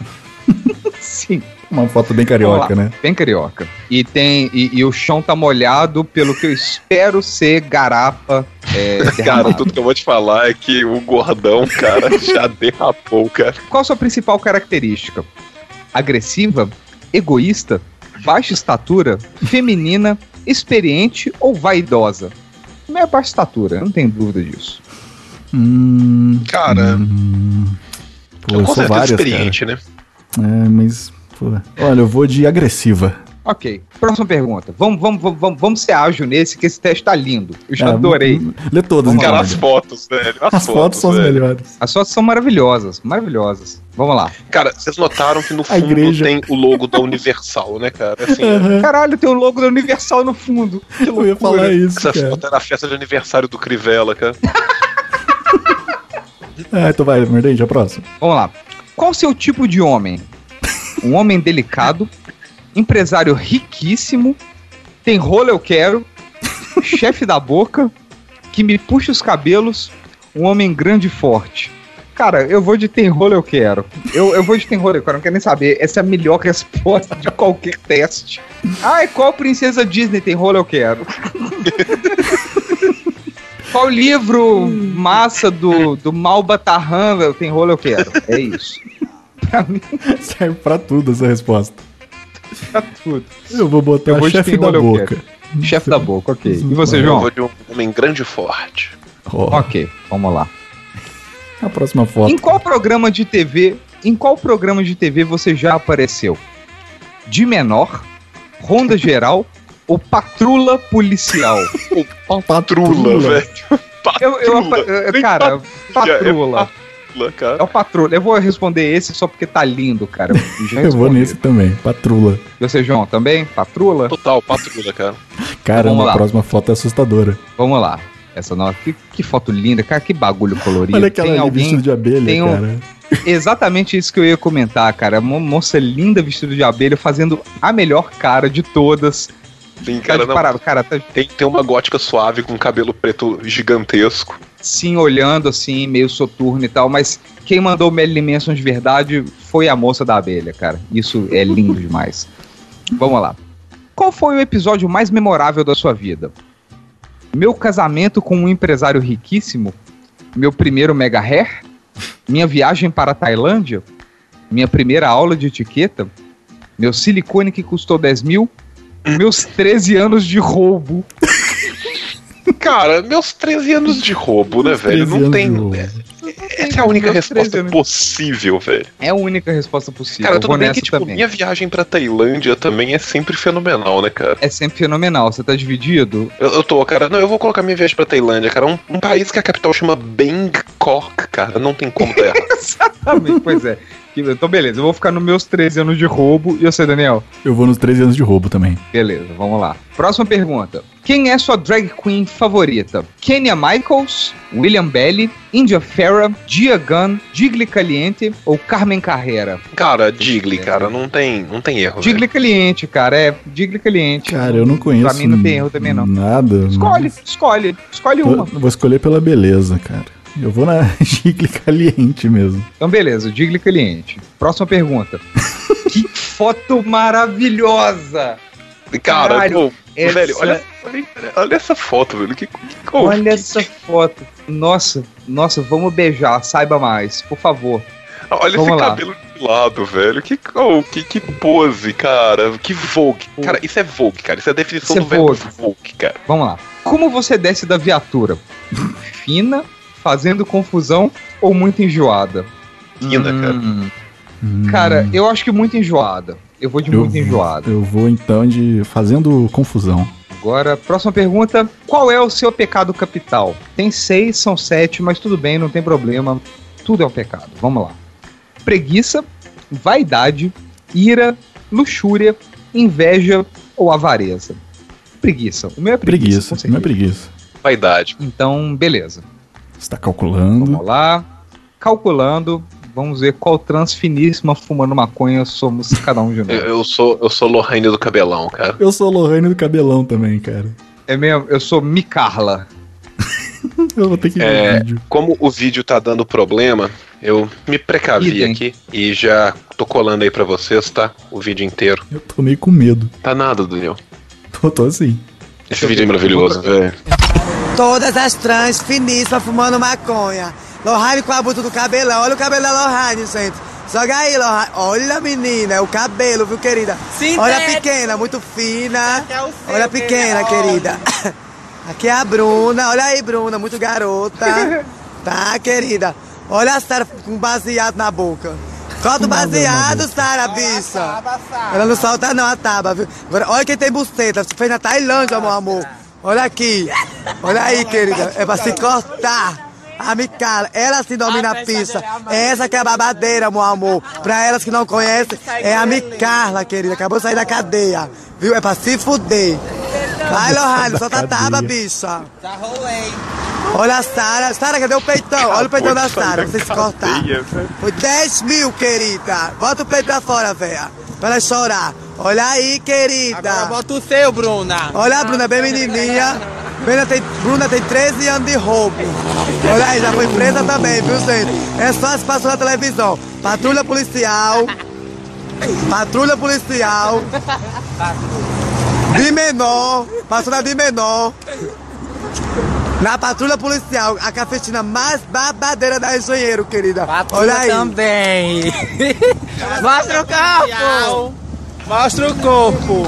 Sim. Uma foto bem carioca, lá. né? Bem carioca. E tem. E, e o chão tá molhado pelo que eu espero ser garapa é, Cara, tudo que eu vou te falar é que o gordão, cara, já derrapou, cara. Qual a sua principal característica? Agressiva, egoísta, baixa estatura, feminina, experiente ou vaidosa? Não é baixa estatura, eu não tenho dúvida disso. Hum, Cara, pô, eu eu com sou certeza várias, experiente, né? cara. É, mas, pô. Olha, eu vou de agressiva. Ok, próxima pergunta. Vamos, vamos, vamos, vamos, ser ágil nesse, que esse teste tá lindo. Eu já É, adorei. Lê todas, Vamos então. Cara, as fotos, velho. As, As fotos são as velho. melhores. As fotos são maravilhosas, maravilhosas. Vamos lá. Cara, vocês notaram que no fundo igreja. tem o logo da Universal, né, cara? Assim, Aham. Caralho, tem o logo da Universal no fundo. Que Eu ia loucura. falar isso, essa cara. foto é na festa de aniversário do Crivella, cara. Ah, então vai, Mordente, a próxima. Vamos lá. Qual o seu tipo de homem? Um homem delicado, empresário riquíssimo, tem rolo eu quero, chefe da boca, que me puxa os cabelos, um homem grande e forte. Cara, eu vou de tem rolo eu quero. Eu, eu vou de tem rolo eu quero, não quero nem saber. Essa é a melhor resposta de qualquer teste. Ai, qual princesa Disney tem rolo eu quero? Qual livro massa do, do Malbatarran eu tem rolo eu quero? É isso. Pra mim, Serve pra tudo essa resposta. Tudo. Eu vou botar Eu de chefe da eu boca. Chefe da boca, ok. E você, Eu João? vou de um homem grande e forte. Ó, Ok, vamos lá. a próxima foto. Em qual programa de TV, em qual programa de TV você já apareceu? De menor, Ronda Geral ou Patrulha Policial? Patrula, velho. Eu, eu, Patrulha. eu- cara, patrulha, é Patrulha. Patrula, cara. É o Patrulha. Eu vou responder esse só porque tá lindo, cara. Eu Eu vou nesse também, patrula. Você, João, também? Patrulha? Total, patrulha, cara. Caramba, a próxima foto é assustadora. Vamos lá. Essa nova. Que, que foto linda, cara. Que bagulho colorido. Olha aquela Tem ali alguém. vestido de abelha, tem um- cara. Exatamente isso que eu ia comentar, cara. Uma moça linda vestida de abelha fazendo a melhor cara de todas. Sim, Cara, de não. parado, cara, tá Tem, tem uma gótica suave com cabelo preto gigantesco. Sim olhando assim, meio soturno e tal, mas quem mandou o Marilyn Manson de verdade foi a moça da abelha, cara. Isso é lindo demais. Vamos lá. Qual foi o episódio mais memorável da sua vida? Meu casamento com um empresário riquíssimo? Meu primeiro mega hair? Minha viagem para a Tailândia? Minha primeira aula de etiqueta? Meu silicone que custou 10 mil? Meus 13 anos de roubo. Cara, meus 13 anos de roubo, né, velho? 13 Não tem. Essa é a única Meus 13 resposta anos. possível, velho. É a única resposta possível. Cara, Eu tudo bem que, tipo, também. minha viagem pra Tailândia também é sempre fenomenal, né, cara? É sempre fenomenal. Você tá dividido? Eu, eu tô, cara. Não, eu vou colocar minha viagem pra Tailândia, cara. Um, um país que a capital chama Bangkok, cara. Não tem como dar errado. Exatamente, pois é. Que- Então, beleza. Eu vou ficar nos meus 13 anos de roubo. E você, Daniel? Eu vou nos 13 anos de roubo também. Beleza, vamos lá. Próxima pergunta. Quem é sua drag queen favorita? Kenya Michaels, William Belly, India Farah, Gia Gunn, Digli Caliente ou Carmen Carrera? Cara, Digli, cara, não tem, não tem erro. Digli Caliente, cara. É, Digli Caliente. Cara, eu não conheço Pra mim não tem erro também, não. nada. Escolhe, escolhe. Escolhe Tô- uma. vou escolher pela beleza, cara. Eu vou na Gigle Caliente mesmo. Então, beleza, Digli Caliente. Próxima pergunta. que foto maravilhosa! Cara, Caralho, pô, essa- velho, olha, olha, olha essa foto, velho. Que, que, Olha essa foto. Nossa, nossa, vamos beijar, saiba mais, por favor. Olha Vamos esse lá. cabelo de lado, velho. Que, oh, que, que pose, cara. Que Vogue. Cara, isso é Vogue, cara. Isso é a definição Isso é do verbo Vogue. Vogue, cara. Vamos lá. Como você desce da viatura? Fina, fazendo confusão ou muito enjoada? Fina, cara. Hum, Cara, eu acho que muito enjoada. Eu vou de muito eu, enjoada. eu vou então de fazendo confusão. Agora, próxima pergunta. Qual é o seu pecado capital? Tem seis, são sete, mas tudo bem, não tem problema. Tudo é um pecado. Vamos lá. Preguiça, vaidade, ira, luxúria, inveja ou avareza? Preguiça. O meu é preguiça. Preguiça, com não é preguiça. Vaidade. Então, beleza. Você tá calculando. Vamos lá. Calculando. Vamos ver qual trans finíssima fumando maconha somos cada um de nós. Eu, eu sou, eu sou Lorraine do cabelão, cara. Eu sou Lohane do cabelão também, cara. É mesmo? Eu sou Micarla. Eu vou ter que ver o É, vídeo. como o vídeo tá dando problema, eu me precavi Idem. aqui e já tô colando aí pra vocês, tá? O vídeo inteiro. Eu tô meio com medo. Tá nada, Daniel. Tô, tô assim. Esse vídeo é maravilhoso, velho. Todas as trans finíssimas fumando maconha. Lohane com a buta do cabelão. Olha o cabelo da Lohane, gente. Joga aí, Lohane. Olha, menina, é o cabelo, viu, querida? Sintético. Olha a pequena, muito fina. O seu, Olha a pequena, querida. querida. Aqui é a Bruna. Olha aí, Bruna, muito garota. Tá, querida? Olha a Sara com baseado na boca. Solta o baseado, Sara, bicha. Ela não solta não a tábua, viu? Agora, olha quem tem buceta. Você fez na Tailândia, meu amor. Olha aqui. Olha aí, querida. É pra se cortar. A Micala, ela se domina a pista. Essa que é a babadeira, meu amor. Pra elas que não conhecem, é a Micarla, querida. Acabou de sair da cadeia. Viu? É pra se fuder. Vai, Lohane, solta a tábua, bicha. Já rolei. Olha a Sara. Sara, cadê o peitão? Olha o peitão da Sara, pra você se cortar. Foi 10 mil, querida. Bota o peito pra fora, véia. Pra ela chorar. Olha aí, querida. Agora bota o seu, Bruna. Olha a Bruna, bem menininha. Bruna tem, Bruna tem 13 anos de roubo. Olha aí, já foi presa também, viu, gente? É só se passou na televisão. Patrulha policial. Patrulha policial. De menor. Passou na de menor. Na patrulha policial, a cafetina mais babadeira da engenheiro, querida. Olha aí. também. Mostra o corpo. Mostra o corpo.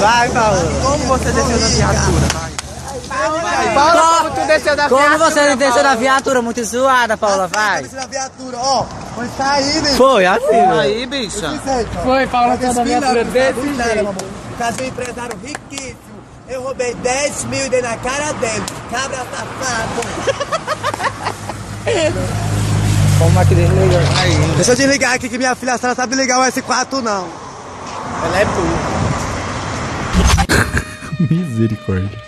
Vai, Paola. Como você desceu da viatura? Paola, como tu desceu da Como viatura? você desceu da viatura? Muito zoada, Paula, vai. Desceu da viatura, ó. Foi sair, bicho. Foi, assim, Aí, bicha. Foi, Paula saiu da viatura desse jeito. Um empresário riquíssimo. Eu roubei 10 mil e dei na cara dele. Cabra safado. Como é que desliga? Deixa eu desligar aqui que minha filha Sara sabe ligar o S4 não. Ela é burra. Misericórdia.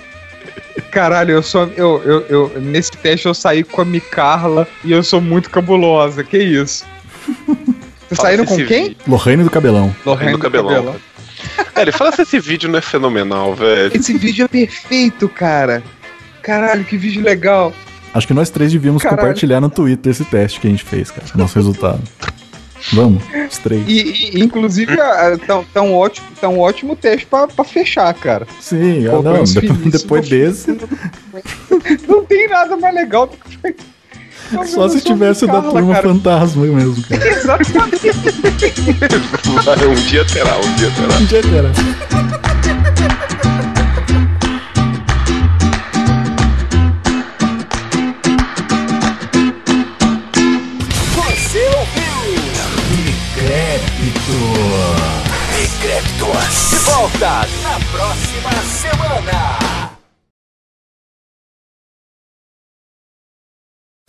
Caralho, eu sou. Eu, eu, eu, nesse teste eu saí com a Micarla e eu sou muito cabulosa. Que isso? Vocês saíram com quem? Lorraine do Cabelão. Lorraine do cabelão. Velho, fala se esse vídeo não é fenomenal, velho. Esse vídeo é perfeito, cara. Caralho, que vídeo legal. Acho que nós três devíamos Caralho. compartilhar no Twitter esse teste que a gente fez, cara. Nosso resultado. Vamos, os três. E, e, inclusive, a- tá, tá um ótimo, um ótimo teste pra, pra fechar, cara. Sim, ah, Pô, não, foi uns depois, depois desse, Não tem nada mais legal do que. Só se tivesse o da turma fantasma mesmo, cara. Exatamente. Um dia terá, um dia terá. Um dia terá. Você ouviu? Decrépito. Decrépitos. De volta na próxima semana.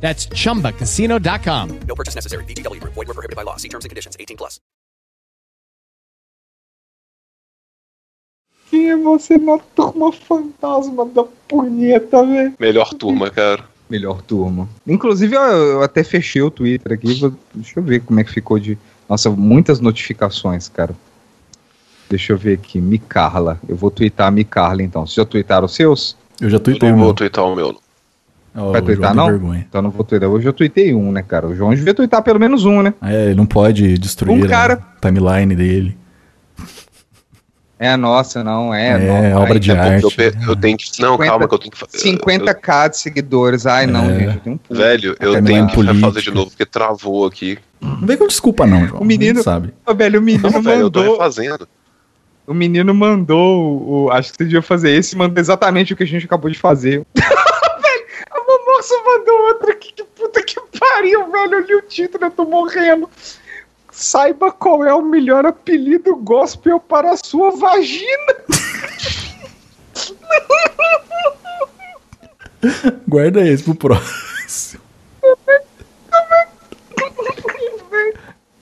That's chumbacasino.com. No purchase necessary. VGW Group. Void were prohibited by law. See terms and conditions. 18 plus. Quem é você na turma fantasma da punheta, velho? Melhor turma, cara. Melhor turma. Inclusive, eu, eu até fechei o Twitter aqui. vou- deixa eu ver como é que ficou de. Nossa, muitas notificações, cara. Deixa eu ver aqui. Micarla. Eu vou twittar a Micarla então. Vocês já twitaram os seus? Eu já tuitei Eu não vou twittar o meu. Ó, Vai twittar, não? vergonha. Então não vou twittar. Hoje eu tuitei um, né, cara? O João devia twittar pelo menos um, né? É, ele não pode destruir Um cara- a timeline dele. É a nossa, não é. É, não, obra Ai, de é porque arte. Eu, eu tenho que. Não, 50 calma, que eu tenho que fazer. 50k de seguidores. Ai, não, É. gente. Eu tenho um pulo. Velho, eu tenho que política. fazer de novo, porque travou aqui. Não vem com desculpa, não, João. O menino- sabe. Ô, velho, o menino Não, velho, eu tô mandou. refazendo. O menino mandou. O, o- acho que você devia fazer esse. Mandou exatamente o que a gente acabou de fazer. mandou outra aqui. Que puta que pariu, velho. Eu li o título, eu tô morrendo. Saiba qual é o melhor apelido gospel para a sua vagina. Guarda esse pro próximo.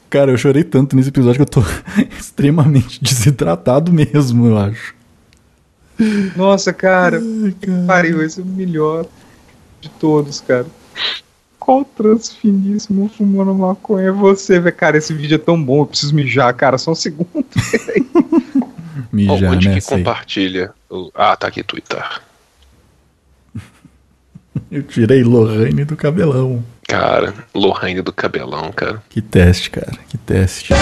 Cara, eu chorei tanto nesse episódio que eu tô extremamente desidratado mesmo, eu acho. Nossa, cara. Que pariu, esse é o melhor de todos, cara. Qual trans finíssimo fumando maconha é você, velho? Cara, esse vídeo é tão bom, eu preciso mijar, cara, só um segundo. Mijar, Onde né? que Sei. compartilha? o- Ah, tá aqui, Twitter. Eu tirei Lorraine do cabelão. Cara, Lohane do cabelão, cara. Que teste, cara. Que teste.